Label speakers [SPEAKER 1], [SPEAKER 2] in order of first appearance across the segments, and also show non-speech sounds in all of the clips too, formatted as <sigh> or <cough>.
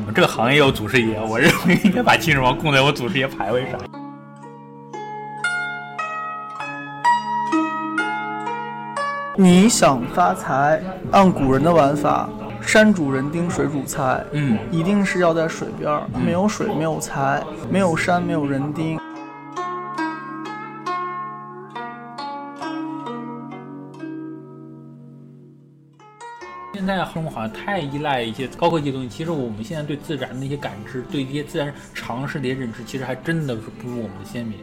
[SPEAKER 1] 我们这个行业有祖师爷，我认为应该把秦始皇供在我祖师爷牌位上。
[SPEAKER 2] 你想发财，按古人的玩法，山主人丁，水主财，
[SPEAKER 1] 嗯，
[SPEAKER 2] 一定是要在水边儿，没有水没有财，没有山没有人丁。
[SPEAKER 1] 生活好像太依赖一些高科技的东西，其实我们现在对自然的一些感知，对一些自然常识的一些认知，其实还真的是不如我们的先民。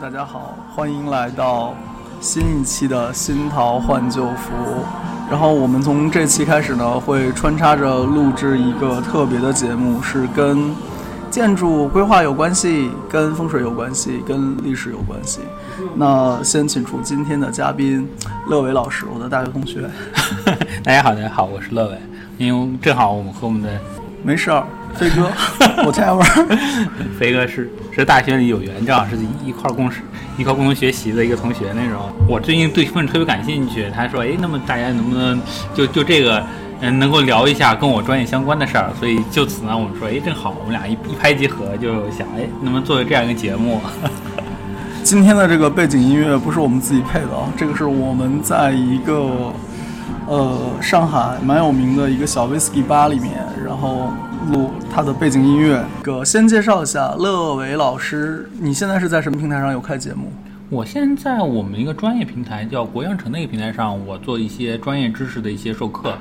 [SPEAKER 2] 大家好，欢迎来到新一期的新桃换旧符。然后我们从这期开始呢，会穿插着录制一个特别的节目，是跟建筑规划有关系，跟风水有关系，跟历史有关系。那先请出今天的嘉宾乐伟老师，我的大学同学。<laughs>
[SPEAKER 1] 大家好，大家好，我是乐伟。因为正好我们和我们的
[SPEAKER 2] 没事儿，飞哥，<laughs> whatever。
[SPEAKER 1] 飞哥是是大学里有缘，正好是一块共事、一块共同学习的一个同学那种。我最近对风水特别感兴趣，他说：“哎，那么大家能不能就就这个，嗯，能够聊一下跟我专业相关的事儿？”所以就此呢，我们说：“哎，正好我们俩一一拍即合，就想哎，能不能做这样一个节目？” <laughs>
[SPEAKER 2] 今天的这个背景音乐不是我们自己配的啊，这个是我们在一个呃上海蛮有名的一个小 whisky 吧里面，然后录他的背景音乐。个先介绍一下乐伟老师，你现在是在什么平台上有开节目？
[SPEAKER 1] 我现在我们一个专业平台叫国阳城的一个平台上，我做一些专业知识的一些授课。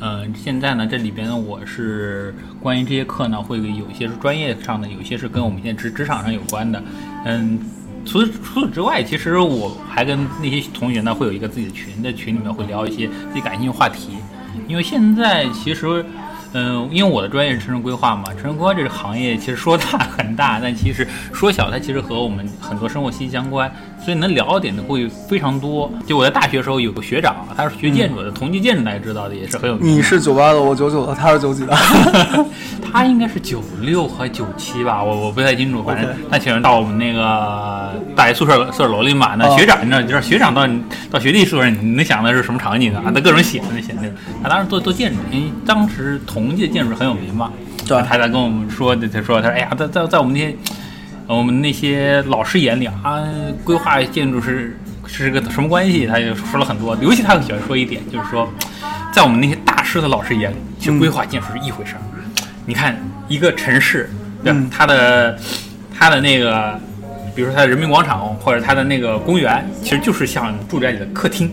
[SPEAKER 1] 嗯、现在呢，这里边，我是关于这些课呢，会有一些是专业上的，有一些是跟我们现在职职场上有关的。嗯，除此除此之外，其实我还跟那些同学呢，会有一个自己的群，在群里面会聊一些自己感兴趣话题。因为现在其实，嗯，因为我的专业是城市规划嘛，城市规划这个行业其实说大很大，但其实说小，它其实和我们很多生活息息相关，所以能聊的点的会非常多。就我在大学的时候有个学长，他是学建筑的，同济建筑大家知道的，也是很有名。
[SPEAKER 2] 你是九八的，我九九的，他是九几的。<laughs>
[SPEAKER 1] 他应该是九六和九七吧，我我不太清楚，反正他请人到我们那个大学宿舍宿舍楼里嘛。那
[SPEAKER 2] 哦
[SPEAKER 1] 学长，你知道，就是学长到到学弟宿舍，你能想的是什么场景啊？他各种写那写那。他当时做做建筑，因为当时同济的建筑很有名嘛。
[SPEAKER 2] 对
[SPEAKER 1] 他在跟我们说，他说他说哎呀，在在在我们那些呃我们那些老师眼里啊，规划建筑是是个什么关系？他就说了很多，尤其他很喜欢说一点，就是说，在我们那些大师的老师眼里，其实规划建筑是一回事儿。你看一个城市，对吧
[SPEAKER 2] 嗯
[SPEAKER 1] 它的它的那个，比如说它的人民广场或者它的那个公园，其实就是像住宅里的客厅。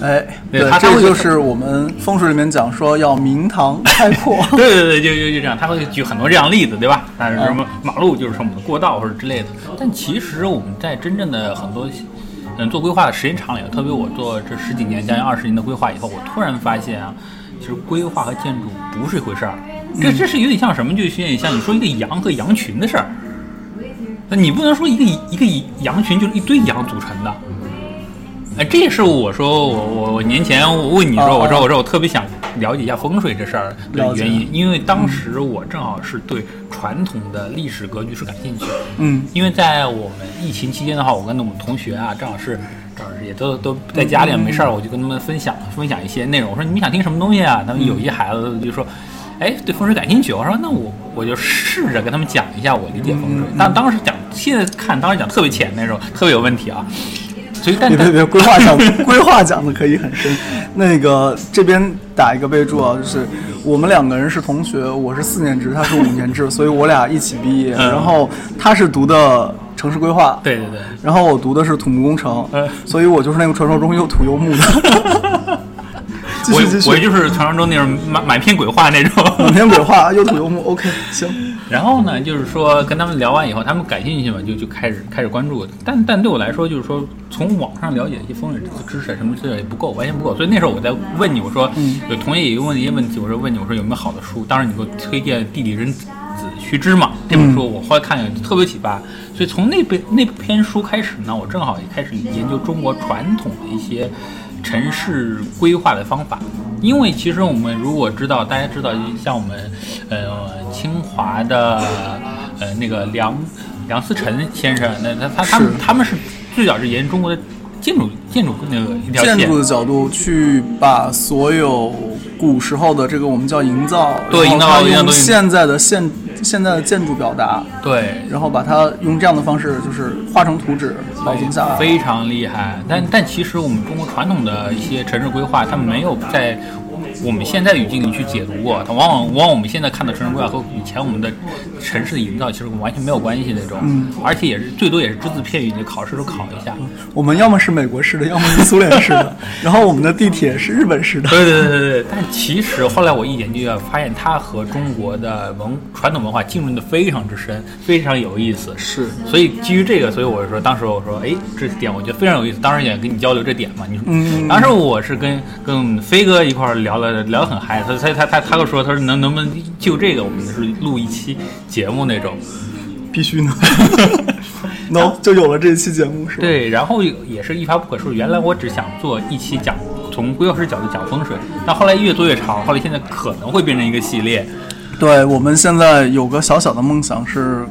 [SPEAKER 2] 哎，
[SPEAKER 1] 对
[SPEAKER 2] 对，
[SPEAKER 1] 他他会
[SPEAKER 2] 这个就是我们风水里面讲说要明堂开阔。<laughs>
[SPEAKER 1] 对对对，就就就这样，他会举很多这样例子，对吧？但是什么马路就是说我们的过道或者之类的。但其实我们在真正的很多嗯做规划的时间长了以后，特别我做这十几年、将近二十年的规划以后，我突然发现啊，其实规划和建筑不是一回事儿。这这是有点像什么？就有点像你说一个羊和羊群的事儿。那你不能说一个一个羊群就是一堆羊组成的。哎，这也是我说我我我年前我问你说，
[SPEAKER 2] 哦
[SPEAKER 1] 我说我说我特别想了解一下风水这事儿的原因，因为当时我正好是对传统的历史格局是感兴趣的。
[SPEAKER 2] 嗯，
[SPEAKER 1] 因为在我们疫情期间的话，我跟我们同学啊，正好是正好是也都都在家里没事儿，我就跟他们分享分享一些内容。我说你们想听什么东西啊？他们有一些孩子就说。哎，对风水感兴趣，我说那我我就试着跟他们讲一下我理解风水。但当时讲，现在看当时讲特别浅那种，特别有问题啊。所以但但
[SPEAKER 2] 别别别，规划讲 <laughs> 规划讲的可以很深。那个这边打一个备注啊，就是我们两个人是同学，我是四年制，他是五年制，所以我俩一起毕业。
[SPEAKER 1] 嗯
[SPEAKER 2] 然后他是读的城市规划，
[SPEAKER 1] 对对对，
[SPEAKER 2] 然后我读的是土木工程，
[SPEAKER 1] 嗯
[SPEAKER 2] 所以我就是那个传说中又土又木的。<laughs> 继
[SPEAKER 1] 我我就是传说中那种满满篇鬼话那种。<laughs>
[SPEAKER 2] 满篇鬼话，又土又木。OK，<laughs> 行。
[SPEAKER 1] 然后呢，就是说跟他们聊完以后，他们感兴趣嘛，就就开始开始关注。但但对我来说，就是说从网上了解一些风水知识什么之类的也不够，完全不够。所以那时候我在问你，我说、
[SPEAKER 2] 嗯
[SPEAKER 1] 有同学也问一些问题，我说问你，我说有没有好的书？当时你给我推荐《地理人子须知》嘛，这本书我后来看了特别启发。所以从那本那篇书开始呢，我正好也开始研究中国传统的一些城市规划的方法。因为其实我们如果知道，大家知道，像我们呃清华的呃那个梁梁思成先生，那他他他们他们是最早是沿中国的建筑建筑那个一条线
[SPEAKER 2] 建筑，的角度去把所有古时候的这个我们叫营造，
[SPEAKER 1] 对
[SPEAKER 2] 然后它用现在的现现在的建筑表达，
[SPEAKER 1] 对，
[SPEAKER 2] 然后把它用这样的方式就是画成图纸保存下来。
[SPEAKER 1] 非常厉害。但但其实我们中国传统的一些城市规划，它没有在我们现在的语境里去解读过。它往往往往我们现在看的城市规划和以前我们的城市的营造其实完全没有关系那种，
[SPEAKER 2] 嗯
[SPEAKER 1] 而且也是最多也是只字片语，你考试都考一下。
[SPEAKER 2] 我们要么是美国式的，要么是苏联式的，<laughs> 然后我们的地铁是日本式的。
[SPEAKER 1] 对对对对对，但其实后来我一研究啊，发现它和中国的文传统文化浸润的非常之深，非常有意思。
[SPEAKER 2] 是
[SPEAKER 1] 所以基于这个，所以我说当时我说，哎，这点我觉得非常有意思，当时也跟你交流这点嘛。你说，
[SPEAKER 2] 嗯
[SPEAKER 1] 当时我是跟跟飞哥一块儿聊了聊得很嗨，他他他他他就说，他说能能不能就这个，我们是录一期节目那种。
[SPEAKER 2] 必须呢。<laughs> no，就有了这一期节目是吧？
[SPEAKER 1] 对，然后也是一发不可收拾。原来我只想做一期讲从规划师角度讲风水，但后来越做越长，后来现在可能会变成一个系列。
[SPEAKER 2] 对，我们现在有个小小的梦想是，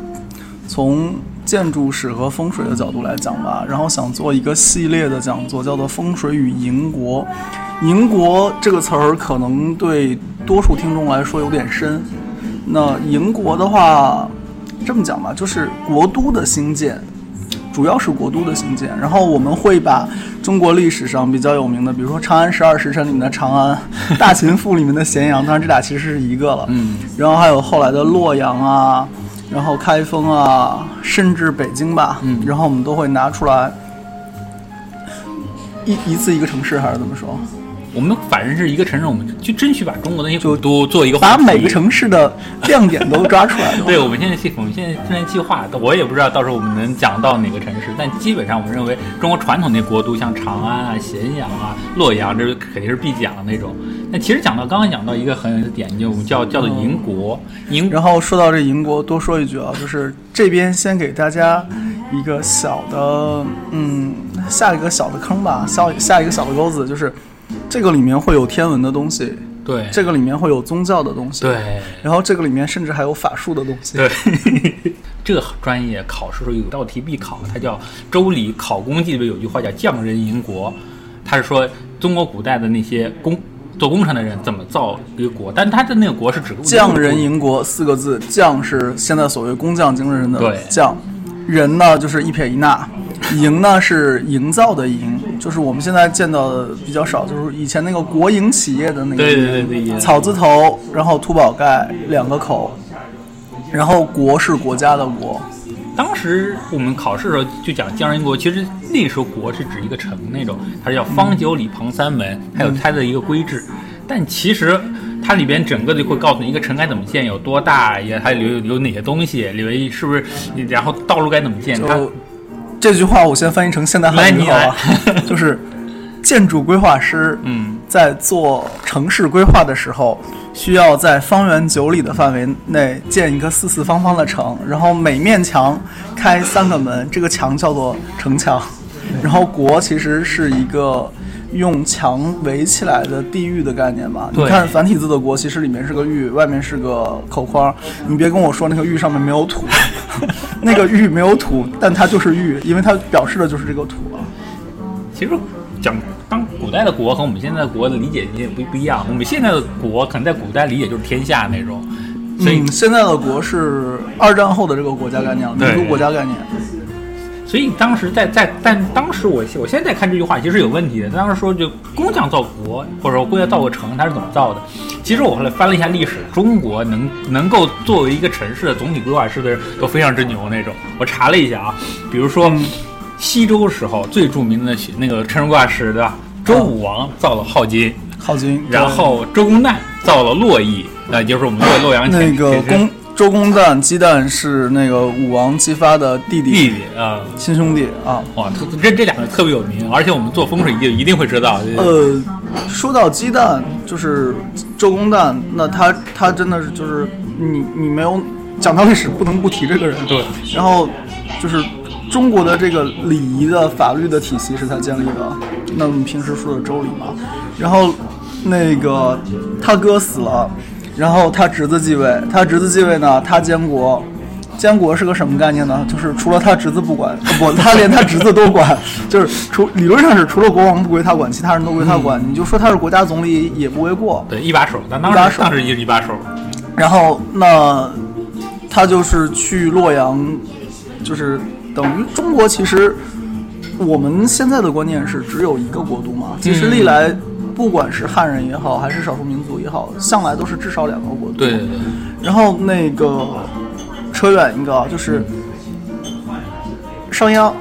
[SPEAKER 2] 从建筑史和风水的角度来讲吧，然后想做一个系列的讲座，叫做《风水与营国》。营国这个词儿可能对多数听众来说有点深。那营国的话，这么讲吧，就是国都的兴建。主要是国都的兴建，然后我们会把中国历史上比较有名的，比如说《长安十二时辰》里面的长安，《大秦赋》里面的咸阳，当然这俩其实是一个了。
[SPEAKER 1] 嗯，
[SPEAKER 2] 然后还有后来的洛阳啊，然后开封啊，甚至北京吧，
[SPEAKER 1] 嗯
[SPEAKER 2] 然后我们都会拿出来一一次一个城市，还是怎么说？
[SPEAKER 1] 我们反正是一个城市，我们就争取把中国的那些
[SPEAKER 2] 就
[SPEAKER 1] 古都做一个
[SPEAKER 2] 把每个城市的亮点都抓出来。
[SPEAKER 1] 对，我们现在计，我们现在正在计划，我也不知道到时候我们能讲到哪个城市，但基本上我们认为中国传统那国都，像长安啊、咸阳啊、洛阳，这肯定是必讲的那种。那其实讲到刚刚讲到一个很有的点，就我们叫叫做营国，营
[SPEAKER 2] 然后说到这营国，多说一句啊，就是这边先给大家一个小的，嗯，下一个小的坑吧，下下一个小的钩子，就是这个里面会有天文的东西，
[SPEAKER 1] 对。
[SPEAKER 2] 这个里面会有宗教的东西，，
[SPEAKER 1] 对。
[SPEAKER 2] 然后这个里面甚至还有法术的东西，
[SPEAKER 1] 对，<laughs> 这个专业考试时候有道题必考，它叫《周礼考工记》里边有句话叫“匠人营国”，它是说中国古代的那些工做工程的人怎么造一个国，但它的那个国是指
[SPEAKER 2] 匠人营国四个字，匠是现在所谓工匠精神的
[SPEAKER 1] 对。
[SPEAKER 2] 匠，人呢就是一撇一捺，营呢是营造的营，就是我们现在见到的比较少，就是以前那个国营企业的那个
[SPEAKER 1] 对对对对对
[SPEAKER 2] 草字头，然后土宝盖两个口，然后国是国家的国，
[SPEAKER 1] 当时我们考试的时候就讲匠人国，其实那时候国是指一个城那种，它是叫方九里旁三门，还有它的一个规制。但其实它里边整个就会告诉你一个城该怎么建，有多大，也还有有哪些东西，里面是不是，然后道路该怎么建，它
[SPEAKER 2] 这句话我先翻译成现代汉语好
[SPEAKER 1] 来
[SPEAKER 2] 吧，<laughs> <laughs> 就是建筑规划师，
[SPEAKER 1] 嗯，
[SPEAKER 2] 在做城市规划的时候，需要在方圆九里的范围内建一个四四方方的城，然后每面墙开三个门，这个墙叫做城墙。然后国其实是一个用墙围起来的地域的概念吧？你看繁体字的国，其实里面是个玉，外面是个口框。你别跟我说那个玉上面没有土，<laughs> 那个玉没有土，但它就是玉，因为它表示的就是这个土啊。
[SPEAKER 1] 其实讲当古代的国和我们现在的国的理解也不不一样。我们现在的国可能在古代理解就是天下那种，所以、
[SPEAKER 2] 嗯，现在的国是二战后的这个国家概念了，民族国家概念。
[SPEAKER 1] 所以当时在在，但当时我我现在看这句话其实有问题的。当时说就工匠造国，或者说工匠造个城，它是怎么造的？其实我后来翻了一下历史，中国能能够作为一个城市的总体规划师的人都非常之牛那种。我查了一下啊，比如说西周时候最著名的那个城市规划师对吧？周武王造了镐京，
[SPEAKER 2] 镐京，
[SPEAKER 1] 然后周公旦造了洛邑，那就是我们洛洛阳
[SPEAKER 2] 那
[SPEAKER 1] 前前
[SPEAKER 2] 个公周公旦鸡蛋是那个武王姬发的弟弟，
[SPEAKER 1] 弟弟啊。
[SPEAKER 2] 亲兄弟啊。
[SPEAKER 1] 哇，这这两个特别有名，而且我们做风水一定一定会知道。
[SPEAKER 2] 呃，说到鸡蛋，就是周公旦，那他他真的是就是你你没有讲到历史，不能不提这个人。
[SPEAKER 1] 对，
[SPEAKER 2] 然后就是中国的这个礼仪的法律的体系是他建立的，那我们平时说的周礼嘛。然后那个他哥死了，然后他侄子继位他侄子继位呢他监国。监国是个什么概念呢？就是除了他侄子不管 <laughs> 不他连他侄子都管。<laughs> 就是除理论上是除了国王不归他管其他人都归他管你就说他是国家总理也不为过。
[SPEAKER 1] 对一把手咱当时当时一一把手。
[SPEAKER 2] 然后那他就是去洛阳就是等于中国其实我们现在的观念是只有一个国度嘛其实历来不管是汉人也好还是少数民族也好向来都是至少两个国度。然后那个扯远一个啊就是商鞅。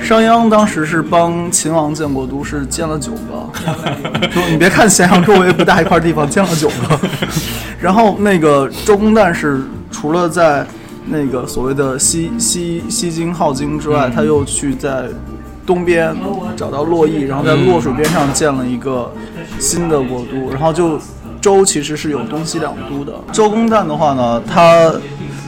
[SPEAKER 2] 商鞅当时是帮秦王建国都是建了九个。就你别看咸阳周围不大一块地方建了九个。<laughs> 然后那个周公旦是除了在那个所谓的西西西京镐京之外他又去在东边找到洛邑然后在洛水边上建了一个新的国都然后就周其实是有东西两都的。周公旦的话呢他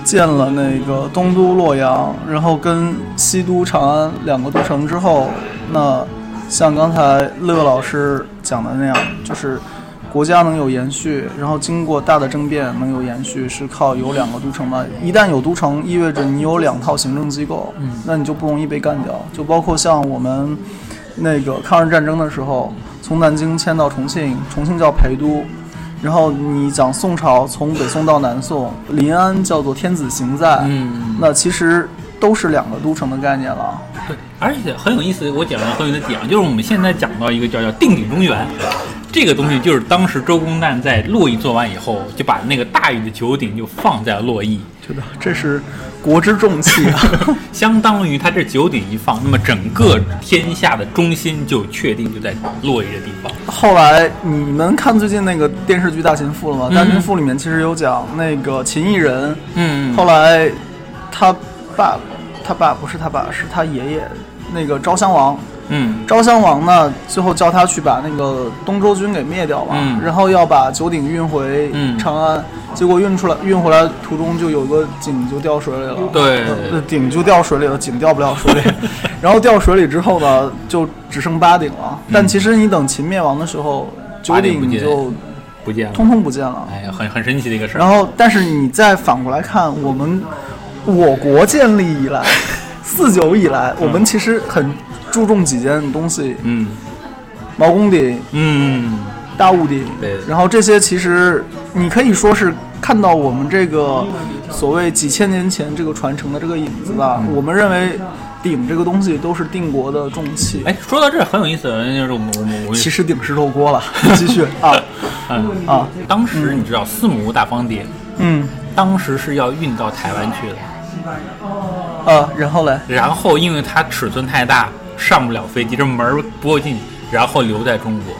[SPEAKER 2] 建了那个东都洛阳然后跟西都长安两个都城之后那像刚才乐老师讲的那样就是国家能有延续然后经过大的政变能有延续是靠有两个都城吗？一旦有都城意味着你有两套行政机构那你就不容易被干掉就包括像我们那个抗日战争的时候从南京迁到重庆重庆叫陪都然后你讲宋朝从北宋到南宋临安叫做天子行在
[SPEAKER 1] 嗯。
[SPEAKER 2] 那其实都是两个都城的概念了。
[SPEAKER 1] 对 <laughs> 而且很有意思我讲了很有意思点就是我们现在讲到一个叫叫定鼎中原。这个东西就是当时周公旦在洛邑做完以后，就把那个大禹的九鼎就放在了洛邑。
[SPEAKER 2] 知道这是国之重器啊，<laughs>
[SPEAKER 1] 相当于他这九鼎一放，那么整个天下的中心就确定就在洛邑的地方。
[SPEAKER 2] 后来你们看最近那个电视剧《大秦赋》了吗？《大秦赋》里面其实有讲那个秦异人，
[SPEAKER 1] 嗯，
[SPEAKER 2] 后来他爸、他爸不是他爸，是他爷爷那个昭襄王。
[SPEAKER 1] 嗯。
[SPEAKER 2] 昭襄王呢，最后叫他去把那个东周军给灭掉了，嗯、然后要把九鼎运回长安，结果运出来运回来途中就有个井就掉水里了，
[SPEAKER 1] 对，那
[SPEAKER 2] 鼎就掉水里了，井掉不了水里，<laughs> 然后掉水里之后呢，就只剩八鼎了，但其实你等秦灭亡的时候，九鼎就。
[SPEAKER 1] 不见了，
[SPEAKER 2] 通通不见了。
[SPEAKER 1] 哎呀，很很神奇的一个事儿。
[SPEAKER 2] 然后，但是你再反过来看，我们我国建立以来，<laughs> 四九以来，我们其实很注重几件东西。
[SPEAKER 1] 嗯。
[SPEAKER 2] 毛公鼎。
[SPEAKER 1] 嗯。
[SPEAKER 2] 大物鼎。
[SPEAKER 1] 对。
[SPEAKER 2] 然后这些其实，你可以说是看到我们这个所谓几千年前这个传承的这个影子吧，我们认为鼎这个东西都是定国的重器。
[SPEAKER 1] 哎，说到这很有意思，就是我们我们我。
[SPEAKER 2] 其实鼎是漏锅了，<laughs> 继续。啊。啊。
[SPEAKER 1] 当时，你知道四亩大方鼎。
[SPEAKER 2] 嗯。
[SPEAKER 1] 当时是要运到台湾去的。
[SPEAKER 2] 呃，然后嘞。
[SPEAKER 1] 然后因为它尺寸太大。上不了飞机，这门不够进，然后留在中国。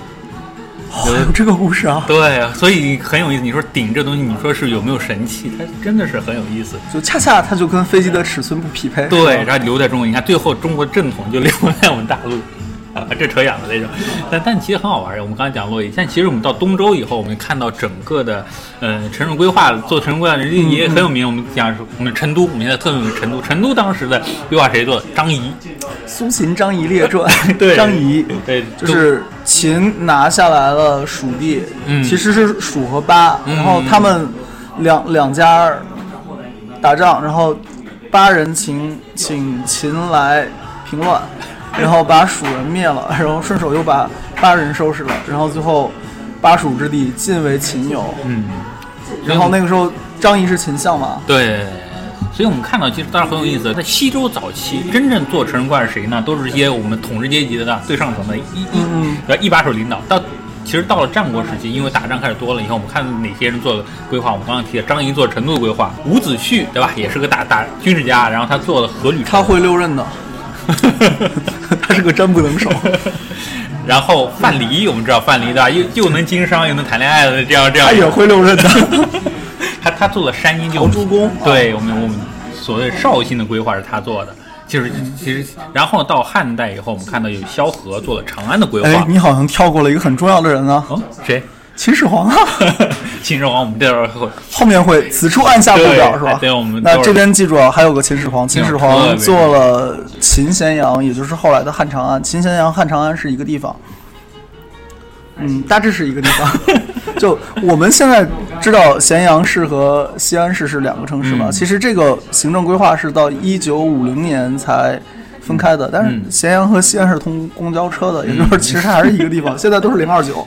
[SPEAKER 2] 有这个故事啊？
[SPEAKER 1] 对啊，所以很有意思。你说顶这东西，你说是有没有神器？它真的是很有意思。
[SPEAKER 2] 就恰恰它就跟飞机的尺寸不匹配。
[SPEAKER 1] 对，然后留在中国，你看最后中国正统就留在我们大陆。啊，<laughs> 这扯远了那种。但但其实很好玩。我们刚才讲洛邑，但其实我们到东周以后，我们看到整个的，呃，城市规划做城市规划人也很有名。我们讲，我们成都，我们现在特别有名。成都，成都当时的规划谁做的？张仪，《
[SPEAKER 2] 苏秦张仪列传 <laughs>》。
[SPEAKER 1] 对，
[SPEAKER 2] 张仪。
[SPEAKER 1] 对，
[SPEAKER 2] 就是秦拿下来了蜀地，
[SPEAKER 1] 嗯，
[SPEAKER 2] 其实是蜀和巴，嗯、然后他们两两家打仗，然后巴人请请秦来平乱。然后把蜀人灭了，然后顺手又把巴人收拾了，然后最后巴蜀之地尽为秦有。
[SPEAKER 1] 嗯，
[SPEAKER 2] 然后那个时候张仪是秦相嘛？
[SPEAKER 1] 对。所以我们看到，其实当然很有意思。在西周早期，真正做成人怪是谁呢？都是一些我们统治阶级的最上层的一一一把手领导。到其实到了战国时期，因为打仗开始多了以后，我们看哪些人做了规划。我们刚刚提了张仪做成都的规划，伍子胥对吧？也是个大大军事家，然后他做了阖闾。
[SPEAKER 2] 他会六任的。<laughs> 他是个真不能少。<laughs>
[SPEAKER 1] 然后范蠡，我们知道范蠡对吧？又又能经商，又能谈恋爱的，这样这样。
[SPEAKER 2] 他也会六壬的。<laughs>
[SPEAKER 1] 他他做了山阴就
[SPEAKER 2] 朱公，
[SPEAKER 1] 对我们我们所谓绍兴的规划是他做的。就是其实，然后到汉代以后，我们看到有萧何做了长安的规划。
[SPEAKER 2] 哎，你好像跳过了一个很重要的人啊。
[SPEAKER 1] 嗯，谁？
[SPEAKER 2] 秦始皇啊。<laughs>
[SPEAKER 1] 秦始皇我们这边
[SPEAKER 2] 后面会此处按下不表是吧？那这边记住啊还有个秦始皇秦始皇做了秦咸阳也就是后来的汉长安。秦咸阳汉长安是一个地方。嗯大致是一个地方。<laughs> 就我们现在知道咸阳市和西安市是两个城市嘛其实这个行政规划是到一九五零年才分开的但是咸阳和西安是通公交车的也就是其实还是一个地方现在都是零二九。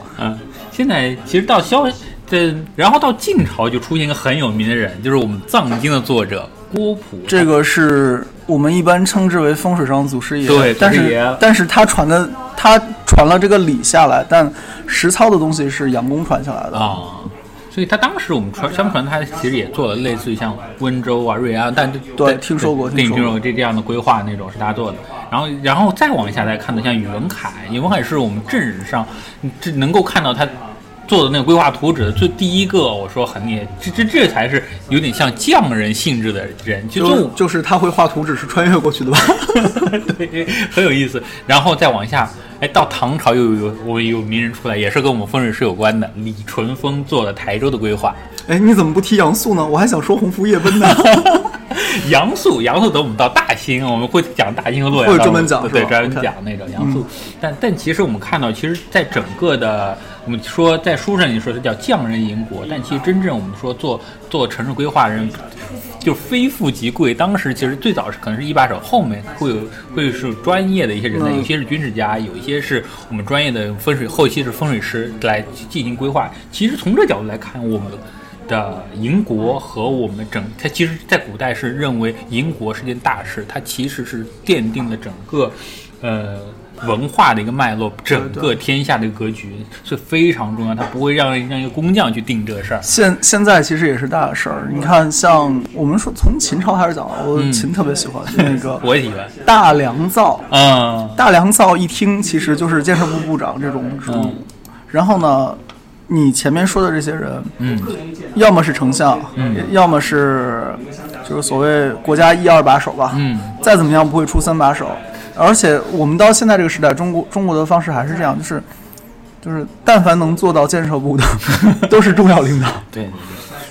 [SPEAKER 1] 现在其实到萧这，然后到晋朝就出现一个很有名的人，就是我们藏经的作者郭璞。
[SPEAKER 2] 这个是我们一般称之为风水上祖师爷，
[SPEAKER 1] 对
[SPEAKER 2] 但是但是他传的他传了这个理下来，但实操的东西是杨公传下来的。
[SPEAKER 1] 啊。所以他当时我们传相传，他其实也做了类似于像温州啊、瑞安，但
[SPEAKER 2] 对听说过
[SPEAKER 1] 对
[SPEAKER 2] 听说过
[SPEAKER 1] 这这样的规划那种是他做的。然后，然后再往下来看的，像宇文恺，宇文恺是我们正史上这能够看到他做的那个规划图纸的最第一个，我说很厉害，这这这才是有点像匠人性质的人，就
[SPEAKER 2] 就是他会画图纸是穿越过去的吧？<laughs>
[SPEAKER 1] 对，很有意思。然后再往下，哎，到唐朝又有我们有名人出来，也是跟我们风水师有关的，李淳风做了台州的规划。
[SPEAKER 2] 哎，你怎么不提杨素呢？我还想说鸿福夜奔呢。<laughs>
[SPEAKER 1] 杨素，杨素等我们到大兴，我们会讲大兴和洛阳，
[SPEAKER 2] 会专门讲
[SPEAKER 1] 对，专门讲那种杨素。但但其实我们看到，其实，在整个的我们说在书上你说它叫匠人营国，但其实真正我们说做做城市规划人。就非富即贵，当时其实最早是可能是一把手，后面会有会是专业的一些人才，
[SPEAKER 2] 嗯
[SPEAKER 1] 有些是军事家，有一些是我们专业的风水，后期是风水师来进行规划。其实从这角度来看，我们的营国和我们整，它其实在古代是认为营国是件大事，它其实是奠定了整个呃文化的一个脉络，整个天下的格局是非常重要，它不会让让一个工匠去定这个事儿。
[SPEAKER 2] 现现在其实也是大事儿。你看，像我们说从秦朝开始讲，我
[SPEAKER 1] 嗯
[SPEAKER 2] 秦特别喜欢那个 <laughs>
[SPEAKER 1] 我也喜欢，
[SPEAKER 2] 大良造。
[SPEAKER 1] 嗯，
[SPEAKER 2] 大良造一听其实就是建设部部长这种职务。
[SPEAKER 1] 嗯
[SPEAKER 2] 然后呢，你前面说的这些人，
[SPEAKER 1] 嗯，
[SPEAKER 2] 要么是丞相，
[SPEAKER 1] 嗯
[SPEAKER 2] 要么是就是所谓国家一二把手吧，
[SPEAKER 1] 嗯，
[SPEAKER 2] 再怎么样不会出三把手。而且我们到现在这个时代，中国中国的方式还是这样，就是就是但凡能做到建设部的，<laughs> 都是重要领导。
[SPEAKER 1] 对。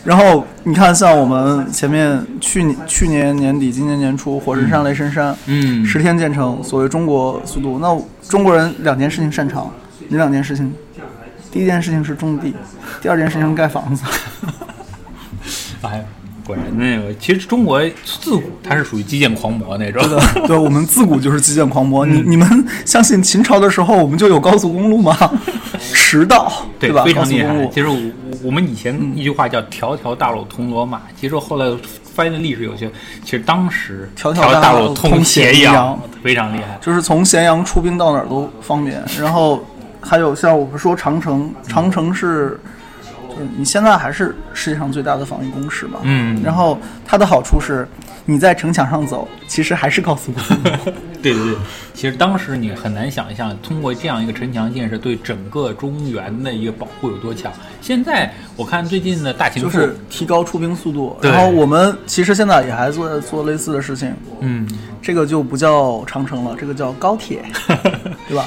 [SPEAKER 2] 然后你看，像我们前面去年去年年底、今年年初，火神山、雷神山，
[SPEAKER 1] 嗯
[SPEAKER 2] 十天建成，所谓中国速度。那中国人两件事情擅长，哪两件事情？第一件事情是种地，第二件事情是盖房子。<laughs>
[SPEAKER 1] 哎，果然那个，其实中国自古它是属于基建狂魔那种。
[SPEAKER 2] 对的，对，我们自古就是基建狂魔。<laughs>
[SPEAKER 1] 嗯
[SPEAKER 2] 你你们相信秦朝的时候我们就有高速公路吗？<laughs> 驰道，
[SPEAKER 1] 对，
[SPEAKER 2] 吧？
[SPEAKER 1] 非常厉害。其实我我们以前一句话叫“条条大路通罗马”，其实后来发现历史有些，其实当时
[SPEAKER 2] 条
[SPEAKER 1] 条
[SPEAKER 2] 条大路
[SPEAKER 1] 路通
[SPEAKER 2] 通咸
[SPEAKER 1] 阳
[SPEAKER 2] 阳，
[SPEAKER 1] 非常厉害。
[SPEAKER 2] 就是从咸阳出兵到哪儿都方便。然后还有像我们说长城，长城是就是你现在还是世界上最大的防御工事嘛。
[SPEAKER 1] 嗯
[SPEAKER 2] 然后它的好处是，你在城墙上走，其实还是高速公路。<laughs>
[SPEAKER 1] 对对对，其实当时你很难想象，通过这样一个城墙建设，对整个中原的一个保护有多强。现在我看最近的大秦赋，
[SPEAKER 2] 就是提高出兵速度。然后我们其实现在也还做做类似的事情，
[SPEAKER 1] 嗯，
[SPEAKER 2] 这个就不叫长城了，这个叫高铁，<laughs> 对吧？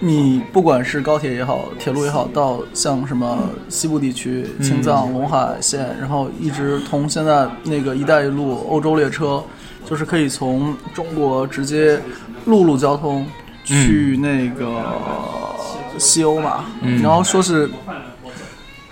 [SPEAKER 2] 你不管是高铁也好，铁路也好，到像什么西部地区、青藏、陇海线，然后一直通现在那个“一带一路”欧洲列车，就是可以从中国直接陆路交通去那个西欧嘛，
[SPEAKER 1] 嗯
[SPEAKER 2] 然后说是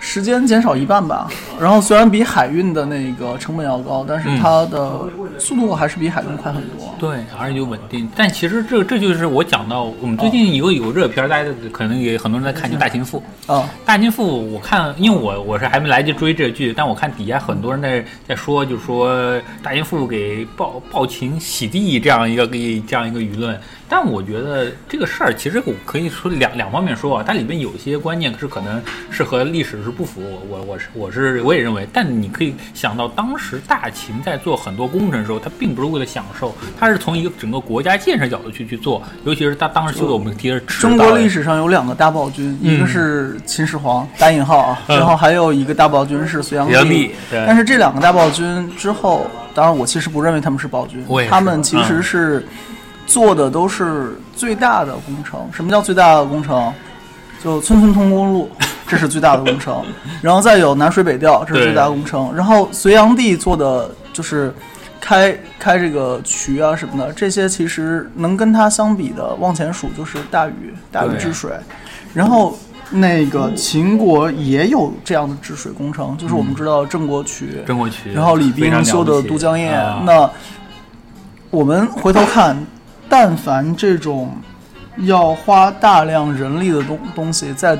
[SPEAKER 2] 时间减少一半吧。然后虽然比海运的那个成本要高，但是它的速度还是比海运快很多。
[SPEAKER 1] 对，而且又稳定。但其实这这就是我讲到，我们最近有有热片，大家可能也很多人在看，就《大秦赋》。
[SPEAKER 2] 啊，
[SPEAKER 1] 大秦赋，我看，因为我我是还没来得及追这剧，但我看底下很多人在在说，就说大秦赋给暴暴秦洗地这样一个给这样一个舆论。但我觉得这个事儿其实我可以说两两方面说啊，它里面有些观念是可能是和历史是不符，我我我是我是我也认为。但你可以想到，当时大秦在做很多工程的时候，它并不是为了享受，它是从一个整个国家建设角度去去做，尤其是他当时修的我们提的
[SPEAKER 2] 中国历史上有两个大暴君，一个是秦始皇打引号啊，
[SPEAKER 1] 嗯
[SPEAKER 2] 然后还有一个大暴君是隋炀
[SPEAKER 1] 帝。对。
[SPEAKER 2] 但是这两个大暴君之后，当然我其实不认为他们是暴君他们其实是做的都是最大的工程。什么叫最大的工程？就村村通公路，<laughs> 这是最大的工程。然后再有南水北调，这是最大的工程。然后隋炀帝做的就是开开这个渠啊什么的，这些其实能跟他相比的往前数就是大禹大禹治水。然后那个秦国也有这样的治水工程，就是我们知道郑国渠，
[SPEAKER 1] 郑国渠，
[SPEAKER 2] 然后李冰修的都江堰。
[SPEAKER 1] 啊
[SPEAKER 2] 那我们回头看，但凡这种要花大量人力的东东西，在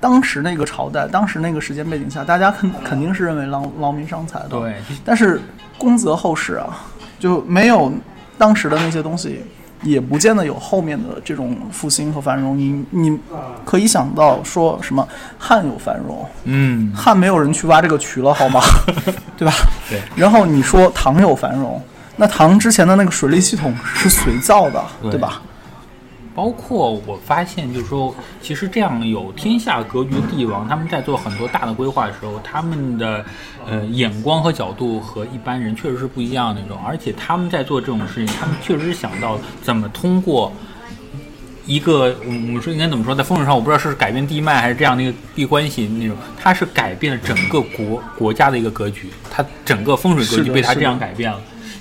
[SPEAKER 2] 当时那个朝代、当时那个时间背景下，大家肯肯定是认为劳劳民伤财的。
[SPEAKER 1] 对，
[SPEAKER 2] 但是宫泽后世啊，就没有当时的那些东西，也不见得有后面的这种复兴和繁荣。你你可以想到说什么汉有繁荣，
[SPEAKER 1] 嗯，
[SPEAKER 2] 汉没有人去挖这个渠了，好吗？<laughs> 对吧？
[SPEAKER 1] 对。
[SPEAKER 2] 然后你说唐有繁荣，那唐之前的那个水利系统是随造的，
[SPEAKER 1] 对
[SPEAKER 2] 对吧？
[SPEAKER 1] 包括我发现，就是说，其实这样有天下格局的帝王，他们在做很多大的规划的时候，他们的呃眼光和角度和一般人确实是不一样的那种，而且他们在做这种事情，他们确实是想到怎么通过。一个，我们说应该怎么说，在风水上我不知道是改变地脉还是这样的一个地关系那种，它是改变了整个国国家的一个格局，它整个风水格局被它这样改变了。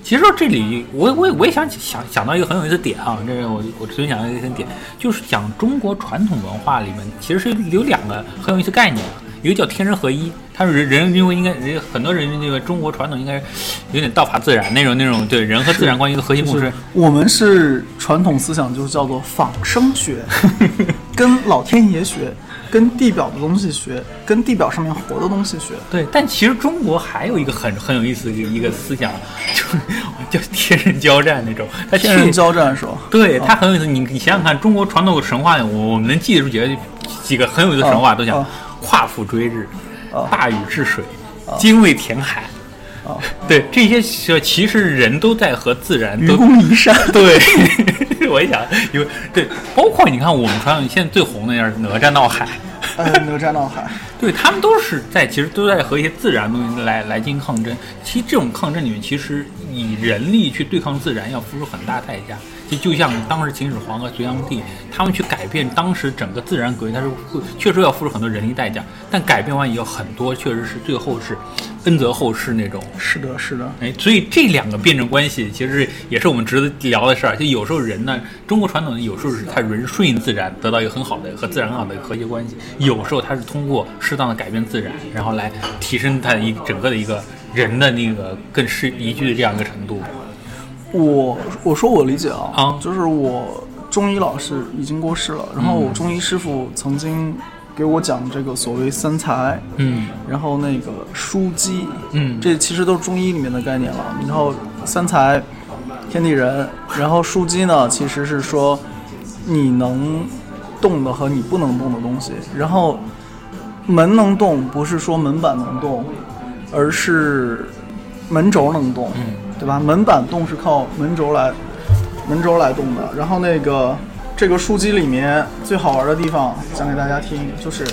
[SPEAKER 1] 其实这里，我我我也想想想到一个很有意思的点啊，这是我我昨天想到一个点，就是讲中国传统文化里面其实是有两个很有意思概念的，一个叫天人合一，他是人人因为应该人很多人认为中国传统应该是有点道法自然那种那种对人和自然关系的核心共
[SPEAKER 2] 就是
[SPEAKER 1] 识。
[SPEAKER 2] 我们是传统思想，就是叫做仿生学，<laughs> 跟老天爷学，跟地表的东西学，跟地表上面活的东西学。
[SPEAKER 1] 对，但其实中国还有一个很很有意思的一个思想，<laughs> 就是叫天人交战那种。它
[SPEAKER 2] 天人交战是吧？
[SPEAKER 1] 对，它很有意思。你你想想看，中国传统神话，我我们能记得住几个几个很有意思的神话，都讲
[SPEAKER 2] 啊
[SPEAKER 1] 夸父追日
[SPEAKER 2] 啊、
[SPEAKER 1] 大禹治水、精卫填海。
[SPEAKER 2] 啊，
[SPEAKER 1] 对，这些其其实人都在和自然
[SPEAKER 2] 愚公移山。
[SPEAKER 1] 对 <laughs> <laughs> 我也想，因为对，包括你看我们传统现在最红的那是哪吒闹海，
[SPEAKER 2] 呃，哪吒闹海。
[SPEAKER 1] 对他们都是在，其实都在和一些自然东西来来进行抗争。其实这种抗争里面，其实以人力去对抗自然，要付出很大代价。就就像当时秦始皇和隋炀帝，他们去改变当时整个自然格局，他是会确实要付出很多人力代价。但改变完以后，很多确实是最后是恩泽后世那种。
[SPEAKER 2] 是的，是的。
[SPEAKER 1] 哎，所以这两个辩证关系，其实也是我们值得聊的事儿。就有时候人呢，中国传统有时候是他人顺应自然，得到一个很好的和自然很好的和谐关系；有时候他是通过适当的改变自然，然后来提升他一整个的一个人的那个更适宜居的这样一个程度。
[SPEAKER 2] 我我说我理解啊，
[SPEAKER 1] 啊。
[SPEAKER 2] 就是我中医老师已经过世了，然后我中医师傅曾经给我讲这个所谓三才，
[SPEAKER 1] 嗯。
[SPEAKER 2] 然后那个枢机，
[SPEAKER 1] 嗯。
[SPEAKER 2] 这其实都是中医里面的概念了。然后三才，天地人，然后枢机呢，其实是说你能动的和你不能动的东西。然后门能动，不是说门板能动，而是门轴能动，对吧？门板动是靠门轴来门轴来动的。然后那个这个书机里面最好玩的地方，讲给大家听，就是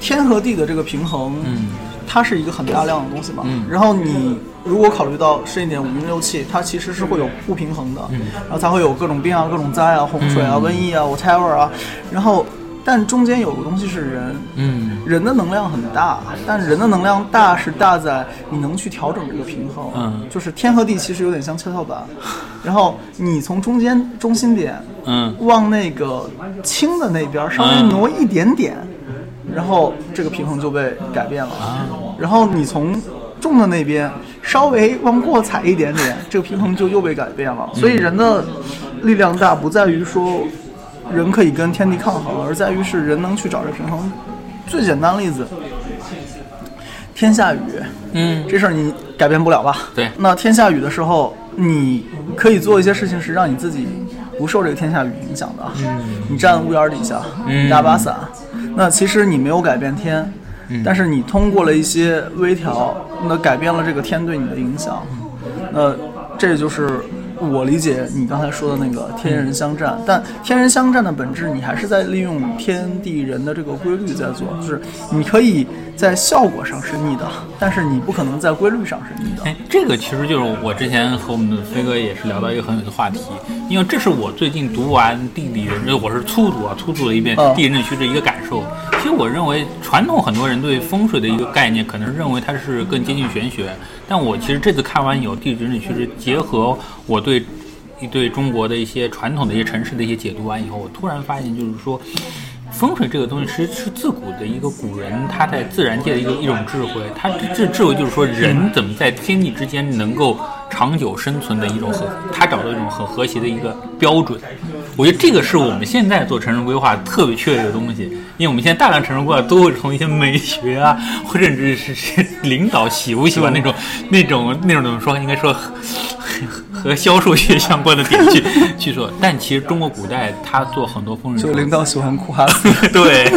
[SPEAKER 2] 天和地的这个平衡，
[SPEAKER 1] 嗯
[SPEAKER 2] 它是一个很大量的东西嘛。
[SPEAKER 1] 嗯
[SPEAKER 2] 然后你如果考虑到深一点五零六七，它其实是会有不平衡的，
[SPEAKER 1] 嗯
[SPEAKER 2] 然后才会有各种病啊、各种灾啊、洪水啊、
[SPEAKER 1] 嗯
[SPEAKER 2] 瘟疫啊、whatever 啊。然后，但中间有个东西是人，
[SPEAKER 1] 嗯
[SPEAKER 2] 人的能量很大，但人的能量大是大在你能去调整这个平衡。
[SPEAKER 1] 嗯
[SPEAKER 2] 就是天和地其实有点像跷跷板，然后你从中间中心点
[SPEAKER 1] 嗯
[SPEAKER 2] 往那个轻的那边稍微
[SPEAKER 1] 嗯
[SPEAKER 2] 挪一点点，然后这个平衡就被改变了。
[SPEAKER 1] 啊
[SPEAKER 2] 然后你从重的那边稍微往过踩一点点，这个平衡就又被改变了。所以人的力量大不在于说人可以跟天地抗衡，而在于是人能去找这平衡。最简单的例子，天下雨，
[SPEAKER 1] 嗯
[SPEAKER 2] 这事儿你改变不了吧？
[SPEAKER 1] 对
[SPEAKER 2] 那天下雨的时候，你可以做一些事情，是让你自己不受这个天下雨影响的。嗯，你站屋檐底下，
[SPEAKER 1] 嗯
[SPEAKER 2] 你打把伞，那其实你没有改变天，
[SPEAKER 1] 嗯
[SPEAKER 2] 但是你通过了一些微调，那改变了这个天对你的影响。那这就是我理解你刚才说的那个天人相战，但天人相战的本质，你还是在利用天地人的这个规律在做，就是你可以在效果上是逆的，但是你不可能在规律上是逆的。
[SPEAKER 1] 哎，这个其实就是我之前和我们的飞哥也是聊到一个很有的话题，因为这是我最近读完《地理人》，我是粗读啊，粗读了一遍
[SPEAKER 2] 嗯《
[SPEAKER 1] 地理人区》的一个感受。其实我认为传统很多人对风水的一个概念，可能是认为它是更接近玄学，但我其实这次看完以后，《地理人区》是结合我对一对中国的一些传统的一些城市的一些解读完以后，我突然发现，就是说。风水这个东西其实是自古的一个古人他在自然界的一个一种智慧，他这这智慧就是说人怎么在天地之间能够长久生存的一种和他找到一种很和谐的一个标准。我觉得这个是我们现在做城市规划特别缺的一个东西，因为我们现在大量城市规划都会从一些美学啊，或者是是是领导喜不喜欢那种那种那种怎么说，应该说和和销售学相关的点去去说。但其实中国古代他做很多风水，<laughs>
[SPEAKER 2] 就领导喜欢夸，
[SPEAKER 1] 对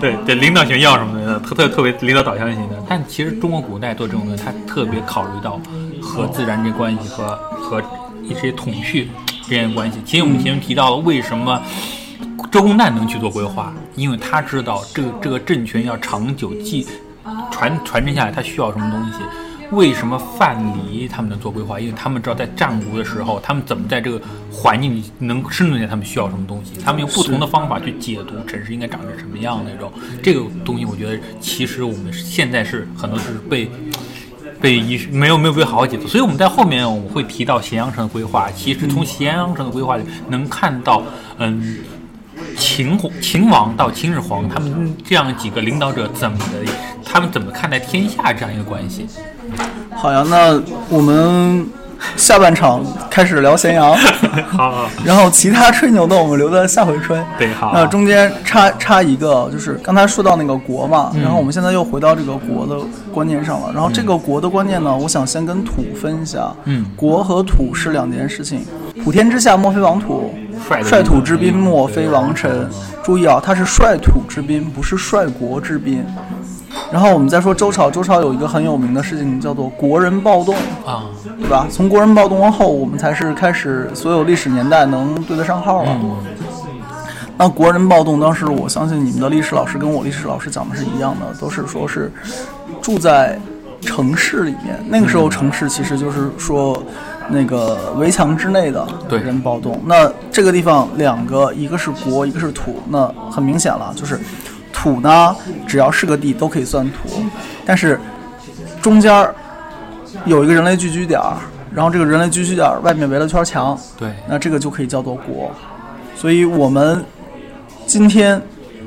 [SPEAKER 1] 对对，领导型要什么的，特特特别领导导向型的。但其实中国古代做这种东西，他特别考虑到和自然这关系和和一些统序。之间的关系，其实我们前面提到了为什么周公旦能去做规划，因为他知道这个这个政权要长久继传传承下来，他需要什么东西。为什么范蠡他们能做规划？因为他们知道在战国的时候，他们怎么在这个环境里能生存下，他们需要什么东西。他们用不同的方法去解读城市应该长成什么样那种。这个东西，我觉得其实我们现在是很多是被。被遗没有没有被好好解读，所以我们在后面我们会提到咸阳城的规划。其实从咸阳城的规划里能看到，嗯，秦秦王到秦始皇他们这样几个领导者怎么的，他们怎么看待天下这样一个关系。
[SPEAKER 2] 好呀，那我们。下半场开始聊咸阳，<laughs>
[SPEAKER 1] 好，
[SPEAKER 2] 然后其他吹牛的我们留在下回吹。
[SPEAKER 1] 对，好。
[SPEAKER 2] 那中间插插一个，就是刚才说到那个国嘛，然后我们现在又回到这个国的观念上了。然后这个国的观念呢，我想先跟土分一下。
[SPEAKER 1] 嗯，
[SPEAKER 2] 国和土是两件事情。普天之下莫非王土，率土之滨莫非王臣。注意啊，它是率土之滨，不是率国之滨。然后我们再说周朝，周朝有一个很有名的事情叫做国人暴动
[SPEAKER 1] 啊，
[SPEAKER 2] 对吧？从国人暴动后，我们才是开始所有历史年代能对得上号了。那国人暴动当时，我相信你们的历史老师跟我历史老师讲的是一样的，都是说是住在城市里面。那个时候城市其实就是说那个围墙之内的人暴动。那这个地方两个，一个是国，一个是土，那很明显了，就是。土呢，只要是个地都可以算土，但是中间儿有一个人类聚居点儿，然后这个人类聚居点儿外面围了圈墙，
[SPEAKER 1] 对，
[SPEAKER 2] 那这个就可以叫做国。所以我们今天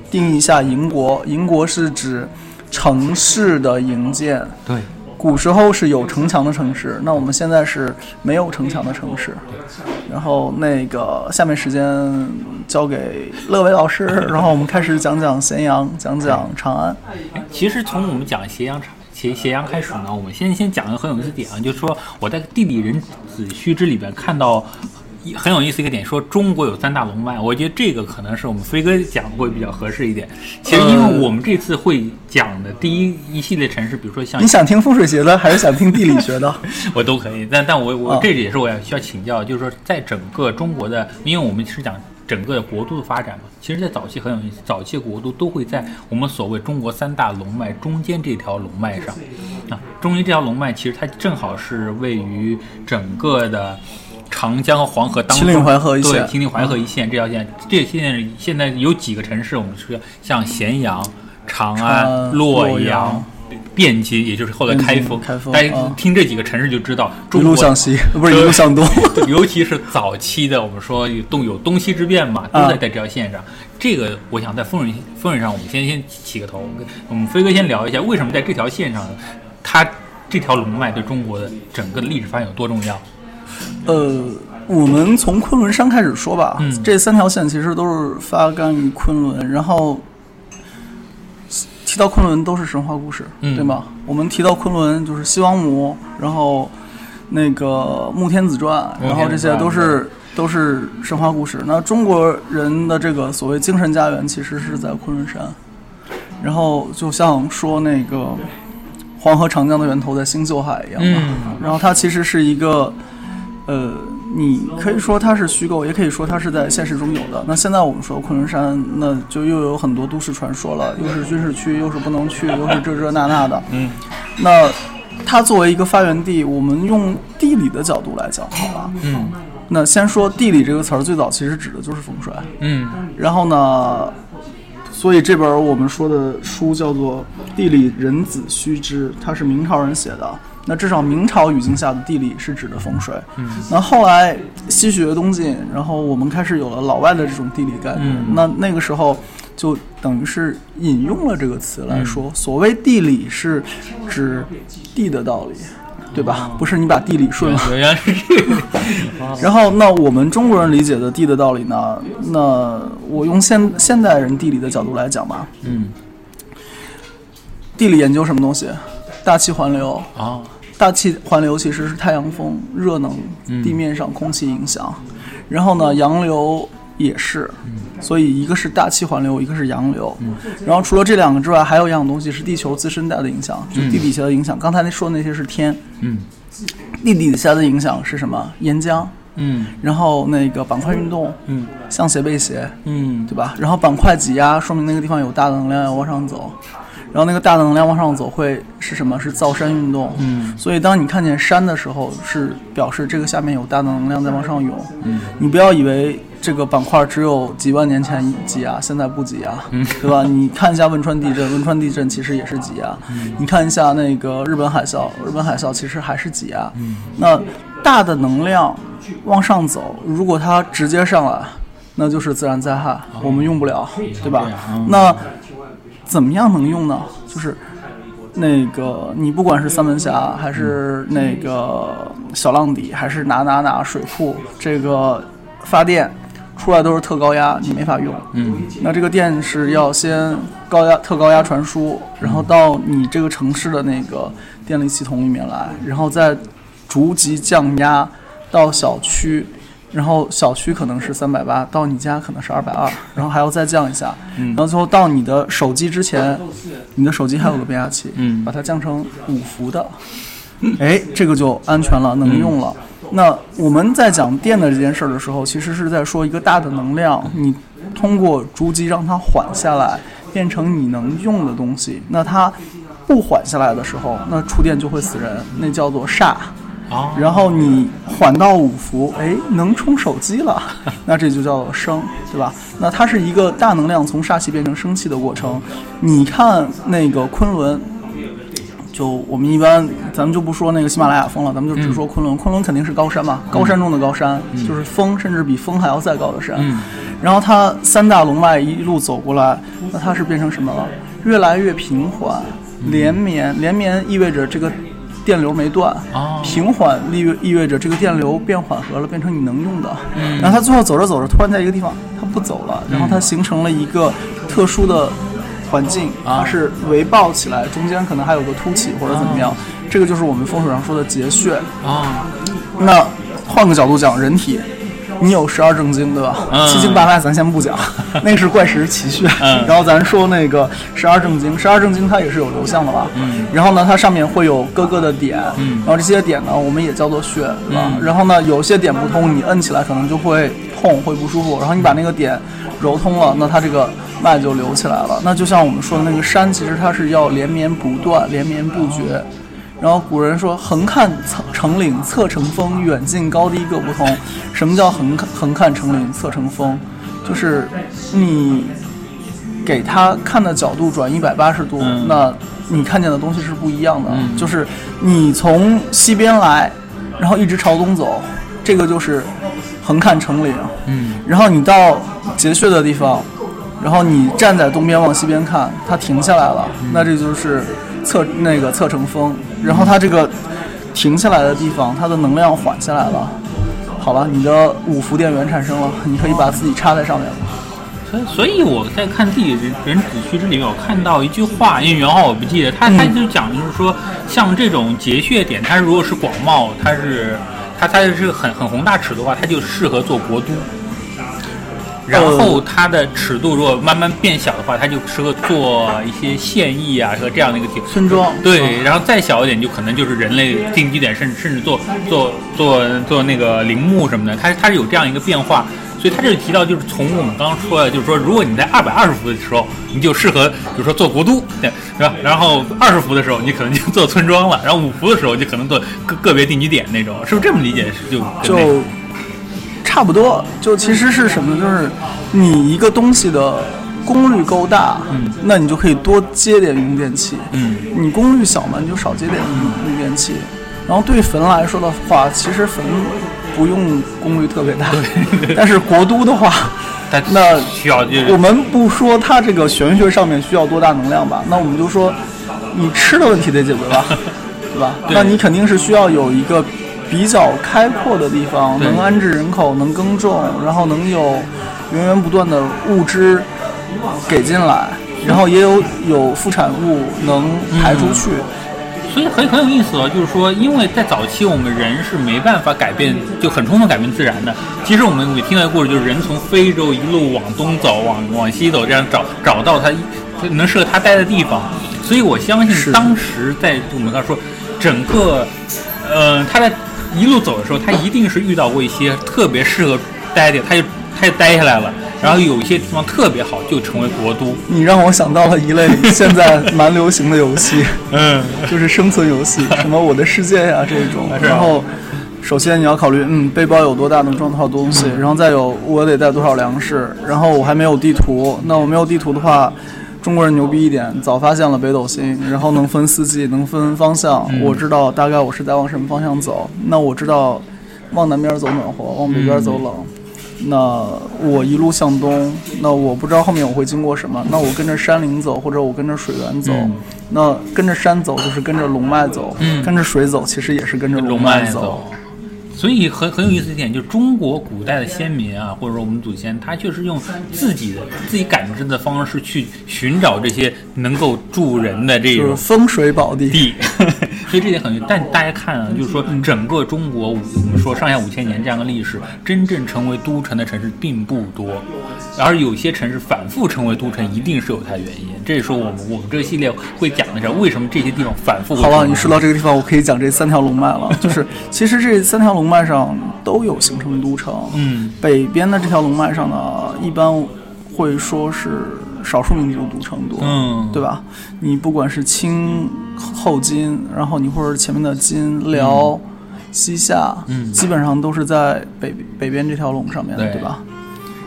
[SPEAKER 2] 定义一下营国，营国是指城市的营建。
[SPEAKER 1] 对。
[SPEAKER 2] 古时候是有城墙的城市，那我们现在是没有城墙的城市。然后那个下面时间交给乐伟老师，<laughs> 然后我们开始讲讲咸阳，讲讲长安。
[SPEAKER 1] 其实从我们讲咸阳长咸咸阳开始呢，我们先先讲一个很有意思点啊，就是说我在《地理人子虚之》里边看到。很有意思一个点，说中国有三大龙脉，我觉得这个可能是我们飞哥讲会比较合适一点。其实，因为我们这次会讲的第一一系列城市，比如说像
[SPEAKER 2] 你想听风水学的，还是想听地理学的，<laughs>
[SPEAKER 1] 我都可以。但但我我这也是我要需要请教，就是说在整个中国的，因为我们是讲整个的国都的发展嘛。其实，在早期很有意思，早期国都都会在我们所谓中国三大龙脉中间这条龙脉上啊，中间这条龙脉其实它正好是位于整个的。长江和黄河当中，
[SPEAKER 2] 秦岭淮河一线，
[SPEAKER 1] 对，秦岭淮河一线这条线，这线现在有几个城市？我们说像咸阳、长安、洛阳、汴京，也就是后来开封。
[SPEAKER 2] 开封，
[SPEAKER 1] 大家听这几个城市就知道，
[SPEAKER 2] 一路向西，<laughs> 不是一路向东。
[SPEAKER 1] 尤其是早期的，我们说有东有东西之变嘛，都在在这条线上。这个，我想在风水风水上，我们先先起个头。我们飞哥先聊一下，为什么在这条线上，它这条龙脉对中国的整个的历史发展有多重要？
[SPEAKER 2] 呃，我们从昆仑山开始说吧。
[SPEAKER 1] 嗯，
[SPEAKER 2] 这三条线其实都是发干于昆仑。然后提到昆仑都是神话故事，对吗？我们提到昆仑就是西王母，然后那个《穆天子传》，然后这些都是都是神话故事。那中国人的这个所谓精神家园其实是在昆仑山。然后就像说那个黄河长江的源头在星宿海一样。
[SPEAKER 1] 嗯，
[SPEAKER 2] 然后它其实是一个。呃，你可以说它是虚构，也可以说它是在现实中有的。那现在我们说昆仑山，那就又有很多都市传说了，又是军事区，又是不能去，又是这这那那的。
[SPEAKER 1] 嗯，
[SPEAKER 2] 那它作为一个发源地，我们用地理的角度来讲好吧。
[SPEAKER 1] 嗯，
[SPEAKER 2] 那先说地理这个词儿，最早其实指的就是风水。
[SPEAKER 1] 嗯，
[SPEAKER 2] 然后呢，所以这本我们说的书叫做《地理人子须知》，它是明朝人写的。那至少明朝语境下的地理是指的风水。
[SPEAKER 1] 嗯，
[SPEAKER 2] 那后来西学东进，然后我们开始有了老外的这种地理概念。那那个时候就等于是引用了这个词来说，所谓地理是指地的道理。对吧？不是你把地理顺了，
[SPEAKER 1] 原来是这个。<laughs>
[SPEAKER 2] 然后，那我们中国人理解的地的道理呢？那我用现现代人地理的角度来讲吧。
[SPEAKER 1] 嗯，
[SPEAKER 2] 地理研究什么东西？大气环流
[SPEAKER 1] 啊，
[SPEAKER 2] 大气环流其实是太阳风、热能、地面上空气影响。然后呢，洋流也是。所以一个是大气环流，一个是洋流。然后除了这两个之外，还有一样东西是地球自身带的影响，就地底下的影响。刚才那说的那些是天。
[SPEAKER 1] 嗯。
[SPEAKER 2] 地底下的影响是什么？岩浆。
[SPEAKER 1] 嗯。
[SPEAKER 2] 然后那个板块运动。
[SPEAKER 1] 嗯。
[SPEAKER 2] 向斜背斜。
[SPEAKER 1] 嗯。
[SPEAKER 2] 对吧？然后板块挤压，说明那个地方有大的能量要往上走。然后那个大的能量往上走会是什么？是造山运动。
[SPEAKER 1] 嗯。
[SPEAKER 2] 所以当你看见山的时候，是表示这个下面有大的能量在往上涌。
[SPEAKER 1] 嗯。
[SPEAKER 2] 你不要以为。这个板块只有几万年前挤压，现在不挤压，<laughs> 对吧？你看一下汶川地震，汶川地震其实也是挤压。你看一下那个日本海啸，日本海啸其实还是挤压。那大的能量往上走，如果它直接上来，那就是自然灾害，我们用不了，对吧？那怎么样能用呢？就是那个你不管是三门峡，还是那个小浪底，还是哪哪哪水库，这个发电。出来都是特高压，你没法用。
[SPEAKER 1] 嗯，
[SPEAKER 2] 那这个电是要先高压、特高压传输，然后到你这个城市的那个电力系统里面来，然后再逐级降压到小区，然后小区可能是三百八，到你家可能是二百二，然后还要再降一下，然后最后到你的手机之前，你的手机还有个变压器，
[SPEAKER 1] 嗯，
[SPEAKER 2] 把它降成五伏的，哎，这个就安全了，能用了。那我们在讲电的这件事儿的时候，其实是在说一个大的能量，你通过逐级让它缓下来，变成你能用的东西。那它不缓下来的时候，那触电就会死人，那叫做煞。然后你缓到五伏，哎，能充手机了，<laughs> 那这就叫做生，对吧？那它是一个大能量从煞气变成生气的过程。你看那个昆仑。就我们一般，咱们就不说那个喜马拉雅峰了，咱们就只说昆仑。昆仑肯定是高山嘛，高山中的高山，就是峰，甚至比峰还要再高的山。然后它三大龙脉一路走过来，那它是变成什么了？越来越平缓，连绵。连绵意味着这个电流没断，平缓意意味着这个电流变缓和了，变成你能用的。然后它最后走着走着，突然在一个地方它不走了，然后它形成了一个特殊的。环境它是围抱起来，中间可能还有个凸起或者怎么样，这个就是我们风水上说的结穴
[SPEAKER 1] 啊。
[SPEAKER 2] 那换个角度讲，人体你有十二正经对吧？七经八脉咱先不讲，<laughs> 那个是怪石奇穴。<laughs> 然后咱说那个十二正经，十二正经它也是有流向的吧？然后呢，它上面会有各个的点，然后这些点呢，我们也叫做穴，对吧？然后呢，有些点不通，你摁起来可能就会痛，会不舒服。然后你把那个点揉通了，那它这个。脉就流起来了，那就像我们说的那个山，其实它是要连绵不断、连绵不绝。然后古人说：“横看成岭侧成峰，远近高低各不同。”什么叫横看横看成岭侧成峰？就是你给他看的角度转一百八十度，那你看见的东西是不一样的。就是你从西边来，然后一直朝东走，这个就是横看成岭。
[SPEAKER 1] 嗯，
[SPEAKER 2] 然后你到结穴的地方。然后你站在东边往西边看，它停下来了，那这就是侧那个侧成峰。然后它这个停下来的地方，它的能量缓下来了。好了，你的五伏电源产生了，你可以把自己插在上面了。
[SPEAKER 1] 所以，所以我在看《地理人子虚这》里面，我看到一句话，因为原话我不记得，他他就讲就是说，像这种结穴点，它如果是广袤，它是它它是很很宏大尺度的话，它就适合做国都。然后它的尺度如果慢慢变小的话，它就适合做一些现役啊和这样的一个地
[SPEAKER 2] 村庄。
[SPEAKER 1] 对，然后再小一点就可能就是人类定居点，甚至甚至做做做做那个陵墓什么的。它它是有这样一个变化，所以它这里提到就是从我们刚刚说的，就是说如果你在二百二十伏的时候，你就适合比如说做国都，对，是吧？然后二十伏的时候，你可能就做村庄了，然后五伏的时候，就可能做个个别定居点那种，是不是这么理解？就
[SPEAKER 2] 就。差不多，就其实是什么？就是你一个东西的功率够大，
[SPEAKER 1] 嗯，
[SPEAKER 2] 那你就可以多接点用电器，
[SPEAKER 1] 嗯，
[SPEAKER 2] 你功率小嘛，你就少接点用电器。然后对坟来说的话，其实坟不用功率特别大，<laughs> 但是国都的话，那
[SPEAKER 1] 需要
[SPEAKER 2] 我们不说它这个玄学上面需要多大能量吧，那我们就说你吃的问题得解决吧，对吧？<laughs> 那你肯定是需要有一个比较开阔的地方，能安置人口，能耕种，然后能有源源不断的物资给进来，然后也有有副产物能排出去。
[SPEAKER 1] 所以很很有意思啊，就是说，因为在早期我们人是没办法改变，就很充分改变自然的。其实我们每听到的故事，就是人从非洲一路往东走，往往西走，这样找找到他能适合他待的地方。所以我相信，当时在我们刚才说，整个，呃，他在一路走的时候，他一定是遇到过一些特别适合待的，他就他就待下来了。然后有一些地方特别好，就成为国都。
[SPEAKER 2] 你让我想到了一类现在蛮流行的游戏，<laughs>
[SPEAKER 1] 嗯，
[SPEAKER 2] 就是生存游戏，<laughs> 什么我的世界呀、这种。然后，首先你要考虑，嗯，背包有多大，能装多少东西，然后再有我得带多少粮食，然后我还没有地图。那我没有地图的话，中国人牛逼一点，早发现了北斗星，然后能分四季，能分方向，我知道大概我是在往什么方向走。那我知道，往南边走暖和，往北边走冷。那我一路向东，那我不知道后面我会经过什么。那我跟着山林走，或者我跟着水源走。
[SPEAKER 1] 嗯
[SPEAKER 2] 那跟着山走就是跟着龙脉走，
[SPEAKER 1] 嗯
[SPEAKER 2] 跟着水走其实也是跟着
[SPEAKER 1] 龙
[SPEAKER 2] 脉
[SPEAKER 1] 脉走。所以很很有意思一点，就是中国古代的先民啊，或者说我们祖先，他就是用自己的自己感知的方式去寻找这些能够助人的这种
[SPEAKER 2] 风水宝地。
[SPEAKER 1] 地，所以这点很。但大家看啊，就是说整个中国，我们说上下五千年这样的历史，真正成为都城的城市并不多，而有些城市反复成为都城，一定是有它的原因。这也是我们我们这个系列会讲的是为什么这些地方反复
[SPEAKER 2] 好了，你说到这个地方，我可以讲这三条龙脉了。就是 <laughs> 其实这三条龙脉上都有形成都城。
[SPEAKER 1] 嗯
[SPEAKER 2] 北边的这条龙脉上呢，一般会说是少数民族都城多，
[SPEAKER 1] 嗯
[SPEAKER 2] 对吧？你不管是清后金，然后你或者前面的金辽、西夏，
[SPEAKER 1] 嗯
[SPEAKER 2] 基本上都是在北北边这条龙上面的，
[SPEAKER 1] 对
[SPEAKER 2] 对吧？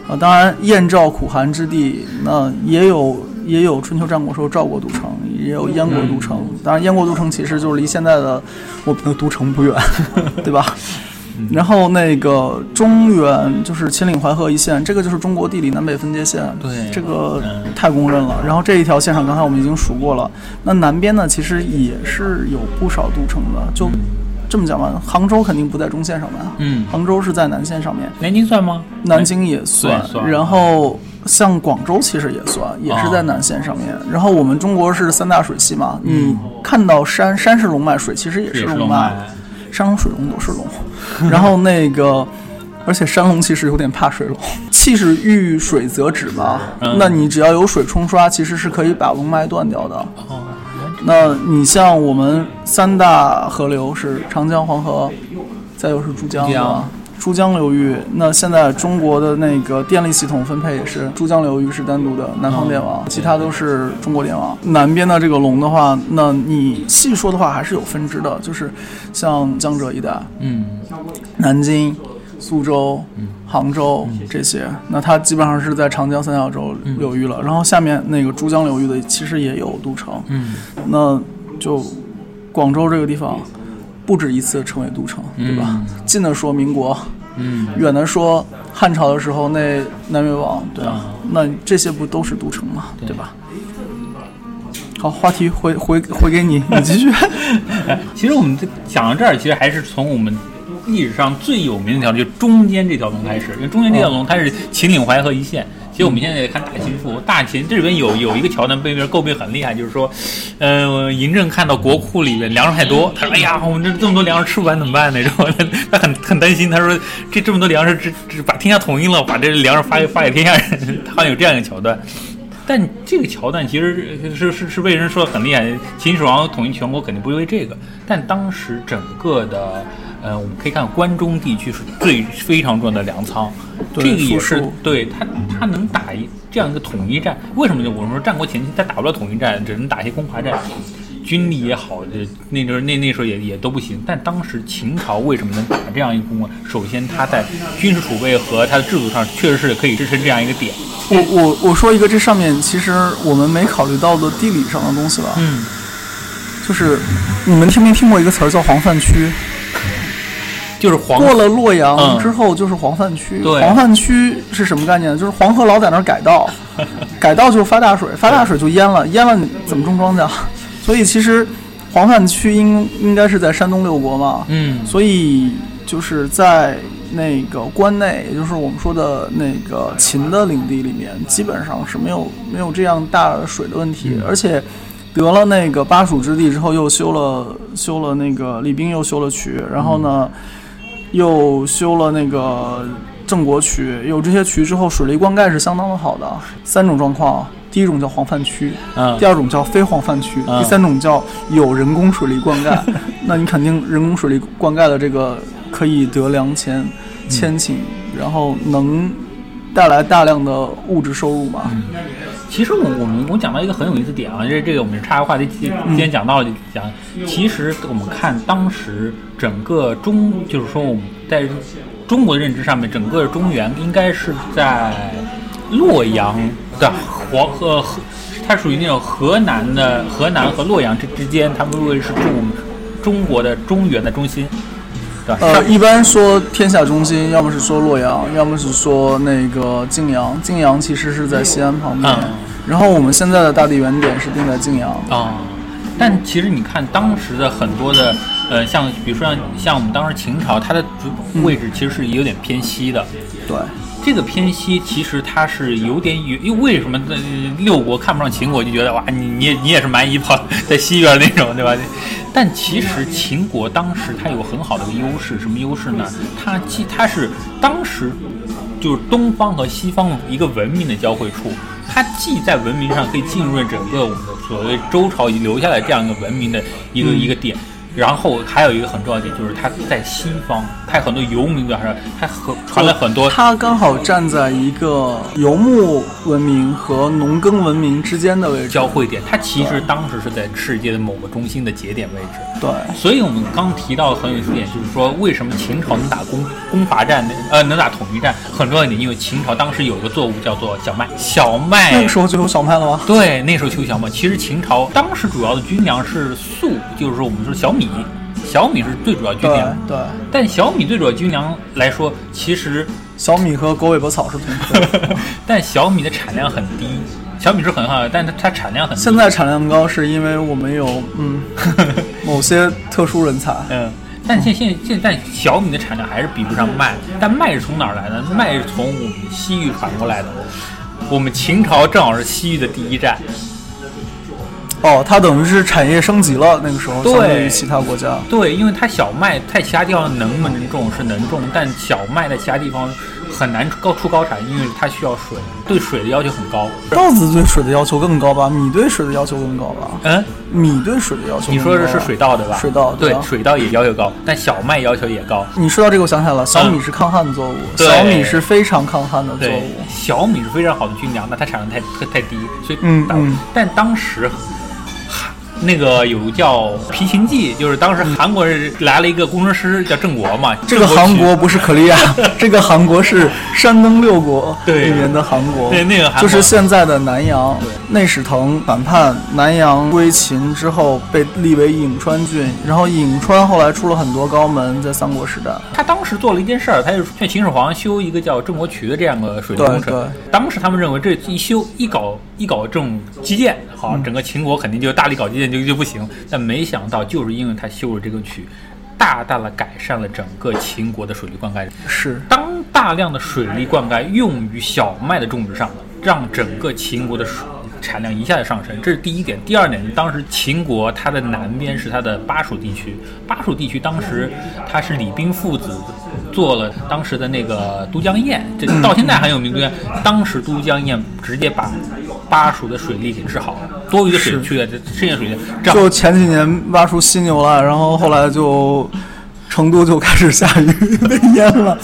[SPEAKER 2] 啊，当然燕赵苦寒之地，那也有也有春秋战国时候赵国都城，也有燕国都城。当然，燕国都城其实就是离现在的我们的都城不远，<laughs> 对吧？然后那个中原就是秦岭淮河一线，这个就是中国地理南北分界线，
[SPEAKER 1] 对。
[SPEAKER 2] 这个
[SPEAKER 1] 嗯
[SPEAKER 2] 太公认了。然后这一条线上，刚才我们已经数过了，那南边呢其实也是有不少都城的，就这么讲吧，杭州肯定不在中线上面，
[SPEAKER 1] 嗯，
[SPEAKER 2] 杭州是在南线上面，
[SPEAKER 1] 南京算吗？
[SPEAKER 2] 南京也算然后像广州其实也算，也是在南线上面。然后我们中国是三大水系嘛，你看到山，山是龙脉，水其实也是龙脉，山龙水龙都是龙。然后那个，而且山龙其实有点怕水龙，气是遇水则止嘛。
[SPEAKER 1] 嗯
[SPEAKER 2] 那你只要有水冲刷，其实是可以把龙脉断掉的。
[SPEAKER 1] 哦，
[SPEAKER 2] 那你像我们三大河流是长江、黄河，再有是珠江？
[SPEAKER 1] 珠江
[SPEAKER 2] 流域，那现在中国的那个电力系统分配也是珠江流域是单独的南方电网，其他都是中国电网。南边的这个龙的话，那你细说的话还是有分支的，就是像江浙一带，
[SPEAKER 1] 嗯。
[SPEAKER 2] 南京、苏州、杭州这些，那它基本上是在长江三角洲流域了。然后下面那个珠江流域的其实也有都城，
[SPEAKER 1] 嗯。
[SPEAKER 2] 那就广州这个地方不止一次成为都城，对吧？近的说民国，
[SPEAKER 1] 嗯，
[SPEAKER 2] 远的说汉朝的时候那南越王，对啊，那这些不都是都城吗？对吧？好，话题回回回给你，你继续。
[SPEAKER 1] 哎 <laughs> 其实我们这讲到这儿，其实还是从我们历史上最有名的一条，就中间这条龙开始。因为中间这条龙它是秦岭淮河一线。其实我们现在也看大秦赋，大秦这里边有有一个桥段被别人诟病很厉害，就是说，呃，嬴政看到国库里面粮食太多，他说：“哎呀，我们这这么多粮食吃不完怎么办呢？”然后 <laughs> 他他很很担心，他说：“这这么多粮食，只只把天下统一了，把这粮食发给发给天下人。”他好像有这样一个桥段。但这个桥段其实是是是被人说的很厉害，秦始皇统一全国肯定不是因为这个，但当时整个的呃，我们可以看关中地区是最非常重要的粮仓，这个也是对他他能打一这样一个统一战，为什么呢？我们说战国前期他打不了统一战，只能打一些攻伐战。军力也好，这那时候那那时候也也都不行。但当时秦朝为什么能打这样一个攻啊？首先，他在军事储备和他的制度上确实是可以支撑这样一个点。
[SPEAKER 2] 我我我说一个，这上面其实我们没考虑到的地理上的东西吧，
[SPEAKER 1] 嗯，
[SPEAKER 2] 就是你们听没听过一个词儿叫黄泛区？
[SPEAKER 1] 就是黄
[SPEAKER 2] 过了洛阳
[SPEAKER 1] 嗯
[SPEAKER 2] 之后就是黄泛区。
[SPEAKER 1] 对
[SPEAKER 2] 黄泛区是什么概念？就是黄河老在那儿改道，<laughs> 改道就发大水，发大水就淹了，淹了怎么种庄稼？<laughs> 所以其实黄泛区应应该是在山东六国嘛，
[SPEAKER 1] 嗯
[SPEAKER 2] 所以就是在那个关内，也就是我们说的那个秦的领地里面，基本上是没有没有这样大水的问题，
[SPEAKER 1] 嗯
[SPEAKER 2] 而且得了那个巴蜀之地之后，又修了修了那个李冰又修了渠，然后呢，又修了那个郑国渠，有这些渠之后，水利灌溉是相当的好的。三种状况，第一种叫黄泛区，
[SPEAKER 1] 嗯
[SPEAKER 2] 第二种叫非黄泛区，
[SPEAKER 1] 嗯
[SPEAKER 2] 第三种叫有人工水利灌溉。<laughs> 那你肯定人工水利灌溉的这个可以得良钱、千顷，然后能带来大量的物质收入嘛？
[SPEAKER 1] 其实我我们我讲到一个很有意思点啊，这这个我们岔开话题，今今天讲到了就讲，其实我们看当时整个中，就是说我们在中国的认知上面，整个中原应该是在洛阳的黄河河，它属于那种河南的河南和洛阳之之间，他们认为是中中国的中原的中心，对吧？
[SPEAKER 2] 呃，一般说天下中心，要么是说洛阳，要么是说那个泾阳。泾阳其实是在西安旁边，
[SPEAKER 1] 嗯
[SPEAKER 2] 然后我们现在的大地原点是定在泾阳。
[SPEAKER 1] 啊、但其实你看当时的很多的，呃，像比如说像像我们当时秦朝，它的位置其实是有点偏西的。
[SPEAKER 2] 对，
[SPEAKER 1] 这个偏西其实它是有点远，因为为什么呃六国看不上秦国，就觉得哇，你你也你也是蛮夷跑在西边那种，对吧？但其实秦国当时它有很好的一个优势，什么优势呢？它既它是当时就是东方和西方一个文明的交汇处，它既在文明上可以浸润整个我们的所谓周朝遗留下来这样一个文明的一个、一个点。然后还有一个很重要的点，就是它在西方，它有很多游民表示，它很传了很多
[SPEAKER 2] 它刚好站在一个游牧文明和农耕文明之间的位置。
[SPEAKER 1] 交汇点，它其实当时是在世界的某个中心的节点位置。
[SPEAKER 2] 对，
[SPEAKER 1] 所以我们刚提到的很有意思点，就是说为什么秦朝能打攻攻伐战，呃，能打统一战，很重要一点，因为秦朝当时有一个作物叫做小麦，小麦
[SPEAKER 2] 那个时候就有小麦了吗？
[SPEAKER 1] 对，那时候就有小麦。其实秦朝当时主要的军粮是粟，就是说我们说小米，小米是最主要军
[SPEAKER 2] 对
[SPEAKER 1] 粮。
[SPEAKER 2] 对，
[SPEAKER 1] 但小米最主要军粮来说，其实，
[SPEAKER 2] 小米和狗尾巴草是同科的。<laughs>
[SPEAKER 1] 但小米的产量很低。小米是很好的，但是它产量很低。
[SPEAKER 2] 现在产量高是因为我们有嗯 <laughs> 某些特殊人才。
[SPEAKER 1] 嗯，但现现现在小米的产量还是比不上麦，但麦是从哪儿来的？麦是从我们西域传过来的。我们秦朝正好是西域的第一站，
[SPEAKER 2] 哦，它等于是产业升级了，那个时候
[SPEAKER 1] 对
[SPEAKER 2] 相对于其他国家。
[SPEAKER 1] 对，因为它小麦在其他地方能不能种是能种，但小麦在其他地方很难高出高产，因为它需要水，对水的要求很高。
[SPEAKER 2] 稻子对水的要求更高吧？米对水的要求更高吧？
[SPEAKER 1] 嗯，
[SPEAKER 2] 米对水的要求更高，
[SPEAKER 1] 你说的是水稻对吧？
[SPEAKER 2] 水稻
[SPEAKER 1] 对
[SPEAKER 2] 啊，
[SPEAKER 1] 水稻也要求高，但小麦要求也高。
[SPEAKER 2] 你说到这个，我想起来了，小米是抗旱作物，
[SPEAKER 1] 对
[SPEAKER 2] 小米是非常抗旱的作物。，
[SPEAKER 1] 小米是非常好的军粮，那它产量太太太低，所以
[SPEAKER 2] 嗯嗯
[SPEAKER 1] 但当时。那个有叫《皮秦记》，就是当时韩国人来了一个工程师叫郑国嘛。
[SPEAKER 2] 这个韩国不是可利亚，<laughs> 这个韩国是山东六国
[SPEAKER 1] 对
[SPEAKER 2] 里面的韩国，
[SPEAKER 1] 对那个韩国
[SPEAKER 2] 就是现在的南阳。内史腾反叛，南阳归秦之后被立为颍川郡，然后颍川后来出了很多高门，在三国时代。
[SPEAKER 1] 他当时做了一件事儿，他就劝秦始皇修一个叫郑国渠的这样的水利工程。
[SPEAKER 2] 对
[SPEAKER 1] 当时他们认为这一修一搞一搞这种基建，好，
[SPEAKER 2] 嗯
[SPEAKER 1] 整个秦国肯定就大力搞基建就就不行。但没想到就是因为他修了这个渠，大大的改善了整个秦国的水利灌溉。
[SPEAKER 2] 是
[SPEAKER 1] 当大量的水利灌溉用于小麦的种植上了，让整个秦国的水产量一下子上升，这是第一点。第二点是，当时秦国它的南边是它的巴蜀地区，巴蜀地区当时它是李冰父子做了当时的那个都江堰，这到现在很有名。都江，当时都江堰直接把巴蜀的水利给治好了，多余的水
[SPEAKER 2] 是
[SPEAKER 1] 去了，这剩下水这样
[SPEAKER 2] 就前几年挖出犀牛了，然后后来就成都就开始下雨 <laughs> 被淹了。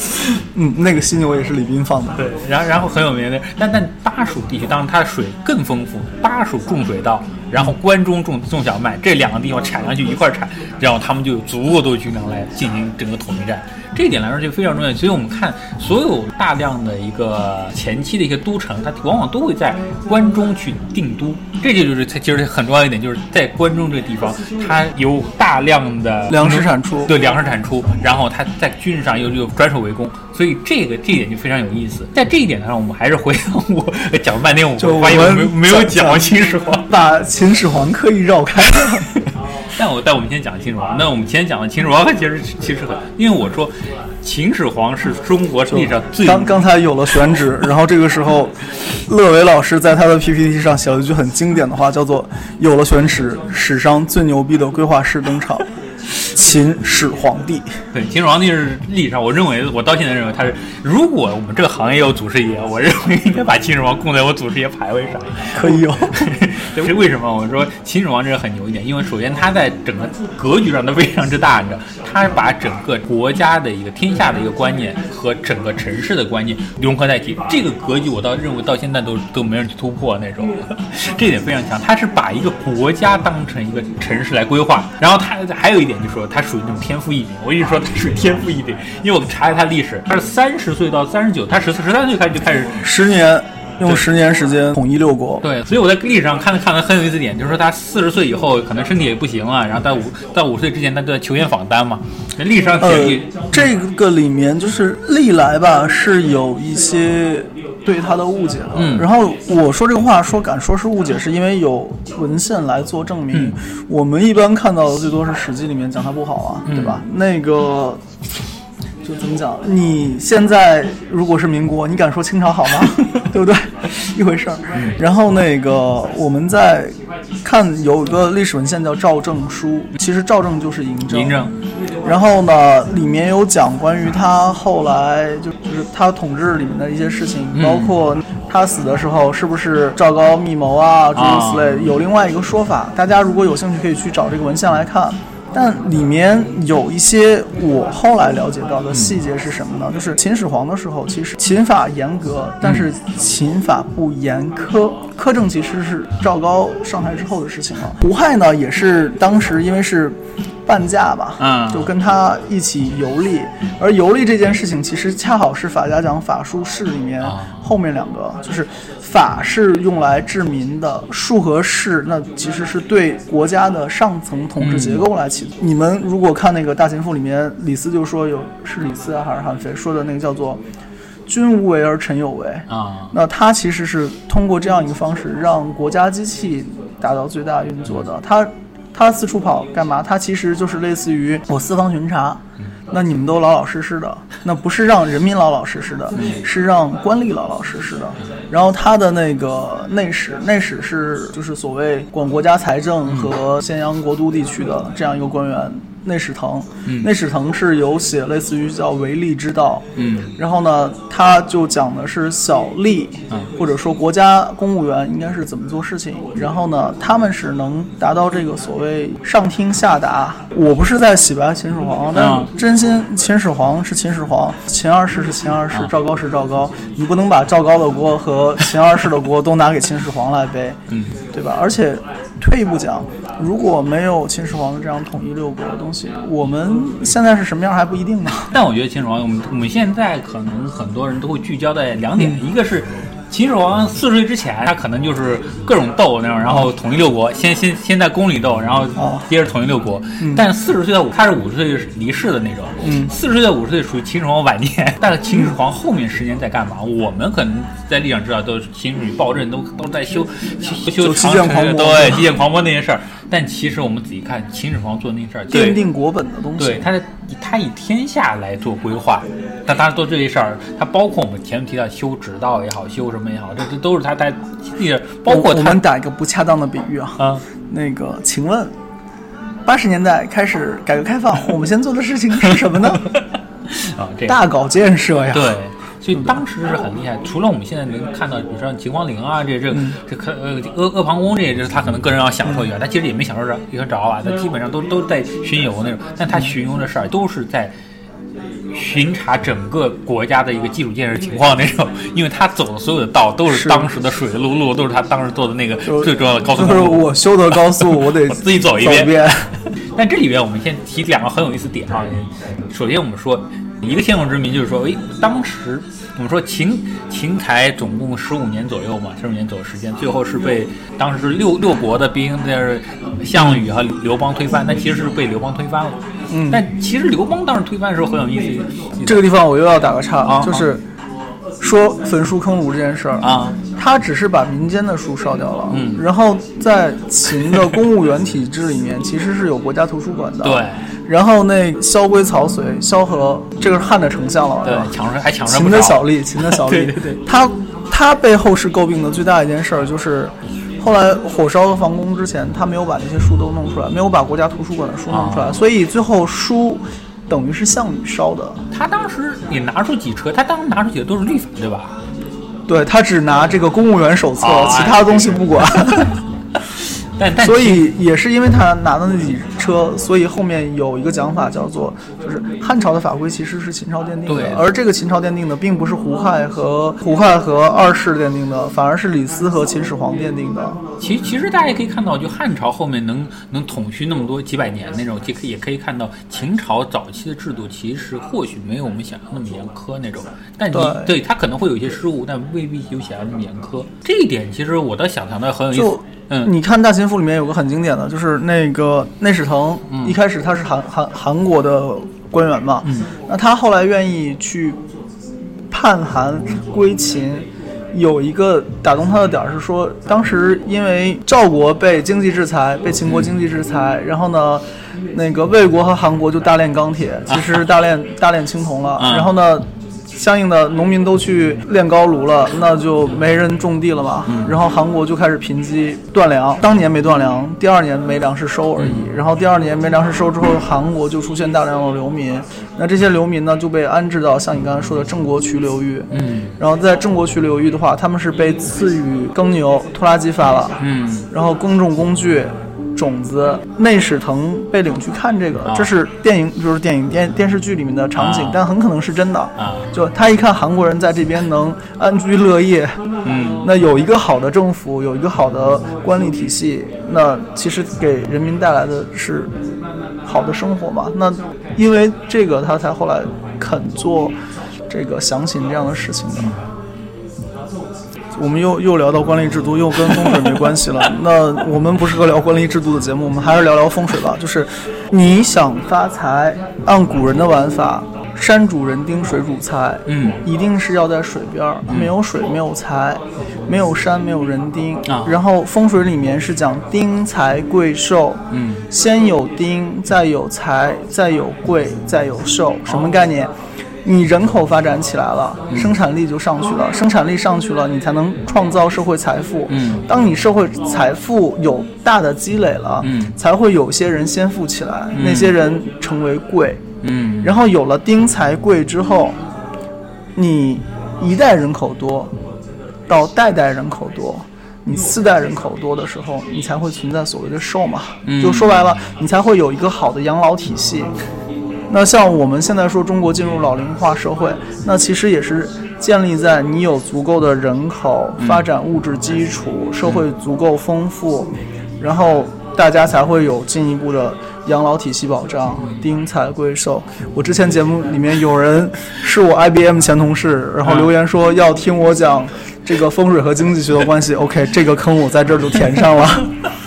[SPEAKER 2] 嗯，那个犀牛也是李斌放的。
[SPEAKER 1] 对，然后然后很有名的，但但巴巴蜀地区，当然它的水更丰富，巴蜀种水稻，然后关中种种小麦，这两个地方产粮就一块产，然后他们就有足够多的军粮来进行整个统一战。这一点来说就非常重要，所以我们看所有大量的一个前期的一些都城，它往往都会在关中去定都，这就就是它其实很重要一点，就是在关中这个地方，它有大量的
[SPEAKER 2] 粮食产出，
[SPEAKER 1] 对粮食产出，然后它在军事上又又专守为攻，所以这个这一点就非常有意思。在这一点上，我们还是回到我讲了半天，我
[SPEAKER 2] 就
[SPEAKER 1] 发现我没
[SPEAKER 2] 们
[SPEAKER 1] 没有讲秦始皇。
[SPEAKER 2] 把秦始皇刻意绕开了。<laughs>
[SPEAKER 1] 但我但我们先讲秦始皇，那我们先讲的秦始皇其实其实很，因为我说秦始皇是中国历史上最
[SPEAKER 2] 刚刚才有了选址，然后这个时候，乐伟老师在他的 PPT 上写了一句很经典的话，叫做“有了选址，史上最牛逼的规划师登场，秦始皇帝”。
[SPEAKER 1] 对，秦始皇帝是历史上，我认为我到现在认为他是，如果我们这个行业有祖师爷，我认为应该把秦始皇供在我祖师爷牌位上。
[SPEAKER 2] 可以有，<laughs> <laughs>
[SPEAKER 1] 这是为什么？我说秦始皇这个很牛一点，因为首先他在整个格局上都非常之大，你知道，他把整个国家的一个天下的一个观念和整个城市的观念融合在一起，这个格局我倒认为到现在都都没人去突破那种，<laughs> 这一点非常强。他是把一个国家当成一个城市来规划，然后他还有一点就是说他属于那种天赋异禀，我一直说他属于天赋异禀，因为我查了他历史，他是三十岁到三十九，他十四十三岁开始就开始
[SPEAKER 2] 十年用十年时间统一六国。
[SPEAKER 1] 对，所以我在历史上看的看的很有意思点，就是说他四十岁以后可能身体也不行了，然后在五在五十岁之前他就在球员访单嘛，历史上
[SPEAKER 2] 呃这个里面就是历来吧是有一些对他的误解的。
[SPEAKER 1] 嗯
[SPEAKER 2] 然后我说这个话说敢说是误解，是因为有文献来做证明。
[SPEAKER 1] 嗯
[SPEAKER 2] 我们一般看到的最多是《史记》里面讲他不好啊，
[SPEAKER 1] 嗯
[SPEAKER 2] 对吧？那个。就怎么讲？你现在如果是民国，你敢说清朝好吗？<laughs> 对不对？一回事儿。然后那个我们在看有一个历史文献叫《赵正书》，其实赵正就是嬴政。
[SPEAKER 1] 嬴政，
[SPEAKER 2] 然后呢，里面有讲关于他后来就就是他统治里面的一些事情，
[SPEAKER 1] 嗯
[SPEAKER 2] 包括他死的时候是不是赵高密谋啊，诸如此类。有另外一个说法，大家如果有兴趣可以去找这个文献来看。但里面有一些我后来了解到的细节是什么呢？就是秦始皇的时候，其实秦法严格，但是秦法不严苛。苛政其实是赵高上台之后的事情了。胡亥呢，也是当时因为是半价吧，
[SPEAKER 1] 嗯
[SPEAKER 2] 就跟他一起游历。而游历这件事情，其实恰好是法家讲法术士里面
[SPEAKER 1] 啊
[SPEAKER 2] 后面两个，就是法是用来治民的，术和士那其实是对国家的上层统治结构来起。你们如果看那个《大秦赋》里面，李斯就说有是李斯啊还是韩非说的那个叫做“君无为而臣有为”。
[SPEAKER 1] 啊，
[SPEAKER 2] 那他其实是通过这样一个方式，让国家机器达到最大运作的。他他四处跑干嘛？他其实就是类似于我四方巡查，那你们都老老实实的，那不是让人民老老实实的，是让官吏老老实实的。然后他的那个内史，内史是就是所谓管国家财政和咸阳国都地区的这样一个官员。内史腾，内史腾是有写类似于叫为利之道，
[SPEAKER 1] 嗯，
[SPEAKER 2] 然后呢，他就讲的是小吏，
[SPEAKER 1] 嗯。
[SPEAKER 2] 或者说国家公务员应该是怎么做事情。然后呢，他们是能达到这个所谓上听下达。我不是在洗白秦始皇，但真心秦始皇是秦始皇，秦二世是秦二世，赵高是赵高，你不能把赵高的锅和秦二世的锅都拿给秦始皇来背，
[SPEAKER 1] 嗯，
[SPEAKER 2] 对吧？而且退一步讲，如果没有秦始皇这样统一六国的东西，我们现在是什么样还不一定呢。
[SPEAKER 1] 但我觉得秦始皇，我们我们现在可能很多人都会聚焦在两点，一个是秦始皇四十岁之前，他可能就是各种斗那种，然后统一六国，先先先在宫里斗，然后
[SPEAKER 2] 哦
[SPEAKER 1] 接着统一六国。但四十岁到五，他是五十岁离世的那种，
[SPEAKER 2] 嗯
[SPEAKER 1] 四十岁到五十岁属于秦始皇晚年。但是秦始皇后面十年在干嘛？我们可能在历史上知道，都是秦始暴政，都都在修修修长城对基建狂魔那些事儿。但其实我们仔细看，秦始皇做的那些事儿，
[SPEAKER 2] 奠定国本的东西。
[SPEAKER 1] 对，他是他以天下来做规划，他他做这些事儿，他包括我们前面提到修直道也好，修什么也好，这这都是他他也包括他
[SPEAKER 2] 我我们打一个不恰当的比喻啊，
[SPEAKER 1] 啊
[SPEAKER 2] 那个，请问，八十年代开始改革开放，我们先做的事情是什么呢？<laughs>
[SPEAKER 1] 啊这样
[SPEAKER 2] 大搞建设呀。
[SPEAKER 1] 对。所以当时是很厉害，除了我们现在能看到，比如说秦皇陵啊，这这这可呃阿阿房宫这些，这是他可能个人要享受一下，他其实也没享受着，也着啊，他基本上都都在巡游那种，但他巡游的事儿都是在巡查整个国家的一个基础建设情况那种，因为他走的所有的道都是
[SPEAKER 2] 是
[SPEAKER 1] 当时的水路路，都是他当时做的那个 <laughs> 最重要的高速
[SPEAKER 2] 就是。我修的高速，我得 <laughs>
[SPEAKER 1] 我自己走一
[SPEAKER 2] 遍。
[SPEAKER 1] 但这里边我们先提两个很有意思点啊。首先我们说一个天纵之谜，就是说，诶，当时我们说秦秦才总共十五年左右嘛，十五年左右时间，最后是被当时六六国的兵，就是项羽和刘邦推翻，但其实是被刘邦推翻了。
[SPEAKER 2] 嗯
[SPEAKER 1] 但其实刘邦当时推翻的时候很有意思。
[SPEAKER 2] 这个地方我又要打个岔，
[SPEAKER 1] 啊
[SPEAKER 2] 就是说焚书坑儒这件事儿。
[SPEAKER 1] 啊，
[SPEAKER 2] 他只是把民间的书烧掉了，
[SPEAKER 1] 嗯。
[SPEAKER 2] 然后在秦的公务员体制里面，其实是有国家图书馆的，
[SPEAKER 1] 对。
[SPEAKER 2] 然后那萧规曹随，萧何这个是汉的丞相了，
[SPEAKER 1] 对
[SPEAKER 2] 吧，
[SPEAKER 1] 抢着还抢着
[SPEAKER 2] 秦的小吏，秦的小吏，<laughs>
[SPEAKER 1] 对对对。
[SPEAKER 2] 他他被后世诟病的最大一件事儿就是。后来火烧了房宫之前，他没有把那些书都弄出来，没有把国家图书馆的书弄出来，
[SPEAKER 1] 啊。
[SPEAKER 2] 所以最后书等于是项羽烧的。
[SPEAKER 1] 他当时也拿出几车，他当时拿出几个都是律法，对吧？
[SPEAKER 2] 对他只拿这个公务员手册，
[SPEAKER 1] 啊
[SPEAKER 2] 其他东西不管。<laughs>
[SPEAKER 1] 但但
[SPEAKER 2] 所以也是因为他拿的那几车，所以后面有一个讲法叫做，就是汉朝的法规其实是秦朝奠定
[SPEAKER 1] 对
[SPEAKER 2] 的，而这个秦朝奠定的并不是胡亥和胡亥和二世奠定的，反而是李斯和秦始皇奠定的。
[SPEAKER 1] 其其实大家也可以看到，就汉朝后面能能统续那么多几百年那种，也可也可以看到秦朝早期的制度其实或许没有我们想象那么严苛那种，但你
[SPEAKER 2] 对
[SPEAKER 1] 对它可能会有一些失误，但未必有想象那么严苛。这一点其实我倒想象的很有意思。嗯，
[SPEAKER 2] 你看《大秦赋》里面有个很经典的，就是那个内史腾，
[SPEAKER 1] 嗯
[SPEAKER 2] 一开始他是韩韩韩国的官员嘛，
[SPEAKER 1] 嗯。
[SPEAKER 2] 那他后来愿意去叛韩归秦。有一个打动他的点儿是说，当时因为赵国被经济制裁，被秦国经济制裁，然后呢，那个魏国和韩国就大炼钢铁，其实是大炼大炼青铜了，
[SPEAKER 1] 啊。
[SPEAKER 2] 然后呢，相应的农民都去炼高炉了，那就没人种地了嘛。然后韩国就开始贫瘠断粮，当年没断粮，第二年没粮食收而已。然后第二年没粮食收之后，韩国就出现大量的流民。那这些流民呢，就被安置到像你刚才说的郑国渠流域。
[SPEAKER 1] 嗯
[SPEAKER 2] 然后在郑国渠流域的话，他们是被赐予耕牛、拖拉机发了，
[SPEAKER 1] 嗯
[SPEAKER 2] 然后耕种工具。种子，内史腾被领去看这个，
[SPEAKER 1] 啊
[SPEAKER 2] 这是电影，就是电影电电视剧里面的场景，
[SPEAKER 1] 啊
[SPEAKER 2] 但很可能是真的。
[SPEAKER 1] 啊
[SPEAKER 2] 就他一看韩国人在这边能安居乐业，
[SPEAKER 1] 嗯
[SPEAKER 2] 那有一个好的政府，有一个好的官吏体系，那其实给人民带来的是好的生活嘛。那因为这个，他才后来肯做这个详情这样的事情的。我们又又聊到官吏制度，又跟风水没关系了。<laughs> 那我们不是个聊官吏制度的节目，我们还是聊聊风水吧。就是你想发财，按古人的玩法，山主人丁，水主财。
[SPEAKER 1] 嗯
[SPEAKER 2] 一定是要在水边儿，没有水没有财，没有山没有人丁。
[SPEAKER 1] 啊
[SPEAKER 2] 然后风水里面是讲丁财贵寿，
[SPEAKER 1] 嗯
[SPEAKER 2] 先有丁，再有财，再有贵，再有寿，什么概念？你人口发展起来了，
[SPEAKER 1] 嗯
[SPEAKER 2] 生产力就上去了，生产力上去了，你才能创造社会财富。
[SPEAKER 1] 嗯
[SPEAKER 2] 当你社会财富有大的积累了，
[SPEAKER 1] 嗯
[SPEAKER 2] 才会有些人先富起来，那些人成为贵。
[SPEAKER 1] 嗯
[SPEAKER 2] 然后有了丁财贵之后，你一代人口多，到代代人口多，你四代人口多的时候，你才会存在所谓的寿嘛。
[SPEAKER 1] 嗯
[SPEAKER 2] 就说白了，你才会有一个好的养老体系。那像我们现在说中国进入老龄化社会，那其实也是建立在你有足够的人口，发展物质基础，社会足够丰富，然后大家才会有进一步的养老体系保障，丁财贵寿。我之前节目里面有人是我 IBM 前同事，然后留言说要听我讲这个风水和经济学的关系。OK，这个坑我在这儿就填上了。<laughs>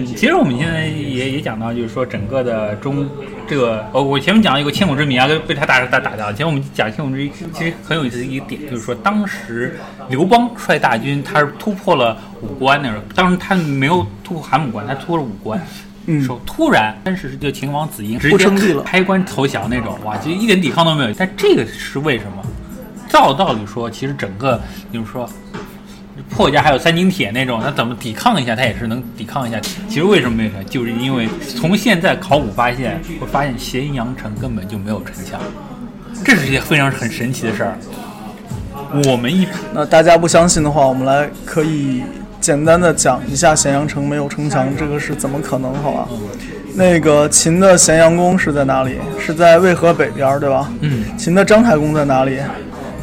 [SPEAKER 1] 嗯，其实我们现在也也讲到，就是说整个的中这个，呃，我前面讲了一个千古之谜啊，被他打打打掉了。前面我们讲千古之谜，其实很有意思的一个点，就是说当时刘邦率大军，他是突破了五关那时候，当时他没有突破函谷关，他突破了五关。
[SPEAKER 2] 嗯
[SPEAKER 1] 说突然，当时就秦王子婴直接
[SPEAKER 2] 不称帝了
[SPEAKER 1] 开关投降那种，哇，就一点抵抗都没有。但这个是为什么？照道理说，其实整个就是说破家还有三斤铁那种，那怎么抵抗一下，他也是能抵抗一下。其实为什么没有成？就是因为从现在考古发现，会发现咸阳城根本就没有城墙，这是一件非常很神奇的事儿。我们一
[SPEAKER 2] 那大家不相信的话，我们来可以简单的讲一下咸阳城没有城墙，这个是怎么可能？好吧？那个秦的咸阳宫是在哪里？是在渭河北边，对吧？
[SPEAKER 1] 嗯。
[SPEAKER 2] 秦的章太公在哪里？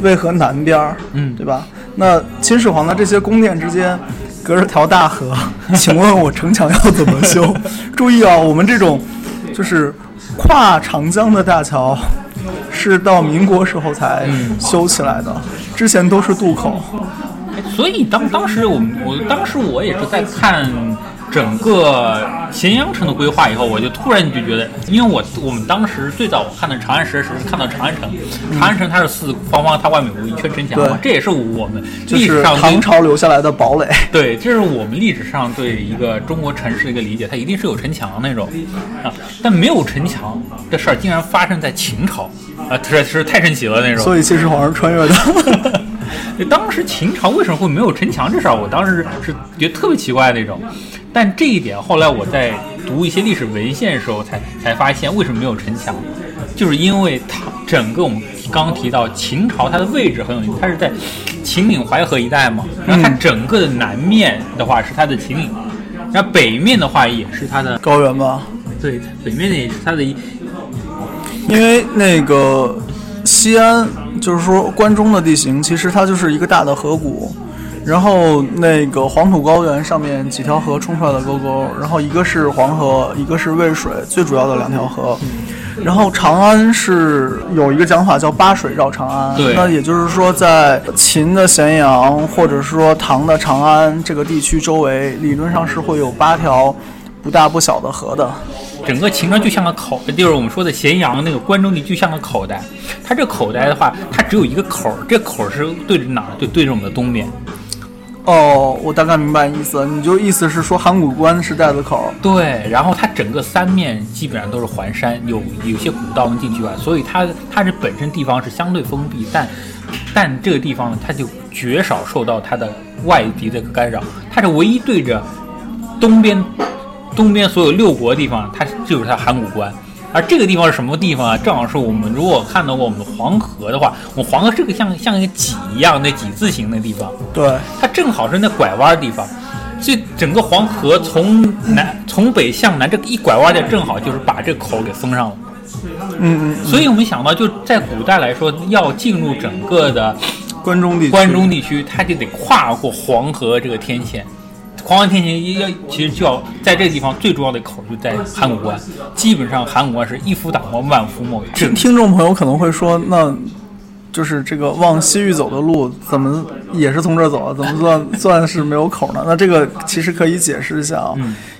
[SPEAKER 2] 渭河南边，
[SPEAKER 1] 嗯，
[SPEAKER 2] 对吧？那秦始皇的这些宫殿之间隔着条大河，<laughs> 请问我城墙要怎么修？<laughs> 注意啊，我们这种就是跨长江的大桥。是到民国时候才修起来的，之前都是渡口。
[SPEAKER 1] 所以当当时我们，我当时我也是在看整个咸阳城的规划以后，我就突然就觉得，因为我我们当时最早我看的长安十时看到长安城，长安城它是四方方，它外面有一圈城墙嘛，这也是我们历史上
[SPEAKER 2] 唐朝留下来的堡垒。
[SPEAKER 1] 对，这是我们历史上对一个中国城市的一个理解，它一定是有城墙那种啊，但没有城墙这事儿竟然发生在秦朝。啊，这是太神奇了那种。
[SPEAKER 2] 所以秦始皇是穿越的。<laughs>
[SPEAKER 1] 当时秦朝为什么会没有城墙这事儿，我当时是觉得特别奇怪那种。但这一点后来我在读一些历史文献的时候才才发现，为什么没有城墙，就是因为它整个我们刚刚提到秦朝它的位置很有意思，它是在秦岭淮河一带嘛。然后它整个的南面的话是它的秦岭，然后北面的话也是它的
[SPEAKER 2] 高原吧？
[SPEAKER 1] 对，北面的也是它的一。
[SPEAKER 2] 因为那个西安，就是说关中的地形，其实它就是一个大的河谷，然后那个黄土高原上面几条河冲出来的沟沟，然后一个是黄河，一个是渭水，最主要的两条河。然后长安是有一个讲法叫八水绕长安，那也就是说在秦的咸阳或者说唐的长安这个地区周围，理论上是会有八条不大不小的河的。
[SPEAKER 1] 整个秦朝就像个口，就是我们说的咸阳那个关中地就像个口袋。它这口袋的话，它只有一个口，这口是对着哪儿？就对着我们的东边。
[SPEAKER 2] 哦，我大概明白意思。你就意思是说函谷关是寨子口？
[SPEAKER 1] 对。然后它整个三面基本上都是环山，有有些古道能进去吧。所以它它这本身地方是相对封闭，但但这个地方呢，它就绝少受到它的外敌的干扰。它是唯一对着东边。东边所有六国地方，它就是它函谷关，而这个地方是什么地方啊？正好是我们如果看到过我们的黄河的话，我们黄河是个像像一个几一样那几字形的地方，
[SPEAKER 2] 对，
[SPEAKER 1] 它正好是那拐弯地方，所以整个黄河从南从北向南这一拐弯的正好就是把这口给封上了，
[SPEAKER 2] 嗯
[SPEAKER 1] 嗯，所以我们想到就在古代来说，要进入整个的
[SPEAKER 2] 关中地
[SPEAKER 1] 关中地区，它就得跨过黄河这个天堑。黄河天堑要其实就要在这个地方最重要的口就在函谷关，基本上函谷关是一夫挡关万夫莫
[SPEAKER 2] 听听众朋友可能会说，那就是这个往西域走的路怎么也是从这儿走啊？怎么算 <laughs> 算是没有口呢？那这个其实可以解释一下啊，